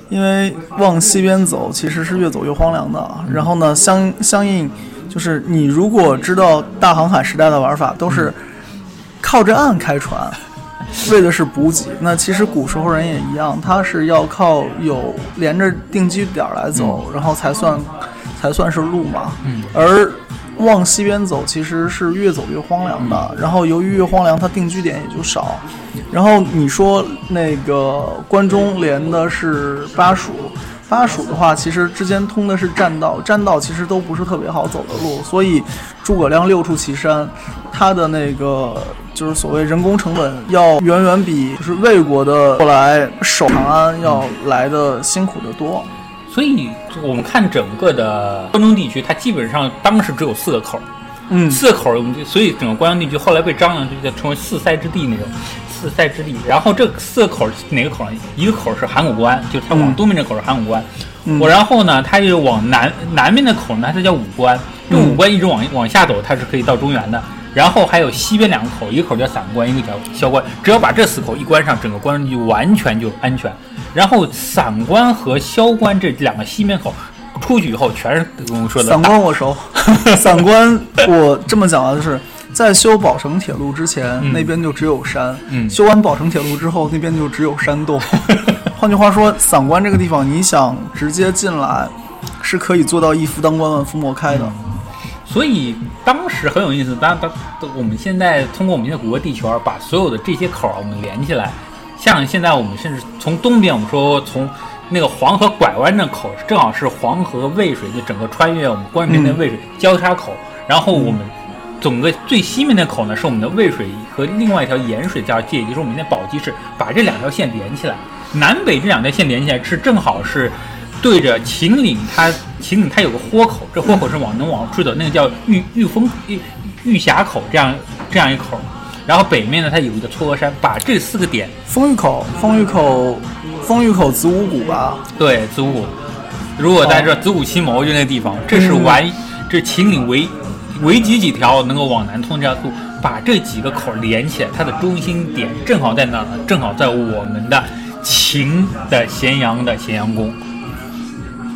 [SPEAKER 2] 因为往西边走其实是越走越荒凉的。然后呢，相相应就是你如果知道大航海时代的玩法，都是靠着岸开船。为的是补给，那其实古时候人也一样，他是要靠有连着定居点来走，然后才算才算是路嘛。
[SPEAKER 1] 嗯。
[SPEAKER 2] 而往西边走，其实是越走越荒凉的。然后由于越荒凉，它定居点也就少。然后你说那个关中连的是巴蜀，巴蜀的话，其实之间通的是栈道，栈道其实都不是特别好走的路，所以诸葛亮六出祁山，他的那个。就是所谓人工成本要远远比就是魏国的后来守长安要来的辛苦得多，
[SPEAKER 1] 所以我们看整个的关中地区，它基本上当时只有四个口，
[SPEAKER 2] 嗯，
[SPEAKER 1] 四个口，所以整个关中地区后来被张良就叫称为四塞之地那种，四塞之地。然后这四个口哪个口呢？一个口是函谷关，就是它往东面这口是函谷关，我然后呢，它就往南南面的口呢，它叫武关，这武关一直往往下走，它是可以到中原的。然后还有西边两个口，一个口叫散关，一个叫萧关。只要把这四口一关上，整个关中就完全就安全。然后散关和萧关这两个西面口出去以后，全是跟我说的。
[SPEAKER 2] 散关我熟，<laughs> 散关我这么讲啊，就是在修宝成铁路之前，那边就只有山；修完宝成铁路之后，那边就只有山洞。<laughs> 换句话说，散关这个地方，你想直接进来，是可以做到一夫当关，万夫莫开的。
[SPEAKER 1] 所以当时很有意思，当当我们现在通过我们现在谷歌地球把所有的这些口儿我们连起来，像现在我们甚至从东边，我们说从那个黄河拐弯那口，正好是黄河渭水的整个穿越我们关中边的渭水交叉口，然后我们整个最西面的口呢，是我们的渭水和另外一条盐水交界，也就是我们的宝鸡市，把这两条线连起来。南北这两条线连起来是正好是对着秦岭，它秦岭它有个豁口，这豁口是往能往出的，那个叫玉玉峰玉玉峡口这样这样一口。然后北面呢，它有一个嵯峨山，把这四个点，
[SPEAKER 2] 风峪口，风峪口，风峪口子午谷吧？
[SPEAKER 1] 对，子午谷。如果在这子午七谋就那个地方，这是完，这秦岭唯唯几几条能够往南通这条路，把这几个口连起来，它的中心点正好在哪呢？正好在我们的秦的咸阳的咸阳宫。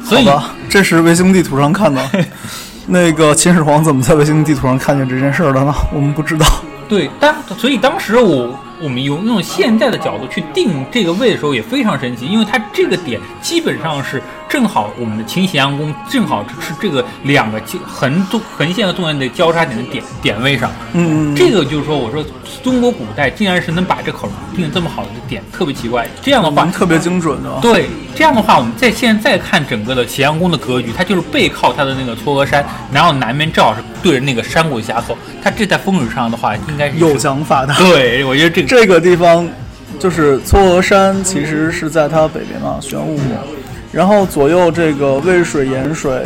[SPEAKER 1] 所以
[SPEAKER 2] 这是卫星地图上看的。<laughs> 那个秦始皇怎么在卫星地图上看见这件事儿的呢？我们不知道。
[SPEAKER 1] 对，当所以当时我我们用用现在的角度去定这个位的时候也非常神奇，因为它这个点基本上是正好我们的秦咸阳宫正好是这个两个交横纵横线和纵线的交叉点的点点位上。
[SPEAKER 2] 嗯，
[SPEAKER 1] 这个就是说，我说中国古代竟然是能把这口定的这么好的点，特别奇怪。这样的话
[SPEAKER 2] 特别精准的。
[SPEAKER 1] 对，这样的话，我们在现在看整个的咸阳宫的格局，它就是背靠它的那个嵯峨山，然后南面正好是对着那个山谷峡口。它这在风水上的话，应该是
[SPEAKER 2] 有想法的。
[SPEAKER 1] 对，我觉得这个
[SPEAKER 2] 这个地方就是嵯峨山，其实是在它北边嘛，玄武。然后左右这个渭水、盐水，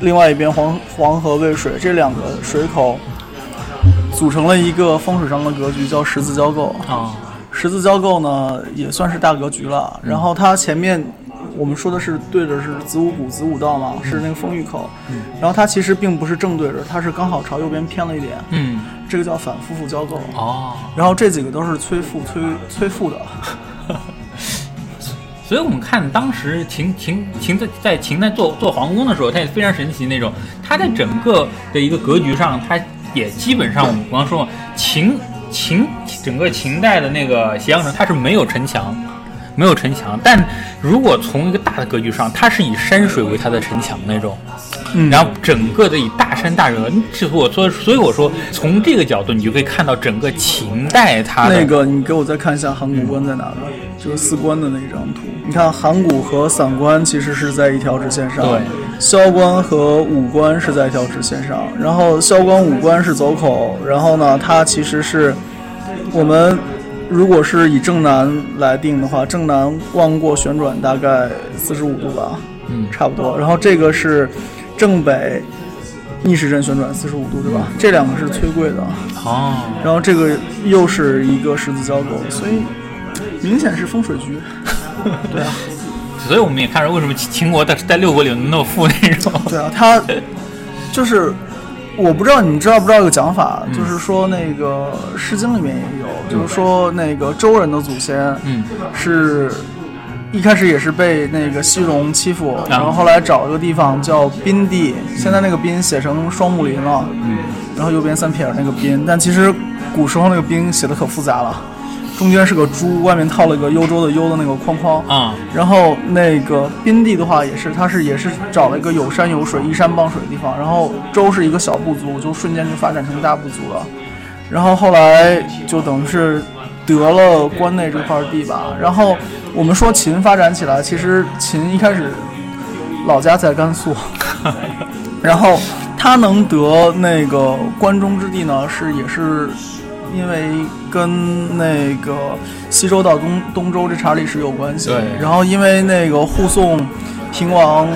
[SPEAKER 2] 另外一边黄黄河、渭水这两个水口，组成了一个风水上的格局，叫十字交构。
[SPEAKER 1] 啊，
[SPEAKER 2] 十字交构呢，也算是大格局了。然后它前面我们说的是对着是子午谷、子午道嘛，是那个丰峪口。然后它其实并不是正对着，它是刚好朝右边偏了一点。
[SPEAKER 1] 嗯，
[SPEAKER 2] 这个叫反夫妇交构。
[SPEAKER 1] 哦，
[SPEAKER 2] 然后这几个都是催富、催催富的。<laughs>
[SPEAKER 1] 所以我们看当时秦秦秦在在秦在做做皇宫的时候，它也非常神奇那种。它在整个的一个格局上，它也基本上我们刚说秦秦整个秦代的那个咸阳城，它是没有城墙，没有城墙。但如果从一个大的格局上，它是以山水为它的城墙那种。
[SPEAKER 2] 嗯，
[SPEAKER 1] 然后整个的以大山大河，是我说，所以我说从这个角度，你就可以看到整个秦代它的
[SPEAKER 2] 那个，你给我再看一下函谷关在哪呢？就是四关的那张图。你看函谷和散关其实是在一条直线上，
[SPEAKER 1] 对，
[SPEAKER 2] 萧关和武关是在一条直线上。然后萧关、武关是走口，然后呢，它其实是我们如果是以正南来定的话，正南望过旋转大概四十五度吧，
[SPEAKER 1] 嗯，
[SPEAKER 2] 差不多。然后这个是。正北逆时针旋转四十五度，对吧？这两个是崔贵的
[SPEAKER 1] 哦。
[SPEAKER 2] 然后这个又是一个十字交构，所以明显是风水局。<laughs> 对啊，
[SPEAKER 1] 所以我们也看出为什么秦国在在六国里那么富那种。
[SPEAKER 2] 对啊，他就是我不知道你们知道不知道一个讲法，就是说那个《诗经》里面也有，就是说那个周人的祖先，
[SPEAKER 1] 嗯，
[SPEAKER 2] 是。一开始也是被那个西戎欺负，然后后来找一个地方叫宾地，现在那个宾写成双木林了，
[SPEAKER 1] 嗯，
[SPEAKER 2] 然后右边三撇那个宾，但其实古时候那个宾写的可复杂了，中间是个猪，外面套了一个幽州的幽的那个框框
[SPEAKER 1] 啊，
[SPEAKER 2] 然后那个宾地的话也是，它是也是找了一个有山有水、依山傍水的地方，然后周是一个小部族，就瞬间就发展成大部族了，然后后来就等于是得了关内这块地吧，然后。我们说秦发展起来，其实秦一开始老家在甘肃，<laughs> 然后他能得那个关中之地呢，是也是因为跟那个西周到东东周这茬历史有关系。
[SPEAKER 1] 对。
[SPEAKER 2] 然后因为那个护送平王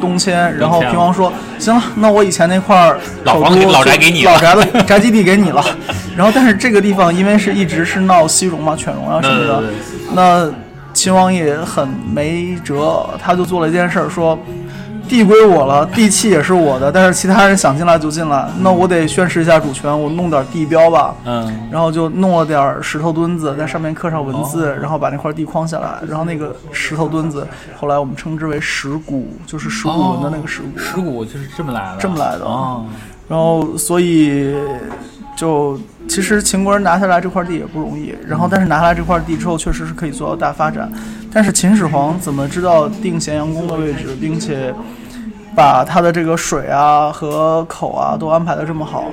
[SPEAKER 2] 东迁，然后平王说：“行了，那我以前那块
[SPEAKER 1] 老房老宅给你，
[SPEAKER 2] 老宅的宅基地给你了。”然后但是这个地方因为是一直是闹西戎嘛、犬戎啊什么的，那。秦王也很没辙，他就做了一件事儿，说地归我了，地契也是我的，但是其他人想进来就进来，那我得宣示一下主权，我弄点地标吧。
[SPEAKER 1] 嗯，
[SPEAKER 2] 然后就弄了点石头墩子，在上面刻上文字，然后把那块地框下来，然后那个石头墩子，后来我们称之为石鼓，就是石鼓文的那个石鼓。
[SPEAKER 1] 石鼓就是这么来的。
[SPEAKER 2] 这么来的
[SPEAKER 1] 啊。
[SPEAKER 2] 然后所以就。其实秦国人拿下来这块地也不容易，然后但是拿下来这块地之后，确实是可以做到大发展。但是秦始皇怎么知道定咸阳宫的位置，并且把它的这个水啊和口啊都安排的这么好，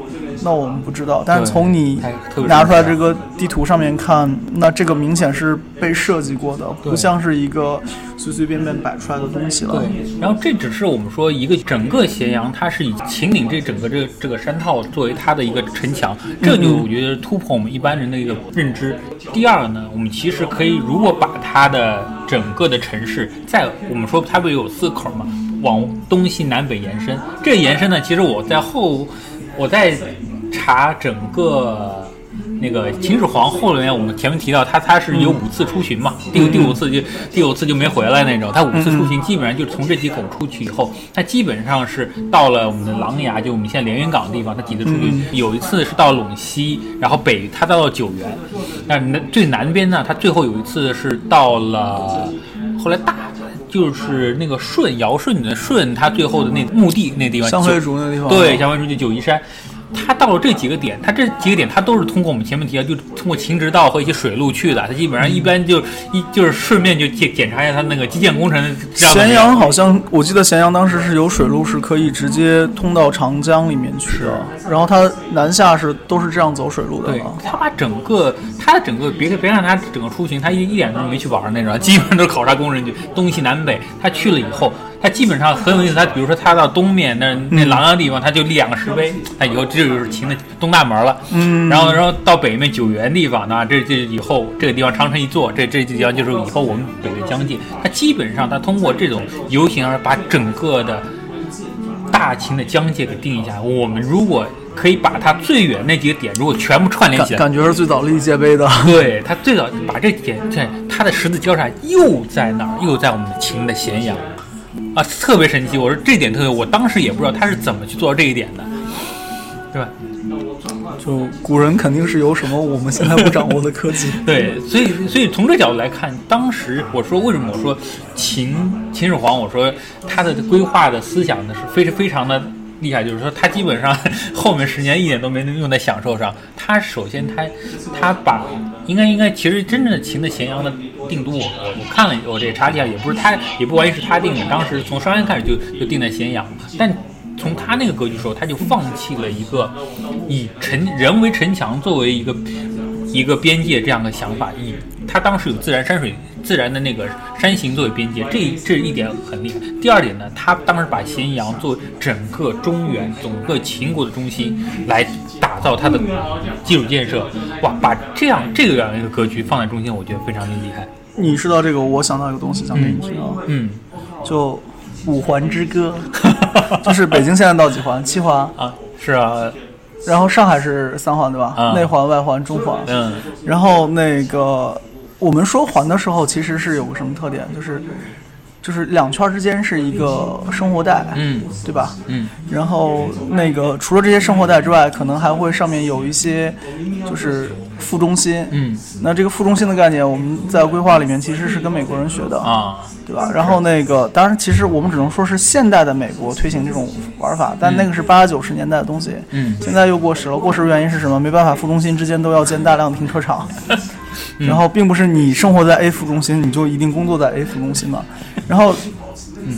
[SPEAKER 2] 那我们不知道。但是从你拿出来这个地图上面看，那这个明显是被设计过的，不像是一个随随便便摆出来的东西了。
[SPEAKER 1] 对，然后这只是我们说一个整个咸阳，它是以秦岭这整个这个这个山套作为它的一个城墙，这就我觉得突破我们一般人的一个认知。第二个呢，我们其实可以如果把它的整个的城市，在我们说它不是有四口嘛，往东西南北延伸。这个延伸呢，其实我在后我在查整个。那个秦始皇后面，我们前面提到他，他是有五次出巡嘛，第第五次就第五次就没回来那种。他五次出巡基本上就从这几口出去以后，他基本上是到了我们的琅琊，就我们现在连云港的地方。他几次出去，有一次是到陇西，然后北他到了九原，那南最南边呢，他最后有一次是到了后来大就是那个舜尧舜的舜，他最后的那墓地那地方，
[SPEAKER 2] 香妃竹那地方，
[SPEAKER 1] 对，香妃竹就九嶷山。他到了这几个点，他这几个点他都是通过我们前面提到，就通过秦直道和一些水路去的。他基本上一般就一就是顺便就检检查一下他那个基建工程。
[SPEAKER 2] 咸阳好像我记得咸阳当时是有水路是可以直接通到长江里面去的，然后他南下是都是这样走水路的。
[SPEAKER 1] 对，他把整个他的整个别别看他整个出行，他一一点都没去玩那种，基本上都是考察工人去东西南北。他去了以后。他基本上很有意思，它比如说它到东面那那琅琊地方，它就立两个石碑，他以后这就是秦的东大门了。嗯，然后然后到北面九原地方，呢这这以后这个地方长城一座，这这地方就是以后我们北的疆界。它基本上它通过这种游行而把整个的大秦的疆界给定一下。我们如果可以把它最远那几个点如果全部串联起来，
[SPEAKER 2] 感觉是最早立界碑的。
[SPEAKER 1] 对它最早把这点，这他的十字交叉又在哪儿？又在我们的秦的咸阳。啊，特别神奇！我说这点特别，我当时也不知道他是怎么去做到这一点的，对吧？
[SPEAKER 2] 就古人肯定是有什么我们现在不掌握的科技。
[SPEAKER 1] 对，所以所以从这角度来看，当时我说为什么我说秦秦始皇，我说他的规划的思想呢是非常非常的厉害，就是说他基本上 <laughs> 后面十年一点都没能用在享受上。他首先他他把应该应该其实真正的秦的咸阳的。定都，我我我看了，我这查了一下，也不是他，也不完全是他定的。当时从商鞅开始就就定在咸阳，但从他那个格局时候，他就放弃了一个以城人为城墙作为一个一个边界这样的想法。以他当时有自然山水、自然的那个山形作为边界，这这一点很厉害。第二点呢，他当时把咸阳作为整个中原、整个秦国的中心来打造它的基础建设。哇，把这样这个样一个格局放在中心，我觉得非常的厉害。
[SPEAKER 2] 你说到这个，我想到一个东西想给你听啊，
[SPEAKER 1] 嗯，
[SPEAKER 2] 就五环之歌，<laughs> 就是北京现在到几环？七环
[SPEAKER 1] 啊，是啊，
[SPEAKER 2] 然后上海是三环对吧？内环、外环、中环，
[SPEAKER 1] 嗯，
[SPEAKER 2] 然后那个我们说环的时候，其实是有个什么特点，就是。就是两圈之间是一个生活带，
[SPEAKER 1] 嗯，
[SPEAKER 2] 对吧？
[SPEAKER 1] 嗯，
[SPEAKER 2] 然后那个除了这些生活带之外，可能还会上面有一些就是副中心，
[SPEAKER 1] 嗯，
[SPEAKER 2] 那这个副中心的概念，我们在规划里面其实是跟美国人学的
[SPEAKER 1] 啊，
[SPEAKER 2] 对吧？然后那个当然，其实我们只能说是现代的美国推行这种玩法，但那个是八九十年代的东西，
[SPEAKER 1] 嗯，
[SPEAKER 2] 现在又过时了。过时的原因是什么？没办法，副中心之间都要建大量停车场。<laughs> 然后并不是你生活在 A 副中心，你就一定工作在 A 副中心嘛。然后，嗯，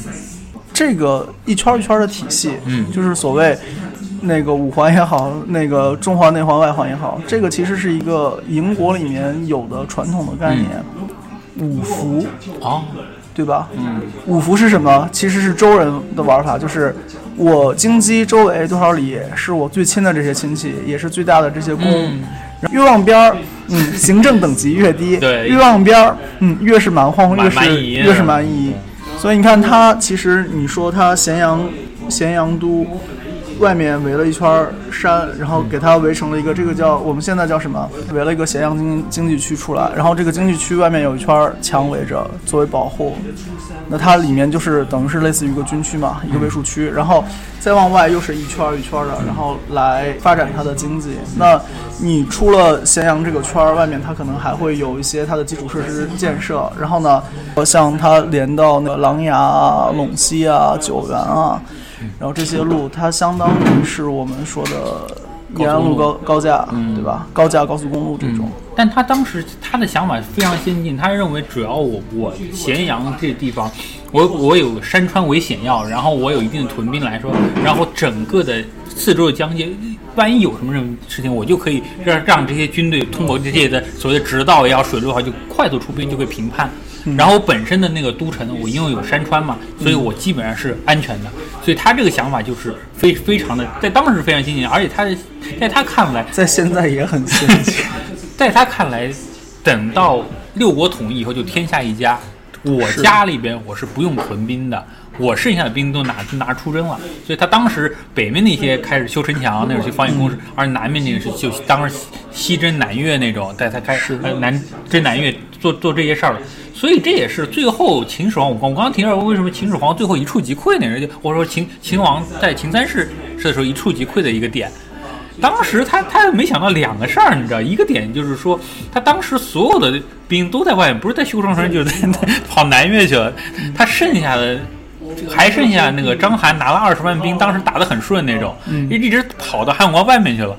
[SPEAKER 2] 这个一圈一圈的体系，
[SPEAKER 1] 嗯，
[SPEAKER 2] 就是所谓那个五环也好，那个中环、内环、外环也好，这个其实是一个营国里面有的传统的概念，五福
[SPEAKER 1] 啊，
[SPEAKER 2] 对吧？
[SPEAKER 1] 嗯，
[SPEAKER 2] 五福是什么？其实是周人的玩法，就是我京畿周围多少里是我最亲的这些亲戚，也是最大的这些宫。越往边儿，嗯，行政等级越低。
[SPEAKER 1] 对，
[SPEAKER 2] 越往边儿，嗯，越是蛮荒，越是越是
[SPEAKER 1] 蛮
[SPEAKER 2] 夷。所以你看，他其实你说他咸阳，咸阳都。外面围了一圈山，然后给它围成了一个这个叫我们现在叫什么？围了一个咸阳经经济区出来，然后这个经济区外面有一圈墙围着作为保护。那它里面就是等于是类似于一个军区嘛，一个卫戍区，然后再往外又是一圈一圈的，然后来发展它的经济。那你出了咸阳这个圈儿，外面它可能还会有一些它的基础设施建设，然后呢，像它连到那个琅琊啊、陇西啊、九原啊。然后这些路，它相当于是我们说的延安路高高架，
[SPEAKER 1] 嗯
[SPEAKER 2] 对吧？高架高速公路这种。
[SPEAKER 1] 但他当时他的想法非常先进，他认为只要我我咸阳这地方，我我有山川为险要，然后我有一定的屯兵来说，然后整个的四周的疆界，万一有什么什么事情，我就可以让让这些军队通过这些的所谓的直道也好，水路也好，就快速出兵，就可以平叛。然后本身的那个都城，我因为有山川嘛，所以我基本上是安全的。所以他这个想法就是非非常的，在当时非常先进，而且他在他看来，
[SPEAKER 2] 在现在也很先进。<laughs>
[SPEAKER 1] 在他看来，等到六国统一以后，就天下一家。我家里边我是不用屯兵的，我剩下的兵都拿拿出征了。所以他当时北面那些开始修城墙，那种去防御工事，而南面那个是就当时西征南越那种，在他开始呃南征南越做做这些事儿了。所以这也是最后秦始皇，我刚我刚刚提到为什么秦始皇最后一触即溃那人，就我说秦秦王在秦三世的时候一触即溃的一个点。当时他他没想到两个事儿，你知道，一个点就是说，他当时所有的兵都在外面，不是在修长城，就是在在 <laughs> 跑南越去了。他剩下的还剩下那个章邯拿了二十万兵，当时打得很顺那种，一直跑到汉国外面去了。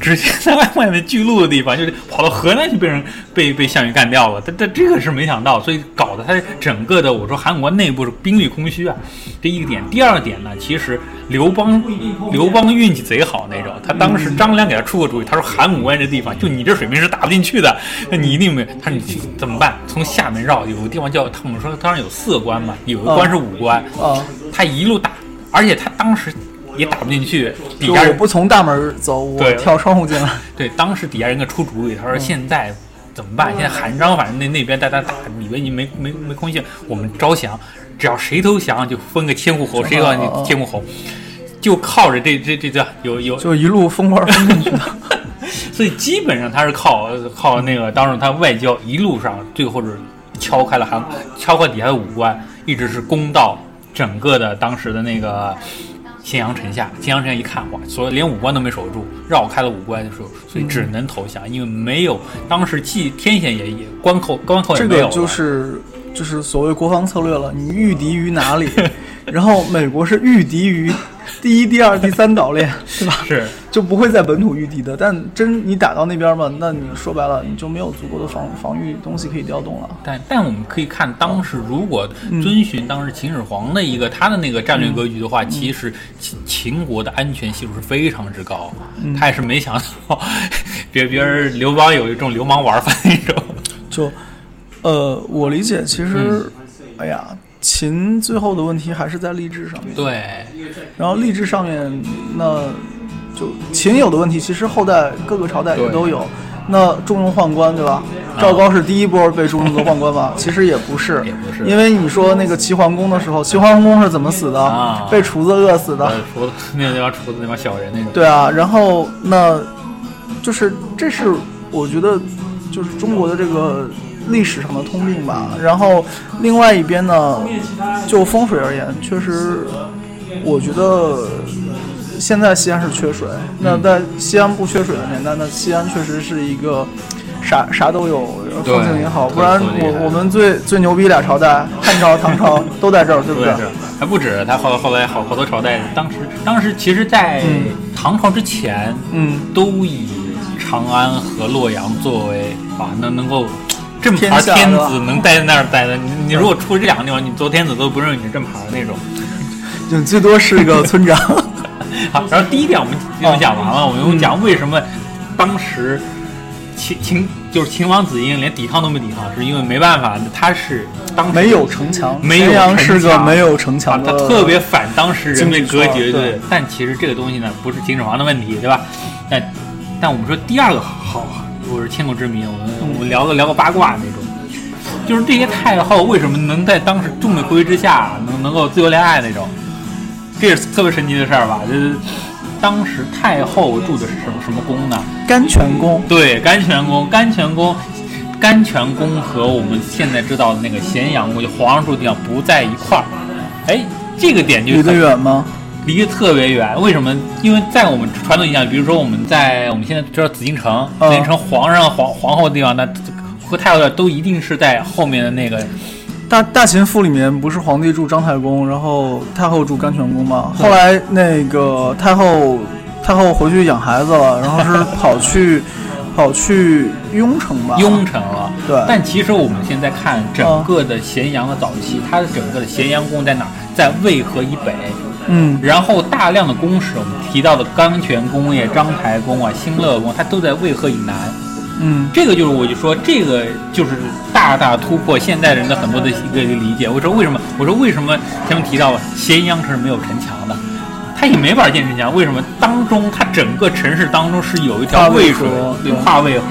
[SPEAKER 1] 直接在外外面巨鹿的地方，<laughs> 就是跑到河南去被人被被项羽干掉了。但但这个是没想到，所以搞得他整个的我说韩国内部是兵力空虚啊，这一个点。第二点呢，其实刘邦刘邦运气贼好那种，他当时张良给他出个主意，他说函谷关这地方就你这水平是打不进去的，那你一定没。他说你怎么办？从下面绕，有个地方叫他们说当然有四关嘛，有个关是五关，
[SPEAKER 2] 啊，
[SPEAKER 1] 他一路打，而且他当时也打不进去，底下人
[SPEAKER 2] 不从大门走，我
[SPEAKER 1] 对
[SPEAKER 2] 跳窗户进来。
[SPEAKER 1] 对，当时底下人给出主意，他说现在怎么办？现在韩章反正那那边大家打，以为你没没没空性，我们招降，只要谁投降就分个千户侯，谁投降就千户侯，就靠着这这这这有有，
[SPEAKER 2] 就一路风官分进去的。<laughs>
[SPEAKER 1] 所以基本上他是靠靠那个当时他外交一路上最后是敲开了韩敲开底下的五关，一直是攻到整个的当时的那个。咸阳城下，咸阳城下一看，哇，所以连五关都没守住，绕开了五关的时候，所以只能投降，因为没有当时既天险也也关口关口也
[SPEAKER 2] 这
[SPEAKER 1] 没有这。
[SPEAKER 2] 个就是就是所谓国防策略了，你御敌于哪里？<laughs> 然后美国是御敌于第一、第二、第三岛链，对吧？
[SPEAKER 1] 是
[SPEAKER 2] 就不会在本土御敌的。但真你打到那边嘛，那你说白了，你就没有足够的防防御东西可以调动了。
[SPEAKER 1] 但但我们可以看，当时如果遵循当时秦始皇的一个他的那个战略格局的话，其实秦秦国的安全系数是非常之高。他也是没想到，<laughs> 别别人刘邦有一种流氓玩法那种。
[SPEAKER 2] 就呃，我理解，其实，哎呀，秦最后的问题还是在吏治上面。
[SPEAKER 1] 对，
[SPEAKER 2] 然后吏治上面，那就秦有的问题，其实后代各个朝代也都有。那重用宦官，对吧？赵高是第一波被重用的宦官吧？<laughs> 其实也不是，
[SPEAKER 1] 也不是
[SPEAKER 2] 因为你说那个齐桓公的时候，齐桓公是怎么死的？
[SPEAKER 1] 啊
[SPEAKER 2] 被厨子饿死的。
[SPEAKER 1] 呃，厨子那那帮厨子那帮小人那种。
[SPEAKER 2] 对啊，然后那，就是这是我觉得就是中国的这个历史上的通病吧。然后另外一边呢，就风水而言，确实我觉得现在西安是缺水。那在西安不缺水的年代，那西安确实是一个。啥啥都有，
[SPEAKER 1] 对
[SPEAKER 2] 风景也好，不然我我们最最牛逼俩朝代，汉朝、<laughs> 唐朝都在这儿，对不对？
[SPEAKER 1] 还不止，他后后来好好多朝代，当时当时其实，在唐朝之前，
[SPEAKER 2] 嗯，
[SPEAKER 1] 都以长安和洛阳作为啊，能能够正牌
[SPEAKER 2] 天
[SPEAKER 1] 子能待在那儿待的。你你如果出这两个地方，你做天子都不认为你是正牌的那种。<laughs>
[SPEAKER 2] 就最多是一个村长。
[SPEAKER 1] 好，然后第一点我们基本讲完了，我们讲为什么当时秦秦就是秦王子婴连抵抗都没抵抗，是因为没办法，他是当时
[SPEAKER 2] 没有城墙，
[SPEAKER 1] 没有城墙
[SPEAKER 2] 个没有城
[SPEAKER 1] 啊，
[SPEAKER 2] 墙的，
[SPEAKER 1] 他特别反当时人类格局，
[SPEAKER 2] 对
[SPEAKER 1] 但其实这个东西呢，不是秦始皇的问题，对吧？但但我们说第二个好，我是千古之谜，我们我们聊个聊个八卦那种，就是这些太后为什么能在当时众目睽睽之下能能够自由恋爱那种，这也是特别神奇的事儿吧？就是当时太后住的是什么什么宫呢？
[SPEAKER 2] 甘泉宫。
[SPEAKER 1] 对，甘泉宫，甘泉宫，甘泉宫和我们现在知道的那个咸阳宫，就皇上住的地方不在一块儿。哎，这个点就
[SPEAKER 2] 离得远吗？
[SPEAKER 1] 离得特别远。为什么？因为在我们传统印象，比如说我们在我们现在知道紫禁城，紫禁城皇上、皇皇后的地方，那和太后的都一定是在后面的那个。
[SPEAKER 2] 大大秦赋里面不是皇帝住章太公，然后太后住甘泉宫吗？后来那个太后太后回去养孩子了，然后是 <laughs> 跑去跑去雍城吧？
[SPEAKER 1] 雍城了。
[SPEAKER 2] 对。
[SPEAKER 1] 但其实我们现在看整个的咸阳的早期，它的整个的咸阳宫在哪？在渭河以北。
[SPEAKER 2] 嗯。
[SPEAKER 1] 然后大量的宫室，我们提到的甘泉宫呀、章台宫啊、兴乐宫，它都在渭河以南。
[SPEAKER 2] 嗯。
[SPEAKER 1] 这个就是我就说，这个就是大大突破现代人的很多的一个理解。我说为什么？我说为什么前面提到了咸阳城是没有城墙的？它也没法建城墙，为什么？当中它整个城市当中是有一条渭水，对，跨渭河。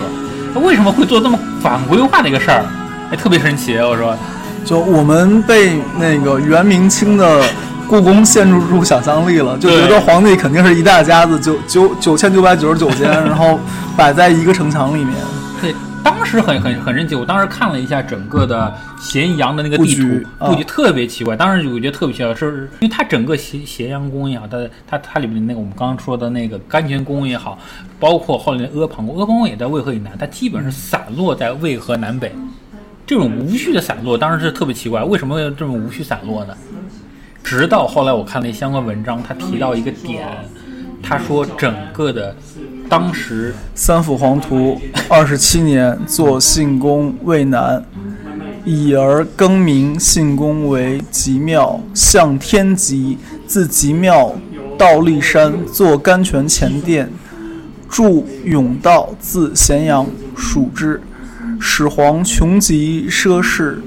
[SPEAKER 1] 它为什么会做这么反规划的一个事儿？哎，特别神奇。我说，
[SPEAKER 2] 就我们被那个元明清的故宫限制住想象力了，就觉得皇帝肯定是一大家子，九九九千九百九十九间，<laughs> 然后摆在一个城墙里面。
[SPEAKER 1] 对。当时很很很神奇，我当时看了一下整个的咸阳的那个地图布局，特别奇怪。当时我觉得特别奇怪，是因为它整个咸咸阳宫也好，它它它里面那个我们刚刚说的那个甘泉宫也好，包括后来的阿房宫，阿房宫也在渭河以南，它基本是散落在渭河南北。这种无序的散落，当时是特别奇怪，为什么会这么无序散落呢？直到后来我看了一相关文章，他提到一个点，他说整个的。当时
[SPEAKER 2] 三辅皇图二十七年，作信宫渭南，以而更名信宫为极庙，向天极。自极庙到骊山，作甘泉前殿，筑甬道，自咸阳属之。始皇穷极奢侈，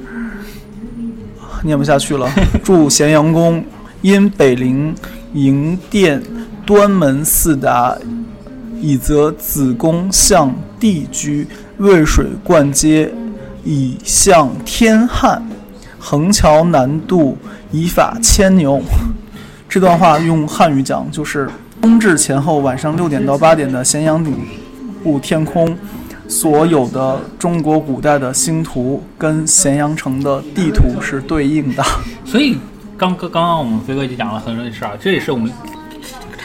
[SPEAKER 2] 念不下去了。<laughs> 住咸阳宫，因北陵营殿端门四达。以则子宫向地居，渭水贯街，以向天汉。横桥南渡，以法牵牛。<laughs> 这段话用汉语讲，就是冬至前后晚上六点到八点的咸阳顶部天空，所有的中国古代的星图跟咸阳城的地图是对应的。<laughs>
[SPEAKER 1] 所以，刚刚刚刚我们飞哥就讲了很多事儿，这也是我们。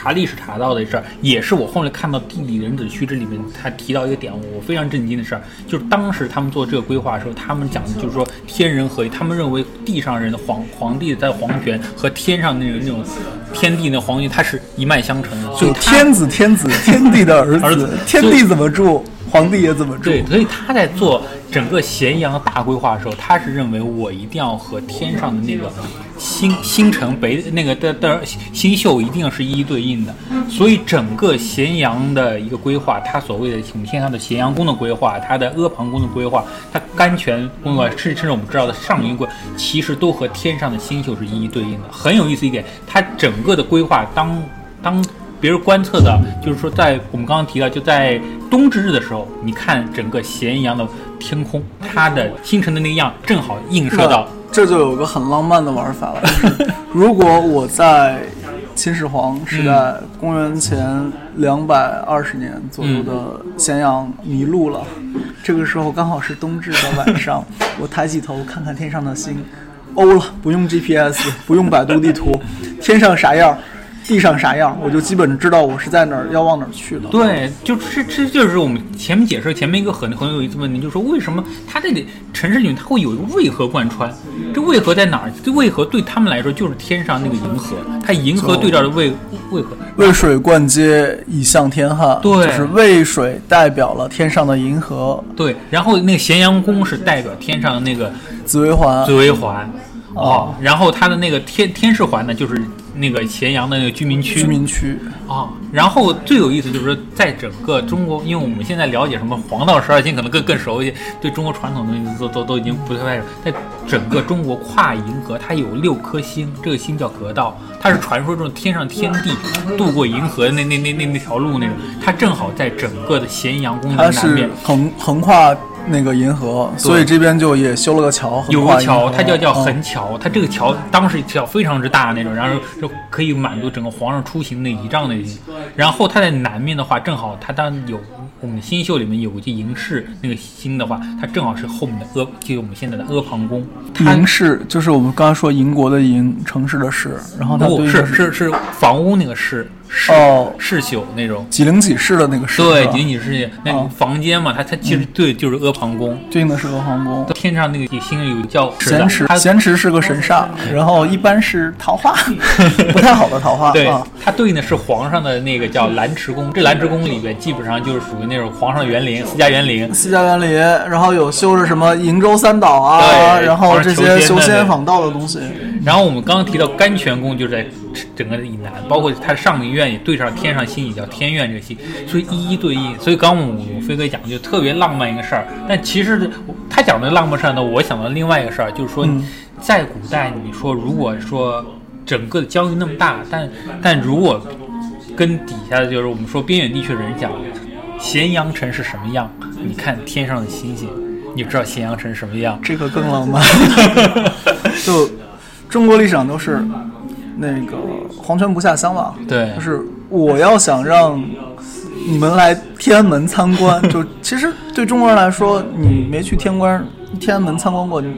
[SPEAKER 1] 查历史查到的事儿，也是我后来看到《地理人子须知》里面他提到一个点，我非常震惊的事儿，就是当时他们做这个规划的时候，他们讲的就是说天人合一，他们认为地上人的皇皇帝在皇权和天上那种那种天地那皇权，它是一脉相承的，
[SPEAKER 2] 就天子天子天地的儿子，天地怎么住？皇帝也怎么住？
[SPEAKER 1] 对，所以他在做整个咸阳大规划的时候，他是认为我一定要和天上的那个星星辰北那个的的星宿一定是一一对应的。所以整个咸阳的一个规划，他所谓的我们天上的咸阳宫的规划，他的阿房宫的规划，他甘泉宫啊，甚甚至我们知道的上林宫，其实都和天上的星宿是一一对应的。很有意思一点，他整个的规划当当。别人观测的，就是说，在我们刚刚提到，就在冬至日的时候，你看整个咸阳的天空，它的星辰的那个样，正好映射到。
[SPEAKER 2] 这就有个很浪漫的玩法了。<laughs> 如果我在秦始皇时代，公元前两百二十年左右的咸阳迷路了，这个时候刚好是冬至的晚上，我抬起头看看天上的星，欧了，不用 GPS，不用百度地图，天上啥样？地上啥样，我就基本知道我是在哪儿，要往哪儿去了。
[SPEAKER 1] 对，就这这就是我们前面解释前面一个很很有意思问题，就是说为什么它这里城市里面它会有一个渭河贯穿？这渭河在哪儿？这渭河对他们来说就是天上那个银河，它银河对照的渭渭河，
[SPEAKER 2] 渭水贯街以向天汉。
[SPEAKER 1] 对，
[SPEAKER 2] 就是渭水代表了天上的银河。
[SPEAKER 1] 对，然后那个咸阳宫是代表天上的那个
[SPEAKER 2] 紫薇环。
[SPEAKER 1] 紫薇环。哦，然后它的那个天天市环呢，就是。那个咸阳的那个居民区，
[SPEAKER 2] 居民区
[SPEAKER 1] 啊，然后最有意思就是说，在整个中国，因为我们现在了解什么黄道十二星，可能更更熟一些，对中国传统东西都都都已经不太熟。在整个中国跨银河，它有六颗星，这个星叫格道，它是传说中天上天地渡过银河那那那那那条路那种，它正好在整个的咸阳宫的南面，
[SPEAKER 2] 横横跨。那个银河，所以这边就也修了个桥，
[SPEAKER 1] 有个桥，它叫叫横桥，它这个桥当时桥非常之大那种，然后就可以满足整个皇上出行的仪仗的。然后它在南面的话，正好它当有我们的星宿里面有个银饰那个星的话，它正好是后面的阿，就是我们现在的阿房宫。
[SPEAKER 2] 银饰就是我们刚刚说银国的银，城市的市，然后它
[SPEAKER 1] 是是是房屋那个市。世
[SPEAKER 2] 哦
[SPEAKER 1] 世宿那种。
[SPEAKER 2] 几零几室的那个室，
[SPEAKER 1] 对，
[SPEAKER 2] 是吧
[SPEAKER 1] 仅仅是那
[SPEAKER 2] 哦
[SPEAKER 1] 房间嘛，它它其实对就是阿房宫。
[SPEAKER 2] 对应的是阿房宫。
[SPEAKER 1] 天上那个星有叫
[SPEAKER 2] 咸池，
[SPEAKER 1] 它
[SPEAKER 2] 咸池是个神煞，然后一般是桃花，<laughs> 不太好的桃花
[SPEAKER 1] 对 <laughs>
[SPEAKER 2] 啊。，
[SPEAKER 1] 它对应的是皇上的那个叫蓝池宫。这蓝池宫里边基本上就是属于那种皇上的园林、私家园林。
[SPEAKER 2] 私家园林，然后有修着什么瀛洲三岛啊，然后这些修
[SPEAKER 1] 仙
[SPEAKER 2] 访道的东西。
[SPEAKER 1] 然后我们刚刚提到甘泉宫，就是在整个以南，包括他上明院也对上天上星，也叫天院这个星，所以一一对应。所以刚刚我我飞哥讲就特别浪漫一个事儿，但其实他讲的浪漫事儿呢，我想到另外一个事儿，就是说
[SPEAKER 2] 嗯
[SPEAKER 1] 在古代，你说如果说整个的疆域那么大，但但如果跟底下的就是我们说边远地区的人讲，咸阳城是什么样？你看天上的星星，你就知道咸阳城什么样。
[SPEAKER 2] 这个更浪漫。<laughs> 就中国历史上都是那个皇权不下乡嘛，
[SPEAKER 1] 对
[SPEAKER 2] 就是我要想让你们来天安门参观，就 <laughs> 其实对中国人来说，你没去天关天安门参观过，就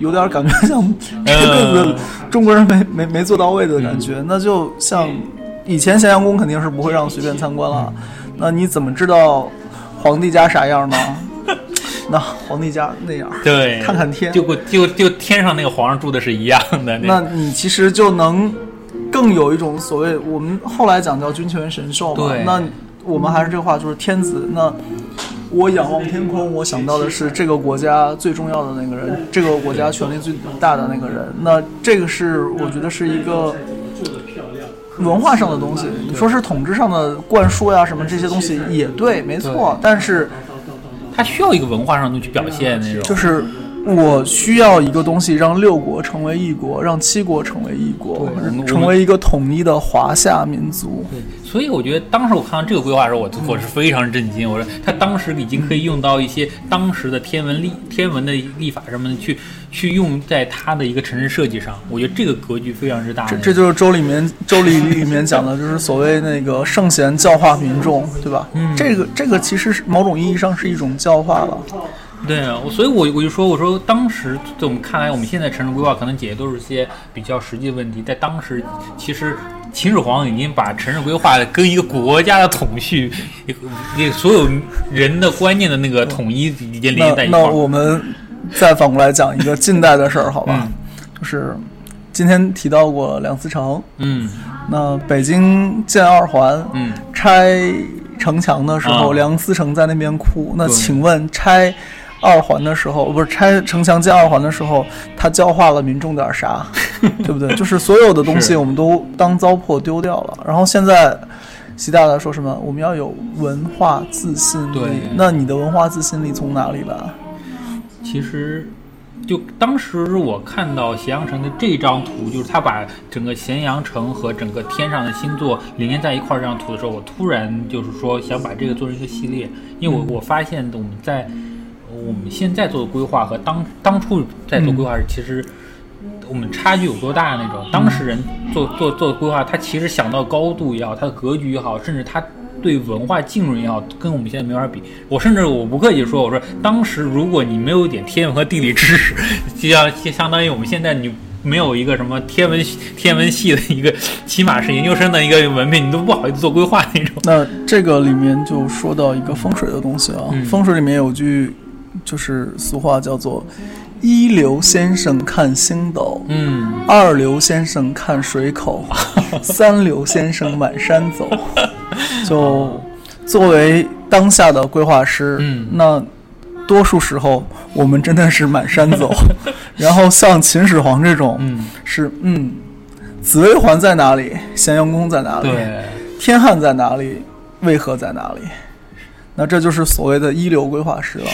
[SPEAKER 2] 有点感觉像这辈子中国人没没没做到位的感觉。那就像以前咸阳宫肯定是不会让随便参观了，那你怎么知道皇帝家啥样呢？<laughs> 那皇帝家那样，
[SPEAKER 1] 对，
[SPEAKER 2] 看看天
[SPEAKER 1] 就跟就就天上那个皇上住的是一样的。
[SPEAKER 2] 那你其实就能更有一种所谓我们后来讲叫君权神授嘛。那我们还是这话，就是天子。那我仰望天空，我想到的是这个国家最重要的那个人，这个国家权力最大的那个人。那这个是我觉得是一个。文化上的东西，你说是统治上的灌输呀，什么这些东西也对，没错。但是
[SPEAKER 1] 它需要一个文化上的去表现那种。
[SPEAKER 2] 就是我需要一个东西，让六国成为一国，让七国成为一国成为一个统一的华夏民族。
[SPEAKER 1] 对，所以我觉得当时我看到这个规划的时候，我我是非常震惊。我说他当时已经可以用到一些当时的天文历天文的历法什么的去去用在他的一个城市设计上。我觉得这个格局非常之大。
[SPEAKER 2] 这这就是周里面周礼里面讲的，就是所谓那个圣贤教化民众，对吧？
[SPEAKER 1] 嗯
[SPEAKER 2] 这个这个其实是某种意义上是一种教化了。
[SPEAKER 1] 对啊，我所以我我就说，我说当时在我们看来，我们现在城市规划可能解决都是些比较实际的问题，在当时其实秦始皇已经把城市规划跟一个国家的统序，<laughs> 那所有人的观念的那个统一已经连接在
[SPEAKER 2] 那那
[SPEAKER 1] 一块儿。
[SPEAKER 2] 我们再反过来讲一个近代的事儿，好吧？
[SPEAKER 1] 嗯
[SPEAKER 2] 就是今天提到过梁思成，
[SPEAKER 1] 嗯
[SPEAKER 2] 那北京建二环，
[SPEAKER 1] 嗯，
[SPEAKER 2] 拆城墙的时候，
[SPEAKER 1] 啊
[SPEAKER 2] 梁思成在那边哭。那请问拆二环的时候，不是拆城墙建二环的时候，他教化了民众点啥？<laughs> 对不对？就是所有的东西我们都当糟粕丢掉了。然后现在习大大说什么？我们要有文化自信力
[SPEAKER 1] 对。
[SPEAKER 2] 那你的文化自信力从哪里来？
[SPEAKER 1] 其实，就当时我看到咸阳城的这张图，就是他把整个咸阳城和整个天上的星座连接在一块儿这张图的时候，我突然就是说想把这个做成一个系列，因为我我发现我们在我们现在做的规划和当当初在做规划时，其实。我们差距有多大那种？当时人做做做规划，他其实想到高度也好，他的格局也好，甚至他对文化浸润也好，跟我们现在没法比。我甚至我不客气说，我说当时如果你没有一点天文和地理知识，就像就相当于我们现在你没有一个什么天文天文系的一个，起码是研究生的一个文凭，你都不好意思做规划那种。
[SPEAKER 2] 那这个里面就说到一个风水的东西啊，
[SPEAKER 1] 嗯
[SPEAKER 2] 风水里面有句就是俗话叫做“一流先生看星斗”，
[SPEAKER 1] 嗯，
[SPEAKER 2] 二流先生看水口，<laughs> 三流先生满山走。<laughs> 就作为当下的规划师，
[SPEAKER 1] 嗯
[SPEAKER 2] 那多数时候我们真的是满山走。<laughs> 然后像秦始皇这种，
[SPEAKER 1] 嗯，
[SPEAKER 2] 是嗯，紫薇环在哪里？咸阳宫在哪里？天汉在哪里？渭河在哪里？那这就是所谓的一流规划师了。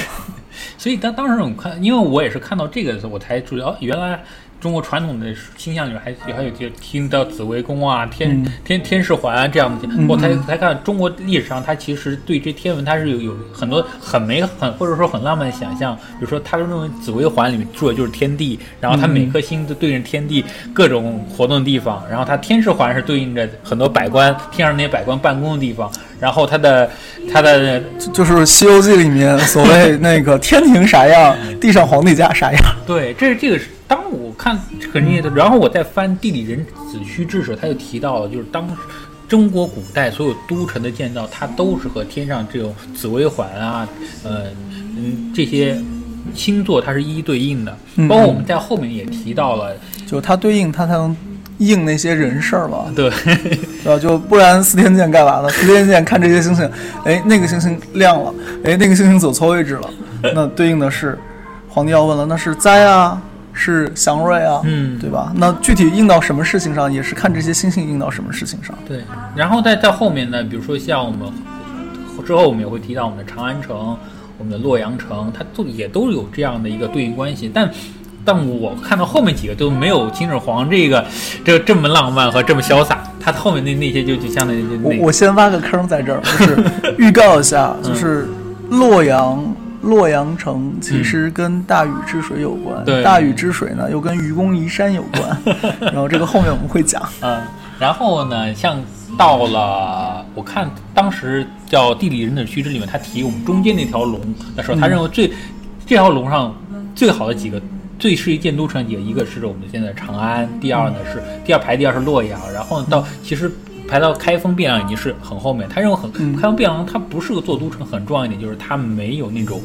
[SPEAKER 1] 所以当当时我看，因为我也是看到这个的时候，我才注意哦，原来中国传统的倾向里面还还有就听到紫微宫啊、天、
[SPEAKER 2] 嗯
[SPEAKER 1] 天天士环啊这样的，
[SPEAKER 2] 嗯
[SPEAKER 1] 我才
[SPEAKER 2] 嗯
[SPEAKER 1] 才看中国历史上他其实对这天文它是有有很多很美很或者说很浪漫的想象，比如说他认为紫微环里面住的就是天地，然后他每颗星都对应天地各种活动的地方，然后它天士环是对应着很多百官天上那些百官办公的地方，然后它的它的
[SPEAKER 2] 就就是《西游记》里面所谓那个天庭啥样，<laughs> 地上皇帝家啥样。
[SPEAKER 1] 对，这是这个是当我看很厉害的，然后我再翻《地理人子虚志》时，他就提到了，就是当中国古代所有都城的建造，它都是和天上这种紫微环啊，呃，嗯，这些星座它是一一对应的。
[SPEAKER 2] 嗯
[SPEAKER 1] 包括我们在后面也提到了，
[SPEAKER 2] 就它对应它才能应那些人事儿嘛，
[SPEAKER 1] 对，<laughs>
[SPEAKER 2] 对吧？就不然司天监干嘛呢？司天监看这些星星，哎，那个星星亮了，哎，那个星星走错位置了，那对应的是皇帝要问了，那是灾啊，是祥瑞啊，
[SPEAKER 1] 嗯
[SPEAKER 2] 对吧？那具体应到什么事情上，也是看这些星星应到什么事情上。
[SPEAKER 1] 对，然后在在后面呢，比如说像我们之后我们也会提到我们的长安城、我们的洛阳城，它都也都有这样的一个对应关系，但。但我看到后面几个都没有秦始皇这个这这么浪漫和这么潇洒，他后面那那些就就相当于就那
[SPEAKER 2] 我我先挖个坑在这儿，就是预告一下，<laughs> 就是洛阳。洛阳城其实跟大禹治水有关，
[SPEAKER 1] 对
[SPEAKER 2] 大禹治水呢又跟愚公移山有关，<laughs> 然后这个后面我们会讲。
[SPEAKER 1] 嗯，然后呢，像到了我看当时叫《地理人的须知》里面，他提我们中间那条龙的时候，他认为最、这条龙上最好的几个。最适宜建都城几个，一个是我们现在长安，第二呢是第二排第二是洛阳，然后到其实排到开封汴梁已经是很后面。他认为很
[SPEAKER 2] 嗯
[SPEAKER 1] 开封汴梁它不适合做都城，很重要一点就是它没有那种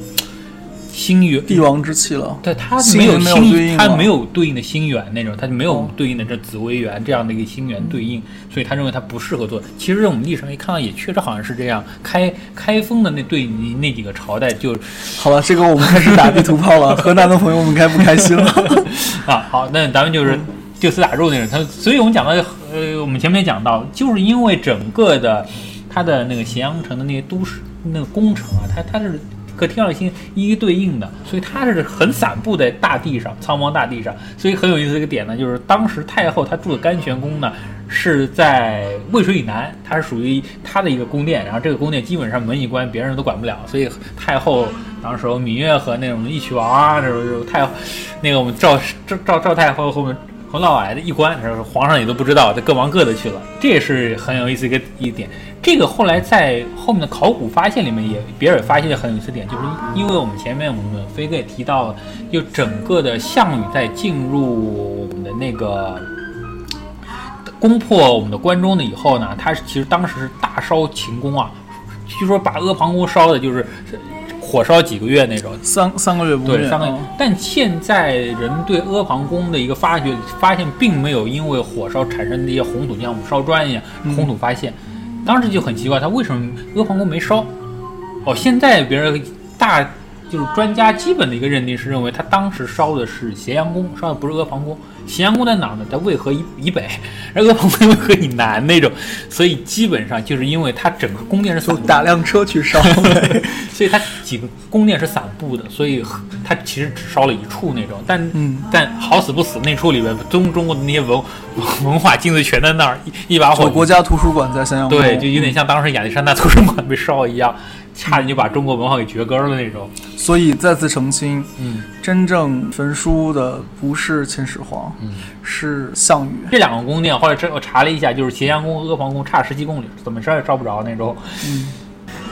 [SPEAKER 1] 星源
[SPEAKER 2] 帝王之气了，
[SPEAKER 1] 对，它没有星，它没有对应的星源那种，它就没有
[SPEAKER 2] 哦
[SPEAKER 1] 对应的这紫微垣这样的一个星源对应，所以他认为它不适合做。其实我们历史上一看到，也确实好像是这样。开开封的那对应那几个朝代就
[SPEAKER 2] 好了，这个我们开始打地图炮了，河南的朋友们该不开心了？<laughs>
[SPEAKER 1] 啊，好，那咱们就是就此打住那种。他，所以我们讲到，呃，我们前面讲到，就是因为整个的它的那个咸阳城的那些都市那个工程啊，它它是和天上星一一对应的，所以它是很散布在大地上，苍茫大地上。所以很有意思的一个点呢，就是当时太后她住的甘泉宫呢是在渭水以南，它是属于她的一个宫殿，然后这个宫殿基本上门一关，别人都管不了，所以太后当时芈月和那种义渠王啊，那种就太那个我们赵赵赵赵太后后面。洪老来的一关，然后皇上也都不知道，就各忙各的去了，这也是很有意思一个一点。这个后来在后面的考古发现里面也，别人也发现了很有意思点，就是因为我们前面我们飞哥也提到了，就整个的项羽在进入我们的那个攻破我们的关中的以后呢，他其实当时是大烧秦宫啊，据说把阿房宫烧的就是火烧几个月那种，
[SPEAKER 2] 三三个月不
[SPEAKER 1] 对，三个月
[SPEAKER 2] 嗯。
[SPEAKER 1] 但现在人对阿房宫的一个发掘，发现并没有因为火烧产生的一些红土，就像我们烧砖一样，
[SPEAKER 2] 嗯
[SPEAKER 1] 红土发现。当时就很奇怪，他为什么阿房宫没烧？哦，现在别人大就是专家基本的一个认定是认为他当时烧的是咸阳宫，烧的不是阿房宫。咸阳宫在哪儿呢？在渭河以以北，而阿房宫渭河以南那种，所以基本上就是因为它整个宫殿是散
[SPEAKER 2] 打辆车去烧，
[SPEAKER 1] 所以它几个宫殿是散布的，所以它其实只烧了一处那种。但、
[SPEAKER 2] 嗯
[SPEAKER 1] 但好死不死，那处里边中中国的那些文文化精髓全在那儿，一一把火
[SPEAKER 2] 国家图书馆在咸阳宫，
[SPEAKER 1] 对，就有点像当时亚历山大图书馆被烧一样，差点就把中国文化给绝根了那种。
[SPEAKER 2] 所以再次澄清，
[SPEAKER 1] 嗯，
[SPEAKER 2] 真正焚书的不是秦始皇，
[SPEAKER 1] 嗯
[SPEAKER 2] 是项羽。
[SPEAKER 1] 这两个宫殿后来这我查了一下，就是咸阳宫和阿房宫差十几公里，怎么烧也烧不着那种。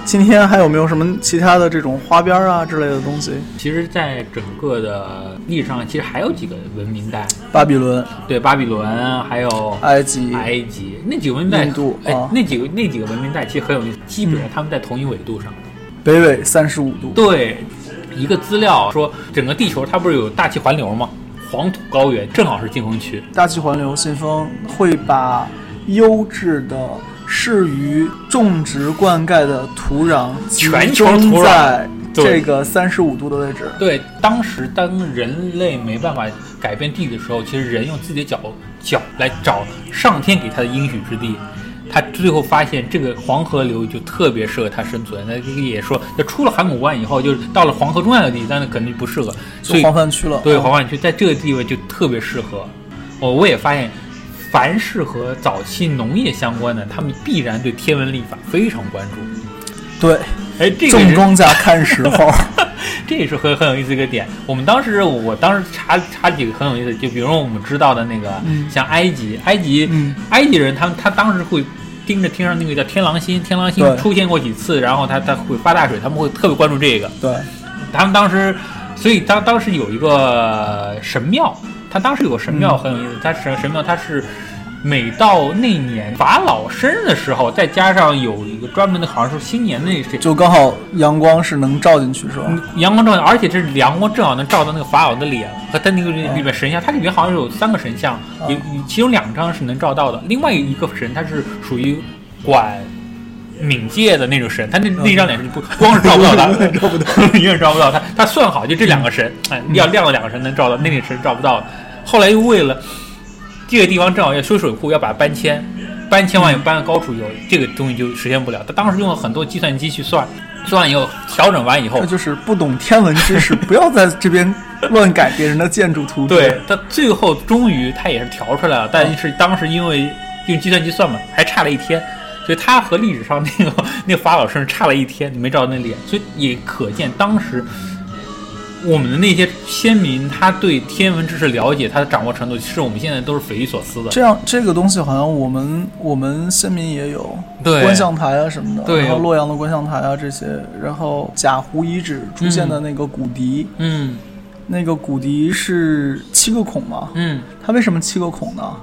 [SPEAKER 2] 今天还有没有什么其他的这种花边啊之类的东西？
[SPEAKER 1] 其实，在整个的历史上，其实还有几个文明带，
[SPEAKER 2] 巴比伦、
[SPEAKER 1] 对，巴比伦，还有
[SPEAKER 2] 埃及、
[SPEAKER 1] 埃及那几个文明带，
[SPEAKER 2] 印度
[SPEAKER 1] 哎
[SPEAKER 2] 啊，
[SPEAKER 1] 那几个那几个文明带其实很有意思，基本上他们在同一纬度上。
[SPEAKER 2] 北纬三十五度，
[SPEAKER 1] 对，一个资料说，整个地球它不是有大气环流吗？黄土高原正好是禁风区。
[SPEAKER 2] 大气环流信封会把优质的适于种植灌溉的土壤
[SPEAKER 1] 全球
[SPEAKER 2] 中
[SPEAKER 1] 土壤
[SPEAKER 2] 在这个三十五度的位置。
[SPEAKER 1] 对，当时当人类没办法改变地理的时候，其实人用自己的脚脚来找上天给他的应许之地。他最后发现这个黄河流域就特别适合他生存。那这个也说，就出了函谷关以后，就是到了黄河中下游地，但是肯定不适合。所以
[SPEAKER 2] 黄泛区了，
[SPEAKER 1] 对，
[SPEAKER 2] 嗯
[SPEAKER 1] 黄泛区在这个地位就特别适合。我，我也发现，凡是和早期农业相关的，他们必然对天文历法非常关注。
[SPEAKER 2] 对，
[SPEAKER 1] 哎，这个
[SPEAKER 2] 种
[SPEAKER 1] 是
[SPEAKER 2] 庄稼看时候，<laughs>
[SPEAKER 1] 这也是很很有意思一个点。我们当时，我当时查查几个很有意思，就比如说我们知道的那个，
[SPEAKER 2] 嗯
[SPEAKER 1] 像埃及，埃及，
[SPEAKER 2] 嗯
[SPEAKER 1] 埃及人他们他当时会盯着天上那个叫天狼星，天狼星出现过几次，然后他他会发大水，他们会特别关注这个。
[SPEAKER 2] 对，
[SPEAKER 1] 他们当时，所以当当时有一个神庙，他当时有个神庙很有意思，他神神庙他是每到那年法老生日的时候，再加上有一个专门的，好像是新年那谁，
[SPEAKER 2] 就刚好阳光是能照进去，是吧？
[SPEAKER 1] 阳光照，而且这阳光正好能照到那个法老的脸和他那个里面神像，它里面好像有三个神像，有其中两张是能照到的，另外一个神他是属于管。冥界的那种神，他那那张脸是不光是 <laughs> 照不到他，<laughs>
[SPEAKER 2] 照不到，<laughs>
[SPEAKER 1] 永远照不到他。他算好就这两个神，哎，要亮的两个神能照到，那个神照不到。后来又为了这个地方正好要修水库，要把它搬迁，搬迁完又搬到高处，有这个东西就实现不了。他当时用了很多计算机去算，算完以后调整完以后，
[SPEAKER 2] 他就是不懂天文知识，不要在这边乱改别人的建筑图。
[SPEAKER 1] 对他最后终于他也是调出来了，但是当时因为用计算机算嘛，还差了一天。所以他和历史上那个那个法老生差了一天，你没照那脸，所以也可见当时我们的那些先民，他对天文知识了解，他的掌握程度，其实我们现在都是匪夷所思的。
[SPEAKER 2] 这样这个东西好像我们我们先民也有，
[SPEAKER 1] 对
[SPEAKER 2] 观象台啊什么的，
[SPEAKER 1] 对，
[SPEAKER 2] 然后洛阳的观象台啊这些，然后贾湖遗址出现的那个骨笛，
[SPEAKER 1] 嗯，
[SPEAKER 2] 那个骨笛是七个孔吗，
[SPEAKER 1] 嗯，
[SPEAKER 2] 它为什么七个孔呢？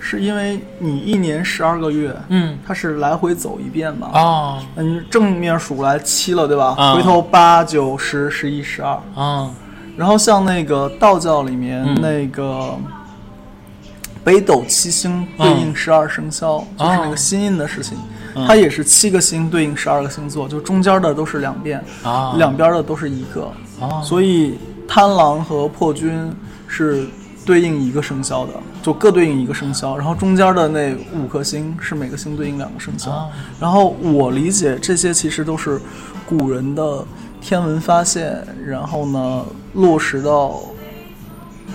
[SPEAKER 2] 是因为你一年十二个月，
[SPEAKER 1] 嗯，
[SPEAKER 2] 它是来回走一遍嘛，
[SPEAKER 1] 啊，
[SPEAKER 2] 嗯，正面数来七了，对吧？
[SPEAKER 1] 啊
[SPEAKER 2] 回头八九十十一十二，
[SPEAKER 1] 啊，
[SPEAKER 2] 然后像那个道教里面、
[SPEAKER 1] 嗯。
[SPEAKER 2] 那个北斗七星对应十二生肖，就是那个心印的事情，
[SPEAKER 1] 嗯。
[SPEAKER 2] 它也是七个星对应十二个星座，就中间的都是两遍，
[SPEAKER 1] 啊，
[SPEAKER 2] 两边的都是一个，
[SPEAKER 1] 啊，
[SPEAKER 2] 所以贪狼和破军是对应一个生肖的，就各对应一个生肖，然后中间的那五颗星是每个星对应两个生肖。
[SPEAKER 1] 啊
[SPEAKER 2] 然后我理解这些其实都是古人的天文发现，然后呢落实到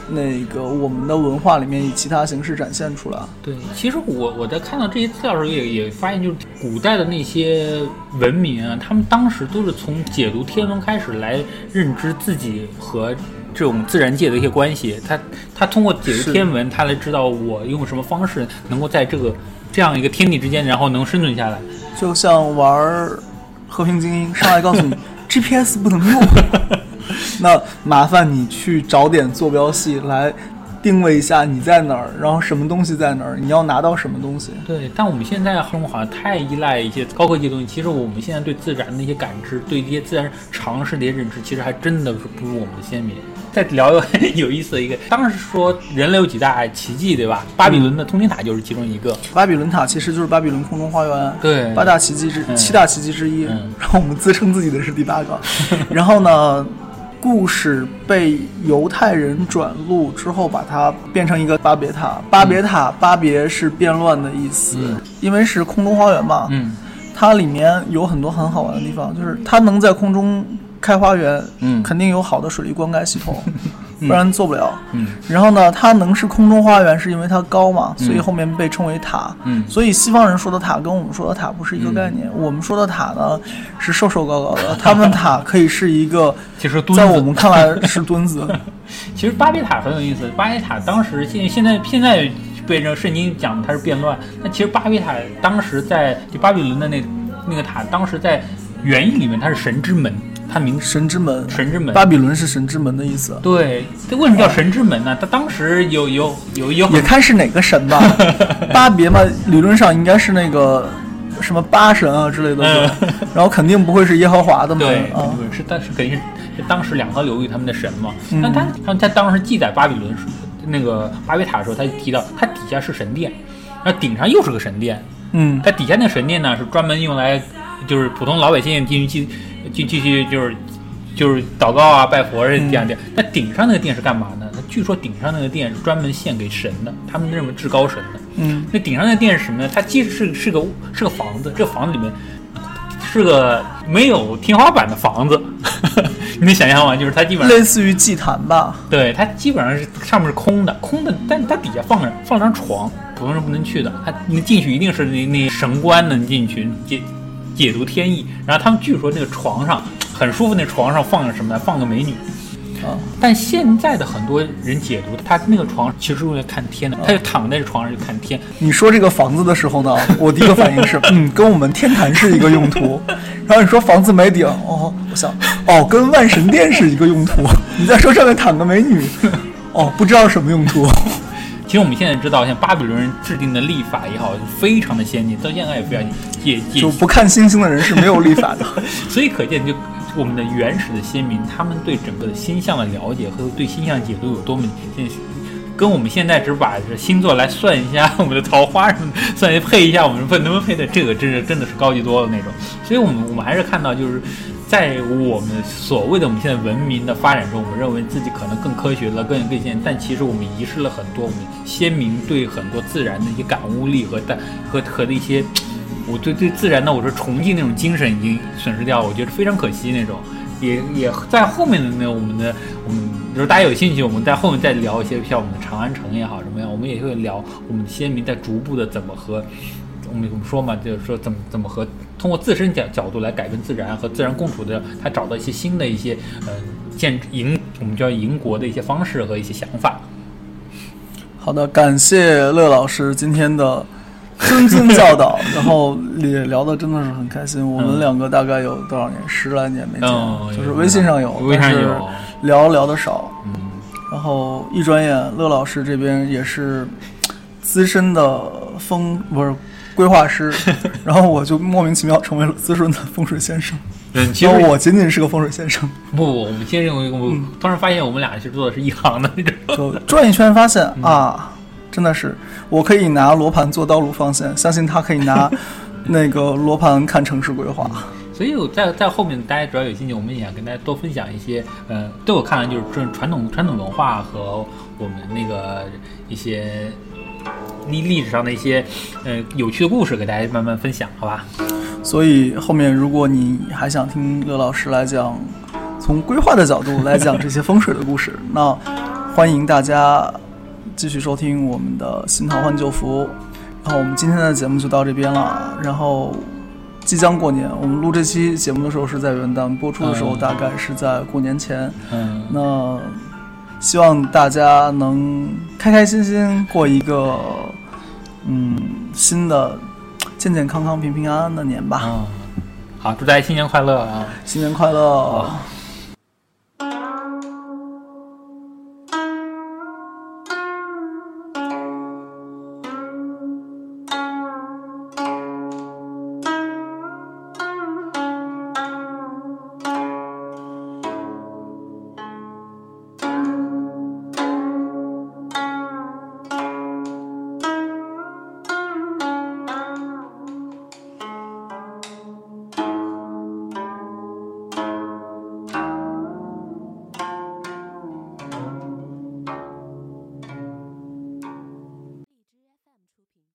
[SPEAKER 2] 那个我们的文化里面，以其他形式展现出来。
[SPEAKER 1] 对，其实我我在看到这些资料的时候也也发现，就是古代的那些文明啊，他们当时都是从解读天文开始来认知自己和这种自然界的一些关系。他他通过解读天文，他来知道我用什么方式能够在这个这样一个天地之间，然后能生存下来。
[SPEAKER 2] 就像玩儿和平精英，上来告诉你 <laughs> GPS 不能用，<laughs> 那麻烦你去找点坐标系来定位一下你在哪儿，然后什么东西在哪儿，你要拿到什么东西。
[SPEAKER 1] 对，但我们现在生活好像太依赖一些高科技的东西。其实我们现在对自然的一些感知，对一些自然常识的一些认知，其实还真的是不如我们的先民。再聊一个有意思的一个，当时说人类有几大奇迹，对吧？巴比伦的通天塔就是其中一个。
[SPEAKER 2] 巴比伦塔其实就是巴比伦空中花园，
[SPEAKER 1] 对
[SPEAKER 2] 八大奇迹之、
[SPEAKER 1] 嗯
[SPEAKER 2] 七大奇迹之一。
[SPEAKER 1] 嗯
[SPEAKER 2] 然后我们自称自己的是第八个。<laughs> 然后呢，故事被犹太人转录之后，把它变成一个巴别塔。巴别塔，巴别是变乱的意思，
[SPEAKER 1] 嗯
[SPEAKER 2] 因为是空中花园嘛。
[SPEAKER 1] 嗯
[SPEAKER 2] 它里面有很多很好玩的地方，就是它能在空中开花园，
[SPEAKER 1] 嗯
[SPEAKER 2] 肯定有好的水利灌溉系统，<laughs> 不然做不了。
[SPEAKER 1] 嗯
[SPEAKER 2] 然后呢，它能是空中花园，是因为它高嘛，所以后面被称为塔。
[SPEAKER 1] 嗯
[SPEAKER 2] 所以西方人说的塔跟我们说的塔不是一个概念。我们说的塔呢是瘦瘦高高的，<laughs> 他们塔可以是一个，
[SPEAKER 1] 其实墩
[SPEAKER 2] 在我，们看来是墩子。<laughs>
[SPEAKER 1] 其实巴别塔很有意思。巴别塔当时现现在现在被这圣经讲它是变乱，那其实巴别塔当时在就巴比伦的那那个塔，当时在原意里面它是神之门，它名
[SPEAKER 2] 神之门，
[SPEAKER 1] 神之门。
[SPEAKER 2] 巴比伦是神之门的意思。
[SPEAKER 1] 对，这为什么叫神之门呢？它当时有有有有
[SPEAKER 2] 也看是哪个神吧，<laughs> 巴别嘛，理论上应该是那个什么巴神啊之类的，然后肯定不会是耶和华的门
[SPEAKER 1] 嗯对，
[SPEAKER 2] 啊。
[SPEAKER 1] 是但是肯定是是当时两河流域他们的神嘛。
[SPEAKER 2] 嗯
[SPEAKER 1] 但他他他当时记载巴比伦那个巴别塔的时候，他就提到它底下是神殿，然后顶上又是个神殿。
[SPEAKER 2] 嗯
[SPEAKER 1] 它底下那神殿呢是专门用来就是普通老百姓进去继继继续就是就是祷告啊拜佛这样的。那顶上那个殿是干嘛呢？那据说顶上那个殿是专门献给神的，他们认为至高神的。
[SPEAKER 2] 嗯
[SPEAKER 1] 那顶上那个殿是什么呢？它其实是是个是个房子，这个房子里面是个没有天花板的房子，<laughs> 你能想象吗？就是它基本上
[SPEAKER 2] 类似于祭坛吧。
[SPEAKER 1] 对它基本上是上面是空的，空的，但它底下放着放张床，普通人不能去的。它你进去一定是那那神官能进去解解读天意。然后他们据说那个床上很舒服，那床上放着什么呢？放个美女。
[SPEAKER 2] 啊，
[SPEAKER 1] 但现在的很多人解读，他那个床其实是用来看天的，他就躺在这床上就看天。
[SPEAKER 2] 你说这个房子的时候呢，<laughs> 我第一个反应是，嗯，跟我们天坛是一个用途。<laughs> 然后你说房子没顶，哦，我想，哦，跟万神殿是一个用途。你再说上面躺个美女，哦，不知道什么用途。
[SPEAKER 1] 其其实我们现在知道，像巴比伦人制定的历法也好，非常的先进，到现在也非常也也
[SPEAKER 2] 就不看星星的人是没有历法的。<laughs>
[SPEAKER 1] 所以可见，就我们的原始的先民，他们对整个的星象的了解和对星象解读有多么现。跟我们现在只把星座来算一下 <laughs> 我们的桃花什么，算一配一下我们不能不能配的，这个真是真的是高级多了那种。所以，我们我们还是看到，就是在我们所谓的我们现在文明的发展中，我们认为自己可能更科学了，更更先，但其实我们遗失了很多我们先民对很多自然的一些感悟力和的和和的一些，我对对自然的我说崇敬那种精神已经损失掉了，我觉得非常可惜那种。也也在后面的那我们的我们，就是大家有兴趣，我们在后面再聊一些像我们的长安城也好什么样，我们也会聊我们先民在逐步的怎么和我们我们说嘛，就是说怎么怎么和通过自身角角度来改变自然和自然共处的，他找到一些新的一些呃建营我们叫营国的一些方式和一些想法。
[SPEAKER 2] 好的，感谢乐老师今天的。谆谆教导，然后也聊的真的是很开心。我们两个大概有多少年？十来年没见，就是微信上有，但是聊聊的少。嗯，然后一转眼，乐老师这边也是资深的风不是规划师，<laughs> 然后我就莫名其妙成为了资深的风水先生。
[SPEAKER 1] 嗯，其实
[SPEAKER 2] 我仅仅是个风水先生。
[SPEAKER 1] 不，我们先认为，我突然发现我们俩其实做的是一行的那种。
[SPEAKER 2] 就转一圈发现啊。真的是，我可以拿罗盘做道路方向，相信他可以拿 <laughs> 那个罗盘看城市规划。
[SPEAKER 1] 所以我在在后面，大家主要有兴趣，我们也想跟大家多分享一些，呃，对我看来就是这传统传统文化和我们那个一些历历史上的一些呃有趣的故事，给大家慢慢分享，好吧？
[SPEAKER 2] 所以后面如果你还想听乐老师来讲，从规划的角度来讲这些风水的故事，那欢迎大家。继续收听我们的新桃换旧符，然后我们今天的节目就到这边了。然后即将过年，我们录这期节目的时候是在元旦，播出的时候大概是在过年前。
[SPEAKER 1] 嗯，
[SPEAKER 2] 那希望大家能开开心心过一个嗯新的健健康康、平平安安的年吧。
[SPEAKER 1] 嗯，好，祝大家新年快乐啊！
[SPEAKER 2] 新年快乐。